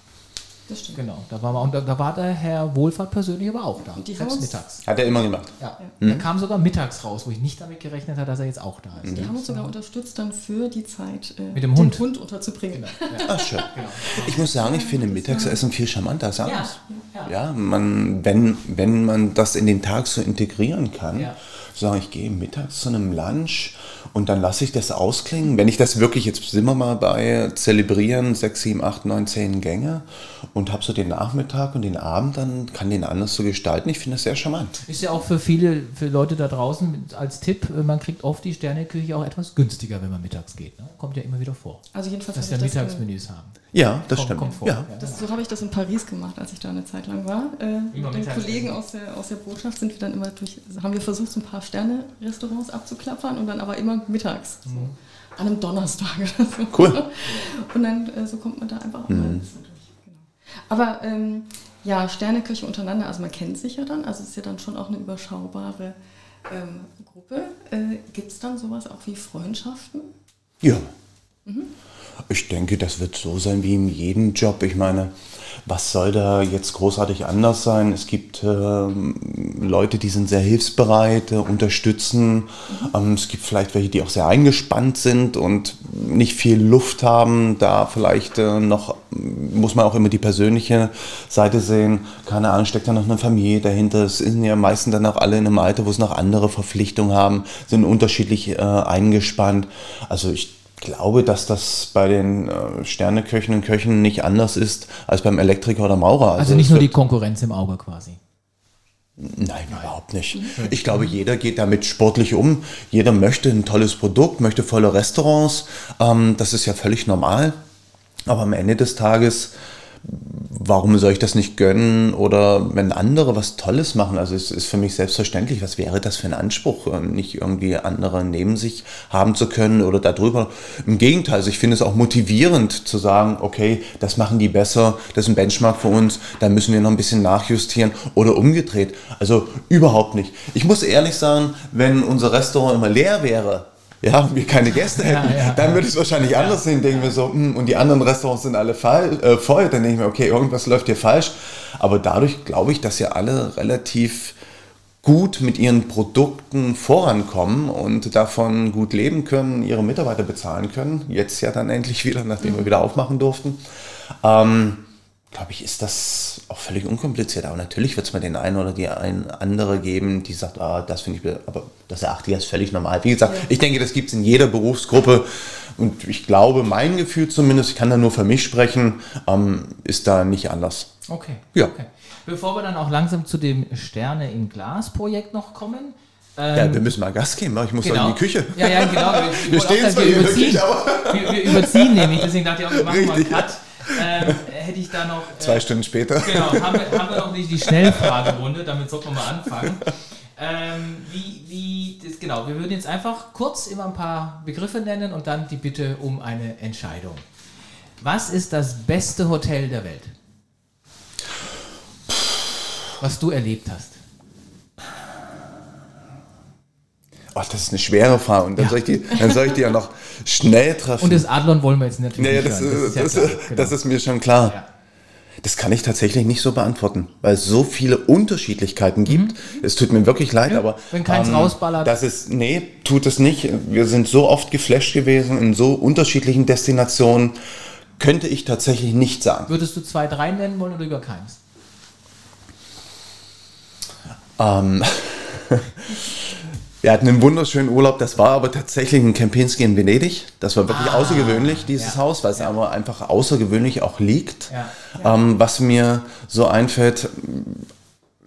Das stimmt. Genau, da war, und da, da, war der Herr Wohlfahrt persönlich aber auch da. Die selbst mittags. Hat er immer gemacht. Ja. ja. Mhm. Er kam sogar mittags raus, wo ich nicht damit gerechnet habe, dass er jetzt auch da ist. Die mhm. haben uns sogar unterstützt, dann für die Zeit äh, Mit dem Hund. Hund unterzubringen. Genau. Ja. Ach, schön. [laughs] Genau. Ich muss sagen, ich finde Mittagsessen viel charmanter als abends. Ja. ja. man, wenn, wenn man das in den Tag so integrieren kann, ja. Sagen, ich gehe mittags zu einem Lunch und dann lasse ich das ausklingen. Wenn ich das wirklich, jetzt sind wir mal bei zelebrieren, 6, 7, 8, 9, 10 Gänge und habe so den Nachmittag und den Abend, dann kann den anders so gestalten. Ich finde das sehr charmant. Ist ja auch für viele, für Leute da draußen als Tipp, man kriegt oft die Sterneküche auch etwas günstiger, wenn man mittags geht. Ne? Kommt ja immer wieder vor. Also jedenfalls, dass wir Mittagsmenüs haben. Ja, das kommt, stimmt. Kommt vor. Ja. Das, so habe ich das in Paris gemacht, als ich da eine Zeit lang war. Äh, mit den Kollegen aus der, aus der Botschaft sind wir dann immer durch, haben wir versucht, so ein paar Sterne-Restaurants abzuklappern und dann aber immer mittags. Mhm. So, an einem Donnerstag oder so. Cool. Und dann äh, so kommt man da einfach auch mhm. mal ein bisschen durch. Genau. Aber ähm, ja, Sterneküche untereinander, also man kennt sich ja dann, also es ist ja dann schon auch eine überschaubare ähm, Gruppe. Äh, Gibt es dann sowas auch wie Freundschaften? Ja. Mhm. Ich denke, das wird so sein wie in jedem Job. Ich meine, was soll da jetzt großartig anders sein? Es gibt äh, Leute, die sind sehr hilfsbereit, äh, unterstützen. Ähm, es gibt vielleicht welche, die auch sehr eingespannt sind und nicht viel Luft haben. Da vielleicht äh, noch muss man auch immer die persönliche Seite sehen. Keine Ahnung, steckt da noch eine Familie dahinter. Es sind ja meistens dann auch alle in einem Alter, wo es noch andere Verpflichtungen haben, sind unterschiedlich äh, eingespannt. Also ich glaube, dass das bei den äh, Sterneköchen und Köchen nicht anders ist als beim Elektriker oder Maurer. Also, also nicht nur die Konkurrenz im Auge quasi. Nein, überhaupt nicht. Ich glaube, jeder geht damit sportlich um. Jeder möchte ein tolles Produkt, möchte volle Restaurants. Ähm, das ist ja völlig normal. Aber am Ende des Tages warum soll ich das nicht gönnen? Oder wenn andere was Tolles machen, also es ist für mich selbstverständlich, was wäre das für ein Anspruch, ähm, nicht irgendwie andere neben sich haben zu können oder darüber. Im Gegenteil, also ich finde es auch motivierend zu sagen, okay, das machen die besser, das ist ein Benchmark für uns, da müssen wir noch ein bisschen nachjustieren oder umgedreht. Also überhaupt nicht. Ich muss ehrlich sagen, wenn unser Restaurant immer leer wäre, ja, und wir keine Gäste hätten, ja, ja, dann würde ich es wahrscheinlich anders sehen. Denken wir so, mh, hm, und die anderen Restaurants sind alle fall, äh, voll. Dann denke ich mir, okay, irgendwas läuft hier falsch. Aber dadurch glaube ich, dass ja alle relativ gut mit ihren Produkten vorankommen und davon gut leben können, ihre Mitarbeiter bezahlen können. Jetzt ja dann endlich wieder, nachdem mhm. wir wieder aufmachen durften. Ähm, glaube ich, ist das auch völlig unkompliziert. Aber natürlich wird es mal den einen oder die ein andere geben, die sagt, ah, das finde ich, aber das erachte ich als völlig normal. Wie gesagt, ja. ich denke, das gibt es in jeder Berufsgruppe. Und ich glaube, mein Gefühl zumindest, ich kann da nur für mich sprechen, ähm, ist da nicht anders. Okay. Ja. Okay. Bevor wir dann auch langsam zu dem Sterne in Glas Projekt noch kommen, ähm, ja, wir müssen mal Gas geben, ich muss genau. in die Küche. Ja, ja, genau. Wir, wir stehen zwar hier überziehen, wir, wir, überziehen nämlich, deswegen dachte ich auch, wir machen Richtig. mal einen Cut ähm, hätte ich da noch. Äh, Zwei Stunden später. [laughs] Genau, haben wir, haben wir noch nicht die Schnellfragerunde, damit sollten wir mal anfangen. Ähm, wie, wie, das, genau, wir würden jetzt einfach kurz immer ein paar Begriffe nennen und dann die Bitte um eine Entscheidung. Was ist das beste Hotel der Welt? Was du erlebt hast. Oh, das ist eine schwere Frage. Und dann, ja. soll, ich die, dann soll ich die ja noch schnell treffen. Und das Adlon wollen wir jetzt natürlich nee, nicht das, das, ist, das, ja genau. das, ist mir schon klar. Ja. Das kann ich tatsächlich nicht so beantworten, weil es so viele Unterschiedlichkeiten mhm. gibt. Mhm. Es tut mir wirklich leid, aber. Wenn keins ähm, rausballert. Das ist, nee, tut es nicht. Wir sind so oft geflasht gewesen in so unterschiedlichen Destinationen. Könnte ich tatsächlich nicht sagen. Würdest du zwei, drei nennen wollen oder über keins? Ähm. [laughs] Wir hatten einen wunderschönen Urlaub, das war aber tatsächlich ein Kempinski in Venedig. Das war wirklich ah, außergewöhnlich, dieses ja. Haus, weil es ja. aber einfach außergewöhnlich auch liegt. Ja. Ähm, was mir so einfällt,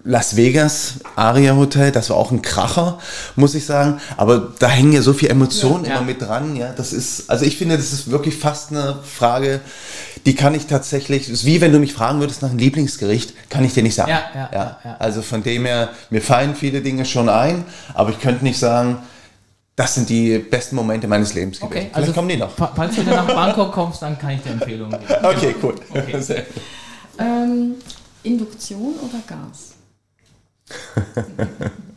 Las Vegas, Aria Hotel, das war auch ein Kracher, muss ich sagen. Aber da hängen ja so viele Emotionen ja, immer mit dran. Ja, das ist, also ich finde, das ist wirklich fast eine Frage, die kann ich tatsächlich, ist wie wenn du mich fragen würdest nach einem Lieblingsgericht, kann ich dir nicht sagen. Ja, ja, ja. ja. Also von dem her, mir fallen viele Dinge schon ein, aber ich könnte nicht sagen, das sind die besten Momente meines Lebens gewesen. Okay, Vielleicht also kommen die noch. Falls du nach Bangkok kommst, dann kann ich dir Empfehlungen geben. [laughs] Okay, cool. Okay. [laughs] Ähm, Induktion oder Gas? [laughs]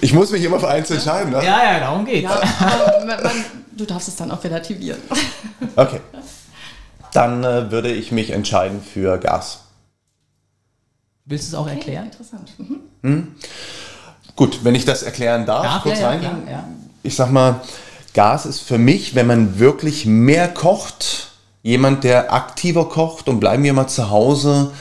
Ich muss mich immer für eins entscheiden, ne? Ja, ja, darum geht's. Ja, man, man, du darfst es dann auch relativieren. [laughs] Okay. Dann äh, würde ich mich entscheiden für Gas. Willst du es auch erklären? Okay, interessant. Mhm. Hm? Gut, wenn ich das erklären darf, darf kurz ja, reingehen. Ja, ja. Ich sag mal, Gas ist für mich, wenn man wirklich mehr kocht, jemand, der aktiver kocht und bleiben wir mal zu Hause,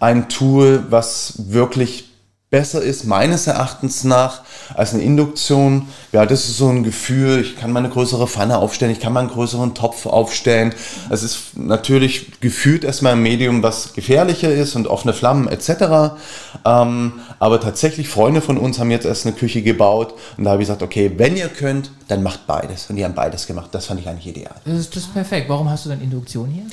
ein Tool, was wirklich besser ist, meines Erachtens nach, als eine Induktion. Ja, das ist so ein Gefühl, ich kann mal eine größere Pfanne aufstellen, ich kann mal einen größeren Topf aufstellen. Es ist natürlich gefühlt erstmal ein Medium, was gefährlicher ist und offene Flammen etc. Ähm, aber tatsächlich, Freunde von uns haben jetzt erst eine Küche gebaut und da habe ich gesagt, okay, wenn ihr könnt, dann macht beides. Und die haben beides gemacht. Das fand ich eigentlich ideal. Das ist, das ist perfekt. Warum hast du dann Induktion hier?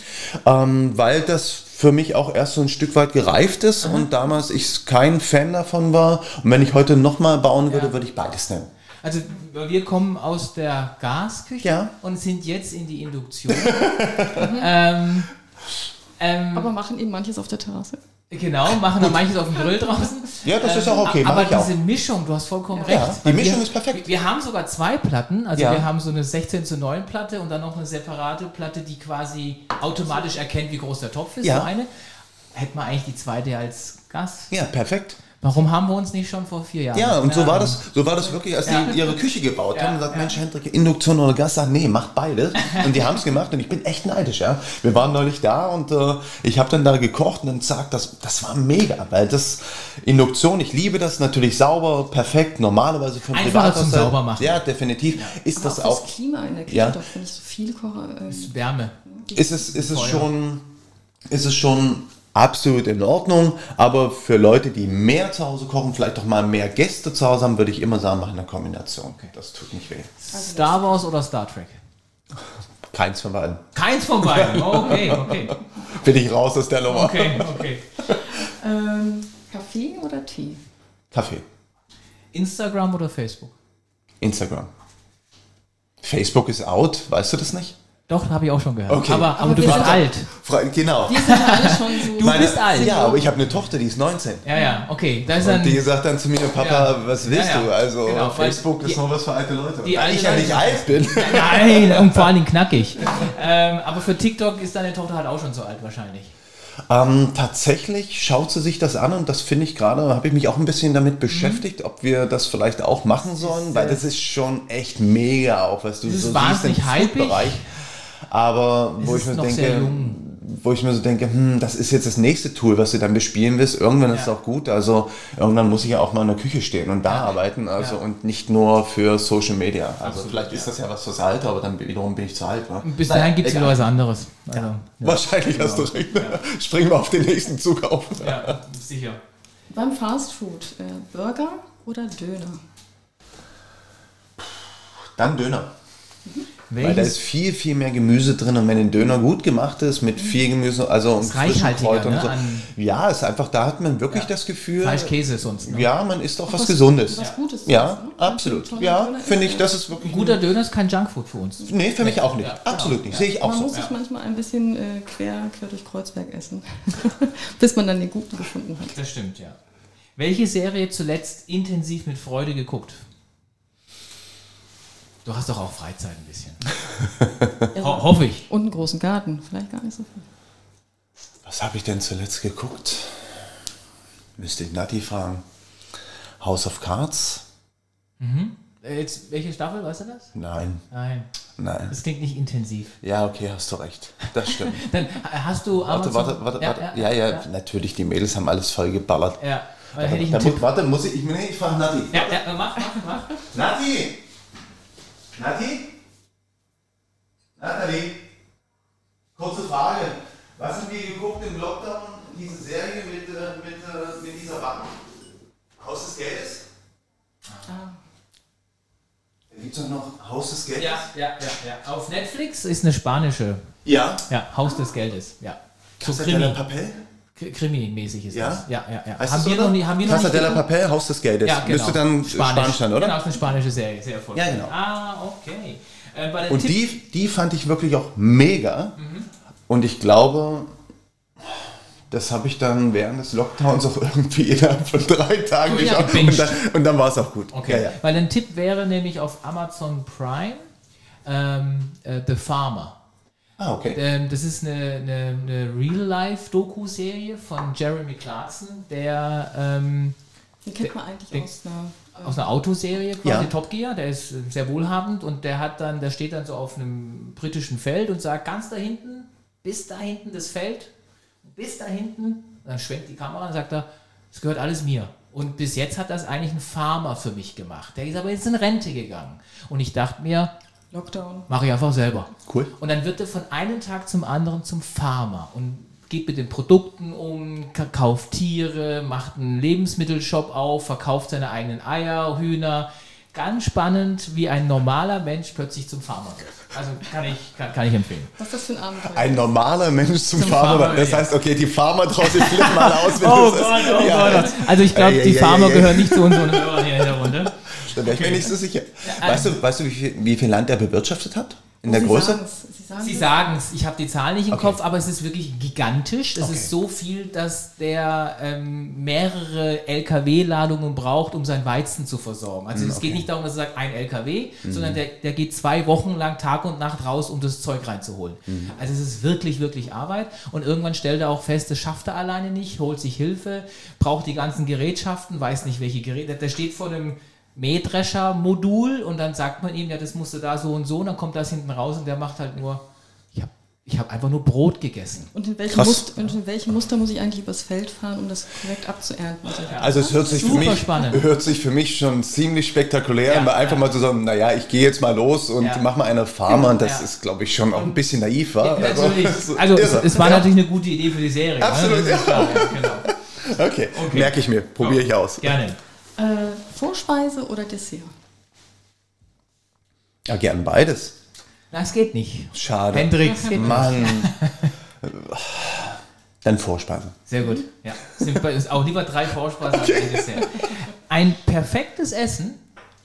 Ähm, weil das für mich auch erst so ein Stück weit gereift ist Aha. und damals ich kein Fan davon war. Und wenn ich heute nochmal bauen würde, ja. würde ich beides nehmen. Also wir kommen aus der Gasküche ja. und sind jetzt in die Induktion. [laughs] ähm, ähm, Aber machen eben manches auf der Terrasse. Genau, machen da manches auf dem Grill draußen. Ja, das ähm, ist auch okay. Aber diese auch. Mischung, du hast vollkommen ja, recht. Die Mischung wir, ist perfekt. Wir haben sogar zwei Platten. Also ja. wir haben so eine 16 zu 9 Platte und dann noch eine separate Platte, die quasi automatisch erkennt, wie groß der Topf ist. Ja. So eine. Hätten wir eigentlich die zweite als Gas. Ja, perfekt. Warum haben wir uns nicht schon vor vier Jahren? Ja, und so war das, so war das wirklich, als ja. die ihre Küche gebaut ja, haben und gesagt, ja. Mensch, Hendrik, Induktion oder Gas, sagt, nee, mach beides. Und die haben es gemacht und ich bin echt neidisch, ja. Wir waren neulich da und äh, ich habe dann da gekocht und dann sagt, das, das war mega, weil das Induktion, ich liebe das natürlich sauber, perfekt, normalerweise für Privat zum sauber machen. Ja, definitiv. Ist Aber das auch. Das Klima in der Küche, ja. doch, wenn ich so viel koche. Äh, ist Wärme. Ist es, ist es schon, ist es schon absolut in Ordnung. Aber für Leute, die mehr zu Hause kochen, vielleicht auch mal mehr Gäste zu Hause haben, würde ich immer sagen, machen eine Kombination. Okay. Das tut nicht weh. Star Wars oder Star Trek? Keins von beiden. Keins von beiden. Okay, okay. [laughs] Bin ich raus aus der Nummer. Okay, okay. [laughs] Ähm, Kaffee oder Tee? Kaffee. Instagram oder Facebook? Instagram. Facebook ist out, weißt du das nicht? Doch, habe ich auch schon gehört. Okay. Aber, aber, Aber du bist alt. Genau. Wir sind alle schon [laughs] so. Du bist alt. Ja, aber ich habe eine Tochter, die ist 19. Ja, ja, okay. Da ist Und dann die sagt dann zu mir, Papa, Ja. was willst Ja, ja. du? Also Genau, Facebook ist die- noch was für alte Leute. die alte ich ja nicht alt bin. [laughs] Nein, und vor allen Dingen knackig. Ähm, aber für TikTok ist deine Tochter halt auch schon so alt wahrscheinlich. Ähm, tatsächlich schaut sie sich das an und das finde ich gerade, habe ich mich auch ein bisschen damit beschäftigt, ob wir das vielleicht auch machen sollen, weil das ist schon echt mega auch, was du Das ist so siehst wahnsinnig im hypig. Food-Bereich. Aber wo ich mir denke, wo ich mir so denke, hm, das ist jetzt das nächste Tool, was du dann bespielen willst. Irgendwann ist es Ja. auch gut. Also irgendwann muss ich ja auch mal in der Küche stehen und da arbeiten, also Ja. und nicht nur für Social Media. Also Absolut, vielleicht ist das ja was fürs Alter, aber dann wiederum bin ich zu alt. Ne? Bis dahin gibt es wieder was anderes. Also, ja. Wahrscheinlich hast du recht. [laughs] Springen wir auf den nächsten Zug auf. ja, sicher. Beim Fastfood, äh, Burger oder Döner? Dann Döner. Weil da ist Welches viel, viel mehr Gemüse drin und wenn ein Döner gut gemacht ist, mit viel Gemüse, also und reichhaltiger, Kräutern ne, und so. Ja, ist einfach, da hat man wirklich Ja. das Gefühl, Fleisch, Käse sonst. Ne? ja, man isst auch was, was- Gesundes. was Gutes Ja, ist, ne? absolut. Ja, Döner ist finde ich, ja- das ist wirklich Ein guter Döner ist kein Junkfood für uns. Nee, für mich auch nicht. Ja. Absolut nicht. Ja. Sehe ich auch man so. muss sich manchmal ein bisschen äh, quer, quer durch Kreuzberg essen, [laughs] bis man dann den guten gefunden hat. Das stimmt, ja. Welche Serie zuletzt intensiv mit Freude geguckt? Du hast doch auch Freizeit ein bisschen. [laughs] Ho hoffe ich. Und einen großen Garten, vielleicht gar nicht so viel. Was habe ich denn zuletzt geguckt? Müsste ich Nati fragen. House of Cards? Äh, Jetzt, welche Staffel, weißt du das? Nein, Nein, nein. das klingt nicht intensiv. Ja, okay, hast du recht. Das stimmt. [laughs] Dann hast du Warte, Amazon... warte, warte, ja, warte. Ja, ja, natürlich, die Mädels haben alles voll geballert. Ja, weil hätte ich Da einen muss, Tipp. warte, muss ich, ich, nee, ich frage Nati. Ja, ja, mach, mach, mach. Nati! Nati? Nathalie? Kurze Frage. Was haben wir geguckt im Lockdown? Diese Serie mit, äh, mit, äh, mit dieser Bank? Haus des Geldes? Ah. Da gibt es doch noch Haus des Geldes? Ja, ja, ja, ja. Auf Netflix ist eine spanische, Ja. ja, Haus des Geldes, ja. So Casa de la Krimi, Papel? Krimi-mäßig ist Ja? das. Ja, ja, ja. Heißt haben, wir noch nie, haben wir noch Casa de la? Papel, Haus des Geldes. Ja, genau. Müsste dann Spanisch, sein, oder? Genau, ist eine spanische Serie, sehr erfolgreich. Ja, genau. Ah, okay. Äh, Und Tipp- die, die fand ich wirklich auch mega. Und ich glaube, das habe ich dann während des Lockdowns auch irgendwie innerhalb von drei Tagen Oh ja, geschaut. und dann, und dann war es auch gut. Okay, Ja, ja. weil ein Tipp wäre nämlich auf Amazon Prime ähm, äh, The Farmer. Ah, okay. Ähm, das ist eine, eine, eine Real-Life-Doku-Serie von Jeremy Clarkson, der ähm, Den kennt man eigentlich den- aus einer. aus einer Autoserie quasi, Ja. Top Gear, der ist äh, sehr wohlhabend und der hat dann, der steht dann so auf einem britischen Feld und sagt, ganz da hinten, bis da hinten das Feld, bis da hinten, dann schwenkt die Kamera und sagt er, es gehört alles mir. Und bis jetzt hat das eigentlich ein Farmer für mich gemacht. Der ist aber jetzt in Rente gegangen. Und ich dachte mir, Lockdown. mache ich einfach selber. Cool. Und dann wird er von einem Tag zum anderen zum Farmer und geht mit den Produkten um, ka- kauft Tiere, macht einen Lebensmittelshop auf, verkauft seine eigenen Eier, Hühner. Ganz spannend, wie ein normaler Mensch plötzlich zum Farmer wird. Also kann ich, kann, kann ich empfehlen. Was ist das für ein Abenteuer? Ein normaler Mensch zum, Zum Farmer. Farmer, Das ja. heißt, okay, die Farmer draußen flippen mal aus, wenn [laughs] Oh das Gott, ist. oh ja, Gott. Also ich glaube, die Farmer gehören nicht zu unseren Hörern hier in der Runde. [laughs] Da wäre ich mir nicht so sicher. Weißt du, weißt du wie, viel, wie viel Land er bewirtschaftet hat? In der Sie Größe? sagen's. Sie sagen Sie es. sagen es, ich habe die Zahl nicht im Okay. Kopf, aber es ist wirklich gigantisch. Es Okay. ist so viel, dass der ähm, mehrere LKW-Ladungen braucht, um sein Weizen zu versorgen. Also es geht nicht darum, dass er sagt, ein LKW, sondern der, der geht zwei Wochen lang Tag und Nacht raus, um das Zeug reinzuholen. Also es ist wirklich, wirklich Arbeit. Und irgendwann stellt er auch fest, das schafft er alleine nicht, holt sich Hilfe, braucht die ganzen Gerätschaften, weiß nicht, welche Geräte. Der steht vor einem Mähdrescher-Modul und dann sagt man ihm, ja, das musste da so und so und dann kommt das hinten raus und der macht halt nur, ich habe ich hab einfach nur Brot gegessen. Und in, welchem. Muster, und in welchem Muster muss ich eigentlich übers Feld fahren, um das korrekt abzuernten? Also es hört sich, für Super mich, spannend. hört sich für mich schon ziemlich spektakulär Ja, an, weil einfach ja. mal zu sagen, naja, ich gehe jetzt mal los und Ja. mach mal eine Farmer. Und das Ja. ist, glaube ich, schon auch ein bisschen naiv, war. Natürlich. [laughs] Also, Also es, es war Ja. natürlich eine gute Idee für die Serie. Absolut, ne? Ist klar, ja, genau. [laughs] Okay, merke ich mir, probiere ich aus. Gerne. Äh, Vorspeise oder Dessert? Ja, gern beides. Das geht nicht. Schade. Hendrix, Mann. [laughs] Dann Vorspeise. Sehr gut. Ja. Sind bei uns auch lieber drei Vorspeisen als ein Dessert. Ein perfektes Essen,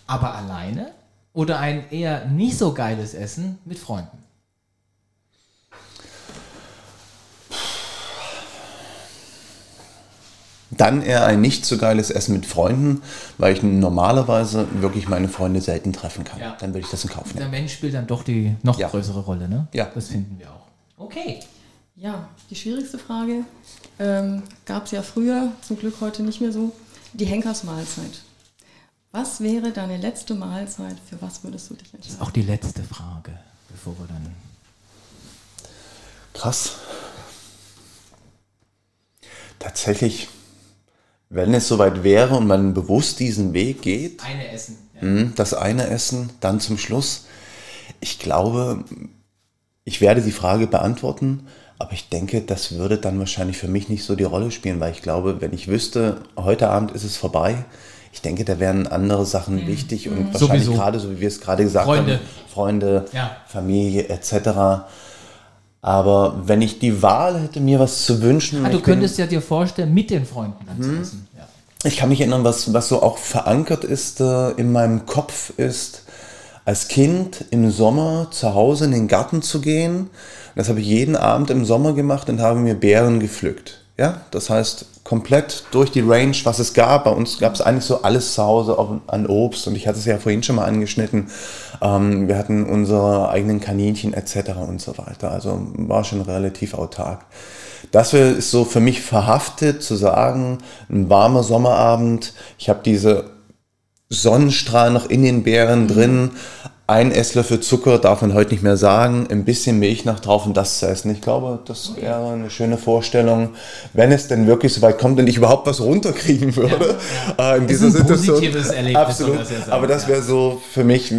aber alleine oder ein eher nicht so geiles Essen mit Freunden? Dann eher ein nicht so geiles Essen mit Freunden, weil ich normalerweise wirklich meine Freunde selten treffen kann. Ja. Dann würde ich das in Kauf Der nehmen. Mensch spielt dann doch die noch Ja. größere Rolle, ne? Ja. Das finden wir auch. Okay. Ja, die schwierigste Frage ähm, gab es ja früher, zum Glück heute nicht mehr so, die Henkersmahlzeit. Was wäre deine letzte Mahlzeit? Für was würdest du dich Das ist entscheiden? auch die letzte Frage, bevor wir dann. Krass. Tatsächlich, wenn es soweit wäre und man bewusst diesen Weg geht, Eine Essen. Ja. Mhm, Das eine Essen, dann zum Schluss. Ich glaube, ich werde die Frage beantworten, aber ich denke, das würde dann wahrscheinlich für mich nicht so die Rolle spielen, weil ich glaube, wenn ich wüsste, heute Abend ist es vorbei, ich denke, da wären andere Sachen wichtig und wahrscheinlich Sowieso. gerade, so wie wir es gerade gesagt Freunde. haben, Freunde, Ja. Familie etc. Aber wenn ich die Wahl hätte, mir was zu wünschen, Ah, du ich bin- könntest ja dir vorstellen, mit den Freunden dann zu essen. Ja. ich kann mich erinnern, was, was so auch verankert ist äh, in meinem Kopf ist, als Kind im Sommer zu Hause in den Garten zu gehen. Das habe ich jeden Abend im Sommer gemacht und habe mir Beeren gepflückt. Ja, das heißt komplett durch die Range, was es gab. Bei uns gab es eigentlich so alles zu Hause an Obst und ich hatte es ja vorhin schon mal angeschnitten. Ähm, wir hatten unsere eigenen Kaninchen etc. und so weiter. Also war schon relativ autark. Das ist so für mich verhaftet zu sagen, ein warmer Sommerabend, ich habe diese Sonnenstrahl noch in den Beeren drin, ein Esslöffel Zucker darf man heute nicht mehr sagen, ein bisschen Milch noch drauf und das zu essen. Ich glaube, das wäre eine schöne Vorstellung, wenn es denn wirklich so weit kommt und ich überhaupt was runterkriegen würde äh, in Ist dieser ein Situation. positives Erlebnis, Absolut. das ja sein, Aber das ja. wäre so für mich,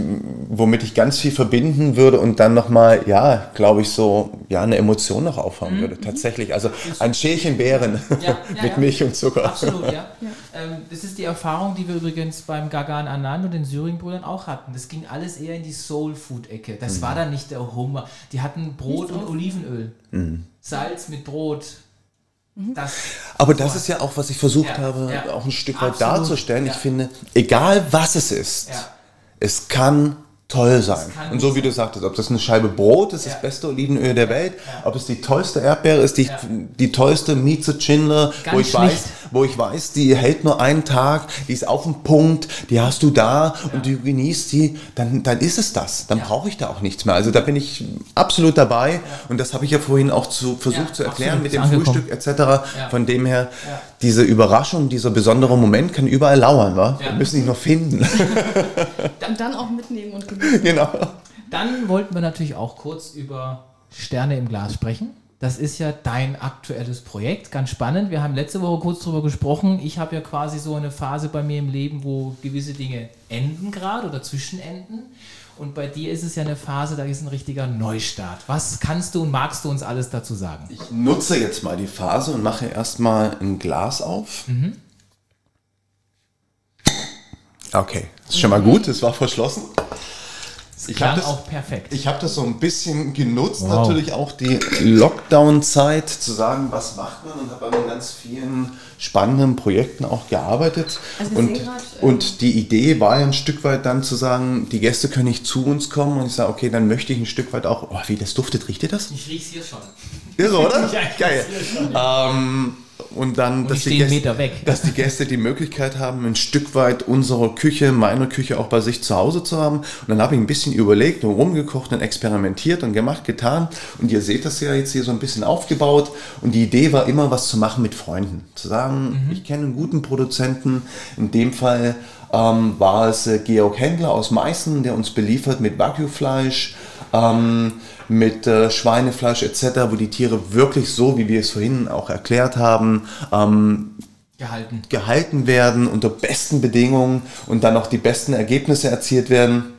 womit ich ganz viel verbinden würde und dann nochmal, ja, glaube ich, so ja, eine Emotion noch aufhaben würde. Tatsächlich. Also ein Schälchen Beeren Mhm. Ja, [laughs] ja, mit ja. Milch und Zucker. Absolut, [laughs] ja. Ähm, das ist die Erfahrung, die wir übrigens beim Gagan Anand und den Syring-Brüdern auch hatten. Das ging alles eher in die Soul-Food-Ecke. Mhm. Das war dann nicht der Hummer. Die hatten Brot und Olivenöl. Mhm. Salz mit Brot. Das, Aber das ist ja auch, was ich versucht Ja, habe, ja. auch ein Stück weit Absolut, darzustellen. ja. Ich finde, egal was es ist, Ja. es kann toll sein. Und so wie du sagtest, ob das eine Scheibe Brot ist, Ja. das beste Olivenöl der Welt, ob es die tollste Erdbeere ist, die, die tollste Mieze Schindler, wo ich, weiß, wo ich weiß, die hält nur einen Tag, die ist auf dem Punkt, die hast du da und du genießt die, dann, dann ist es das. Dann brauche ich da auch nichts mehr. Also da bin ich absolut dabei und das habe ich ja vorhin auch zu, versucht Ja, zu erklären mit dem angekommen. Frühstück etc. Ja. Von dem her, Ja. diese Überraschung, dieser besondere Moment kann überall lauern. Wa? Ja. Wir müssen ihn noch finden. Und [laughs] dann auch mitnehmen und. [laughs] genau. Dann wollten wir natürlich auch kurz über Sterne im Glas sprechen. Das ist ja dein aktuelles Projekt, ganz spannend. Wir haben letzte Woche kurz darüber gesprochen. Ich habe ja quasi so eine Phase bei mir im Leben, wo gewisse Dinge enden gerade oder zwischenenden. Und bei dir ist es ja eine Phase, da ist ein richtiger Neustart. Was kannst du und magst du uns alles dazu sagen? Ich nutze jetzt mal die Phase und mache erstmal ein Glas auf. Okay, ist schon mal gut, es war verschlossen. Ich Klang habe das, auch perfekt. ich hab das so ein bisschen genutzt, Wow. natürlich auch die Lockdown-Zeit zu sagen, was macht man und habe an ganz vielen spannenden Projekten auch gearbeitet. Also und, grad, ähm, und die Idee war ja ein Stück weit dann zu sagen, die Gäste können nicht zu uns kommen und ich sage, okay, dann möchte ich ein Stück weit auch, oh, wie das duftet, riecht ihr das? Ich riech's hier schon. Irre, oder? [laughs] Ja, ich Geil. schon, Ähm, und dann, dass, ich die Gäste, dass die Gäste die Möglichkeit haben, ein Stück weit unsere Küche, meine Küche auch bei sich zu Hause zu haben. Und dann habe ich ein bisschen überlegt und rumgekocht und experimentiert und gemacht, getan. Und ihr seht das ja jetzt hier so ein bisschen aufgebaut. Und die Idee war immer, was zu machen mit Freunden. Zu sagen, ich kenne einen guten Produzenten. In dem Fall ähm, war es äh, Georg Händler aus Meißen, der uns beliefert mit Wagyu-Fleisch ähm, mit äh, Schweinefleisch etc., wo die Tiere wirklich so, wie wir es vorhin auch erklärt haben, ähm, Gehalten. gehalten werden unter besten Bedingungen und dann auch die besten Ergebnisse erzielt werden.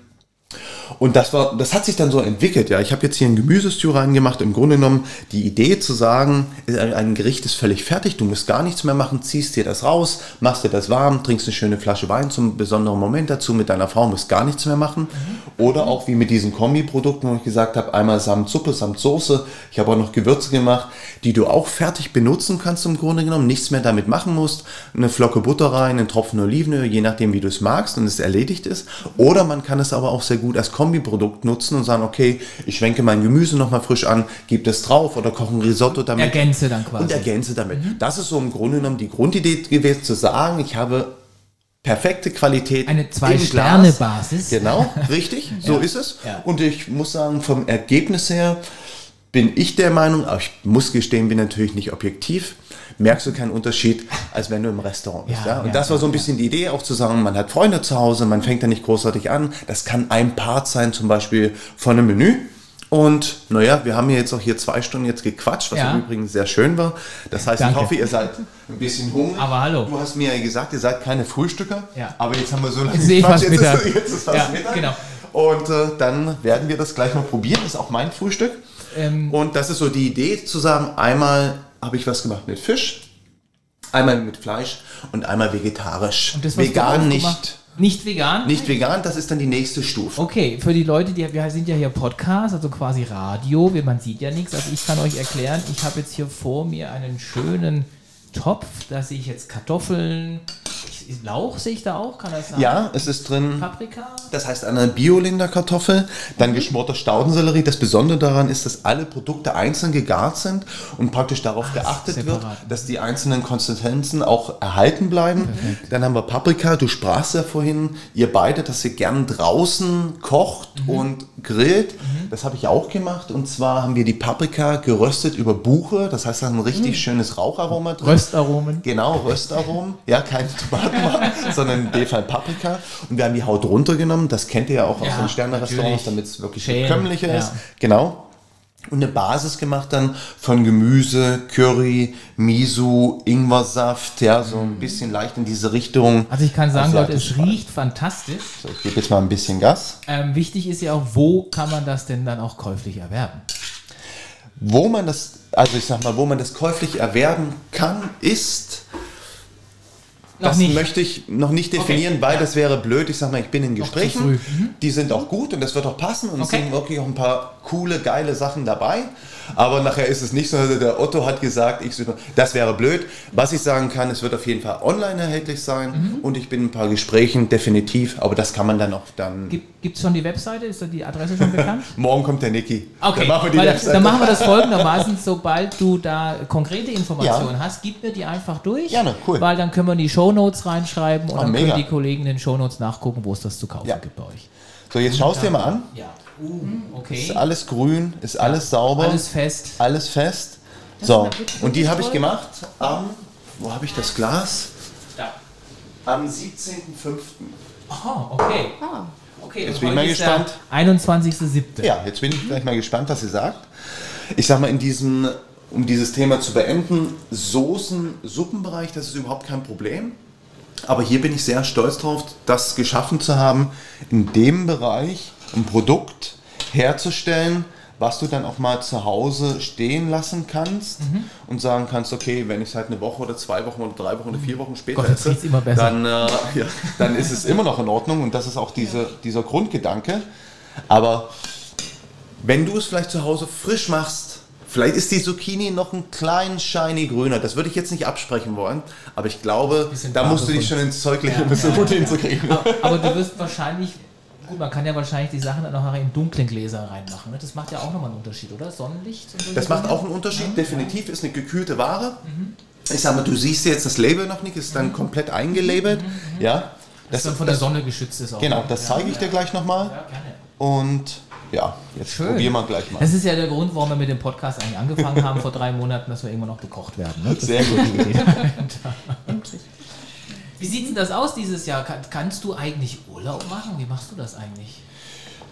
Und das war, das hat sich dann so entwickelt. Ja, ich habe jetzt hier ein Gemüsestew reingemacht. Im Grunde genommen die Idee zu sagen, ein Gericht ist völlig fertig, du musst gar nichts mehr machen, ziehst dir das raus, machst dir das warm, trinkst eine schöne Flasche Wein zum besonderen Moment dazu mit deiner Frau, musst gar nichts mehr machen. Mhm. Oder auch wie mit diesen Kombiprodukten, wo ich gesagt habe, einmal samt Suppe, samt Soße. Ich habe auch noch Gewürze gemacht, die du auch fertig benutzen kannst im Grunde genommen, nichts mehr damit machen musst. Eine Flocke Butter rein, einen Tropfen Olivenöl, je nachdem wie du es magst und es erledigt ist. Oder man kann es aber auch sehr gut als Kombiprodukt nutzen und sagen, okay, ich schwenke mein Gemüse nochmal frisch an, gebe das drauf oder koche ein Risotto damit. Ergänze dann quasi. Und ergänze damit. Mhm. Das ist so im Grunde genommen die Grundidee gewesen, zu sagen, ich habe perfekte Qualität. Eine Zwei-Sterne-Basis. Genau, richtig, [laughs] so ja. ist es. Ja. Und ich muss sagen, vom Ergebnis her bin ich der Meinung, aber ich muss gestehen, bin natürlich nicht objektiv, merkst du keinen Unterschied, als wenn du im Restaurant bist. Ja, ja? Und das war so ein bisschen die Idee, auch zu sagen, man hat Freunde zu Hause, man fängt da nicht großartig an. Das kann ein Part sein, zum Beispiel von einem Menü. Und naja, wir haben jetzt auch hier zwei Stunden jetzt gequatscht, was ja. übrigens sehr schön war. Das heißt, Danke. ich hoffe, ihr seid ein bisschen hungrig. Aber hallo. Du hast mir ja gesagt, ihr seid keine Frühstücker. Ja. Aber jetzt haben wir so lange jetzt gequatscht. Jetzt ist, jetzt ist fast ja, Mittag. Genau. Und äh, dann werden wir das gleich mal probieren. Das ist auch mein Frühstück. Ähm, und das ist so die Idee, zu sagen, einmal habe ich was gemacht mit Fisch, einmal mit Fleisch und einmal vegetarisch. Und das, Vegan nicht. Nicht vegan? Nicht vegan, das ist dann die nächste Stufe. Okay, für die Leute, die wir sind ja hier Podcast, also quasi Radio, man sieht ja nichts. Also ich kann euch erklären, ich habe jetzt hier vor mir einen schönen Topf, da sehe ich jetzt Kartoffeln, Lauch sehe ich da auch, kann das sein? Ja, es ist drin. Paprika? Das heißt eine Biolinderkartoffel, dann mhm. geschmorter Staudensellerie. Das Besondere daran ist, dass alle Produkte einzeln gegart sind und praktisch darauf Ach, geachtet wird, dass die einzelnen Konsistenzen auch erhalten bleiben. Perfekt. Dann haben wir Paprika, du sprachst ja vorhin, ihr beide, dass ihr gern draußen kocht mhm. und grillt. Mhm. Das habe ich auch gemacht und zwar haben wir die Paprika geröstet über Buche, das heißt, da ein richtig mhm. schönes Raucharoma drin. Röstaromen. Genau, Röstaromen. Ja, keine Tomaten [laughs] sondern in dem Fall Paprika. Und wir haben die Haut runtergenommen. Das kennt ihr ja auch aus ja, den Sterne-Restaurants, damit es wirklich bekömmlicher ja. ist. Genau. Und eine Basis gemacht dann von Gemüse, Curry, Miso, Ingwersaft, ja, so ein bisschen leicht in diese Richtung. Also ich kann sagen, Leute, es riecht fantastisch. So, ich gebe jetzt mal ein bisschen Gas. Ähm, wichtig ist ja auch, wo kann man das denn dann auch käuflich erwerben? Wo man das, also ich sag mal, wo man das käuflich erwerben kann, ist noch das nicht. möchte ich noch nicht definieren, okay. weil ja. das wäre blöd. Ich sage mal, ich bin in Gesprächen. Mhm. Die sind auch gut und das wird auch passen und okay. es sind wirklich auch ein paar coole, geile Sachen dabei. Aber nachher ist es nicht so, der Otto hat gesagt, ich das wäre blöd. Was ich sagen kann, es wird auf jeden Fall online erhältlich sein mhm. und ich bin in ein paar Gesprächen, definitiv. Aber das kann man dann auch dann. Gibt es schon die Webseite? Ist die Adresse schon bekannt? [laughs] Morgen kommt der Niki. Okay, dann machen, wir die Webseite. dann machen wir das folgendermaßen. Sobald du da konkrete Informationen ja. hast, gib mir die einfach durch. Gerne, cool. Weil dann können wir in die Shownotes reinschreiben und oh, dann mega. können die Kollegen in den Shownotes nachgucken, wo es das zu kaufen ja. gibt bei euch. So, jetzt schaust du dir mal an. Ja. Uh, okay. Ist alles grün, ist alles sauber. Alles fest. Alles fest. So, und die habe ich gemacht am, wo habe ich das Glas? Da. Am 17.05. Aha, okay. Ah. Okay, jetzt bin ich mal gespannt. 21.07. Ja, jetzt bin ich gleich mal gespannt, was sie sagt. Ich sag mal, in diesem, um dieses Thema zu beenden, Soßen, Suppenbereich, das ist überhaupt kein Problem. Aber hier bin ich sehr stolz drauf, das geschaffen zu haben, in dem Bereich ein Produkt herzustellen, was du dann auch mal zu Hause stehen lassen kannst mhm. und sagen kannst, okay, wenn ich es halt eine Woche oder zwei Wochen oder drei Wochen oder vier Wochen später Gott, esse, dann, äh, ja, dann ist es immer noch in Ordnung und das ist auch diese, dieser Grundgedanke. Aber wenn du es vielleicht zu Hause frisch machst, vielleicht ist die Zucchini noch ein klein shiny grüner, das würde ich jetzt nicht absprechen wollen, aber ich glaube, da musst du dich schon ins Zeug legen, um es so gut hinzukriegen. Aber, aber du wirst wahrscheinlich Gut, man kann ja wahrscheinlich die Sachen dann auch in dunklen Gläser reinmachen. Ne? Das macht ja auch nochmal einen Unterschied, oder? Sonnenlicht? das macht auch einen Unterschied, ja. definitiv. Ist eine gekühlte Ware. Mhm. Ich sage mal, du siehst jetzt das Label noch nicht, ist dann mhm. komplett eingelabelt. Mhm. mhm. Ja. Das, das dann von der Sonne geschützt ist auch. Genau, das zeige ich dir gleich nochmal. Ja, gerne. Und ja, jetzt Schön. probieren wir gleich mal. Das ist ja der Grund, warum wir mit dem Podcast eigentlich angefangen haben [laughs] vor drei Monaten, dass wir irgendwann noch gekocht werden. Ne? Sehr gut. [laughs] Endlich. Wie sieht denn das aus dieses Jahr? Kann, kannst du eigentlich Urlaub machen? Wie machst du das eigentlich?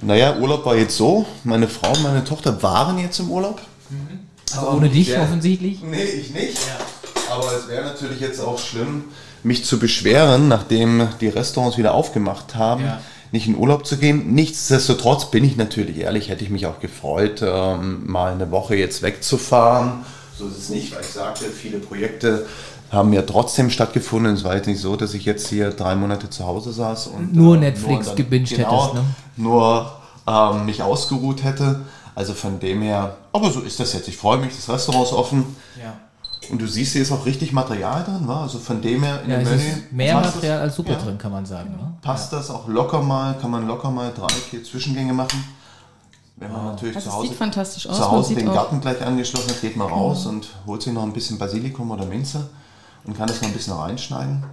Naja, Urlaub war jetzt so. Meine Frau und meine Tochter waren jetzt im Urlaub. Mhm. Also ohne dich wär, offensichtlich? Nee, ich nicht. Ja. Aber es wäre natürlich jetzt auch schlimm, mich zu beschweren, nachdem die Restaurants wieder aufgemacht haben. Ja nicht in Urlaub zu gehen. Nichtsdestotrotz bin ich natürlich ehrlich, hätte ich mich auch gefreut, ähm, mal eine Woche jetzt wegzufahren. So ist es nicht, weil ich sagte, viele Projekte haben ja trotzdem stattgefunden. Es war jetzt nicht so, dass ich jetzt hier drei Monate zu Hause saß und nur äh, Netflix nur gebinged genau, hättest, ne? Nur ähm, mich ausgeruht hätte. Also von dem her, aber so ist das jetzt. Ich freue mich, das Restaurant ist offen. Ja. Und du siehst, hier ist auch richtig Material drin, wa? Also von dem her in ja, dem Menü. Mehr Material als Super ja. drin, kann man sagen. Ne? Passt das auch locker mal, kann man locker mal drei, vier Zwischengänge machen. Wenn man natürlich also zu Hause, sieht fantastisch aus. zu Hause den Garten gleich angeschlossen hat, geht man raus und holt sich noch ein bisschen Basilikum oder Minze und kann das noch ein bisschen reinschneiden.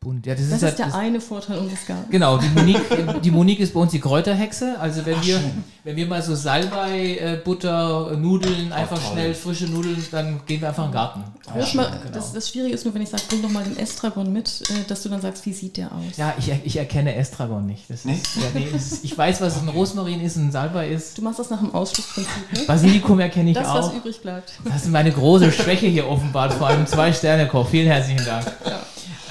Bunt. Ja, das, das ist, halt, der das, eine Vorteil unseres Gartens. Genau, die Monique, die Monique ist bei uns die Kräuterhexe. Also wenn Ach, wir, wenn wir mal so Salbei, äh, Butter, Nudeln, einfach toll. schnell frische Nudeln, dann gehen wir einfach in den Garten. Ja, mal, genau. das, das Schwierige ist nur, wenn ich sage, bring doch mal den Estragon mit, äh, dass du dann sagst, wie sieht der aus? Ja, ich, ich erkenne Estragon nicht. Das nee? Ist, ja, nee, ist, ich weiß, was ein Rosmarin ist, ein Salbei ist. Du machst das nach dem Ausschlussprinzip, ne? Basilikum erkenne ich das, auch. Das, was übrig bleibt. Das ist meine große Schwäche hier offenbart, vor allem Zwei-Sterne-Koch. Vielen herzlichen Dank. Ja.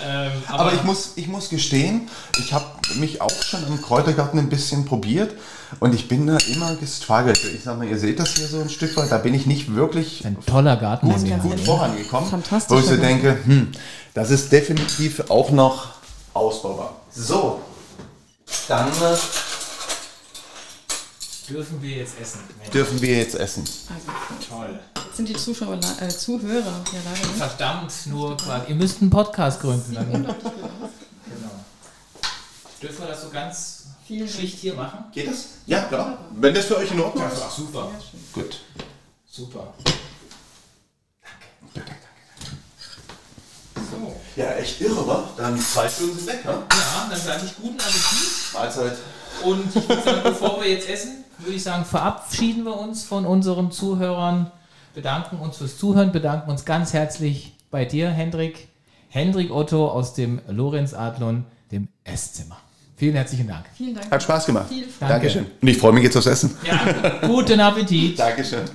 Ähm, aber, aber, ich, muss, ich muss gestehen, ich habe mich auch schon im Kräutergarten ein bisschen probiert und ich bin da immer gestruggelt. Ich sag mal, ihr seht das hier so ein Stück weit, da bin ich nicht wirklich ein toller Garten gut, gut vorangekommen. Wo ich so denke, hm, das ist definitiv auch noch ausbaubar. So, dann äh, dürfen wir jetzt essen. Dürfen wir jetzt essen. Also, Toll sind die Zuschauer, äh, Zuhörer ja leider nicht. Verdammt, nur quasi. Ihr müsst einen Podcast gründen. Dann. genau. Dürfen wir das so ganz Vielen schlicht hier machen? Geht das? Ja, klar. Wenn das für euch in Ordnung ist. Ach, super. Gut. Super. Danke. So. Ja, echt irre, wa? Dann zwei Stunden sind weg, ne? Ja, dann sage ich guten Appetit. Mahlzeit. Und ich würde sagen, bevor wir jetzt essen, würde ich sagen, verabschieden wir uns von unseren Zuhörern bedanken uns fürs Zuhören, bedanken uns ganz herzlich bei dir, Hendrik. Hendrik Otto aus dem Lorenz Adlon, dem Esszimmer. Vielen herzlichen Dank. Vielen Dank. Hat Spaß gemacht. Dankeschön. Und ich freue mich jetzt aufs Essen. Ja, guten Appetit. Dankeschön.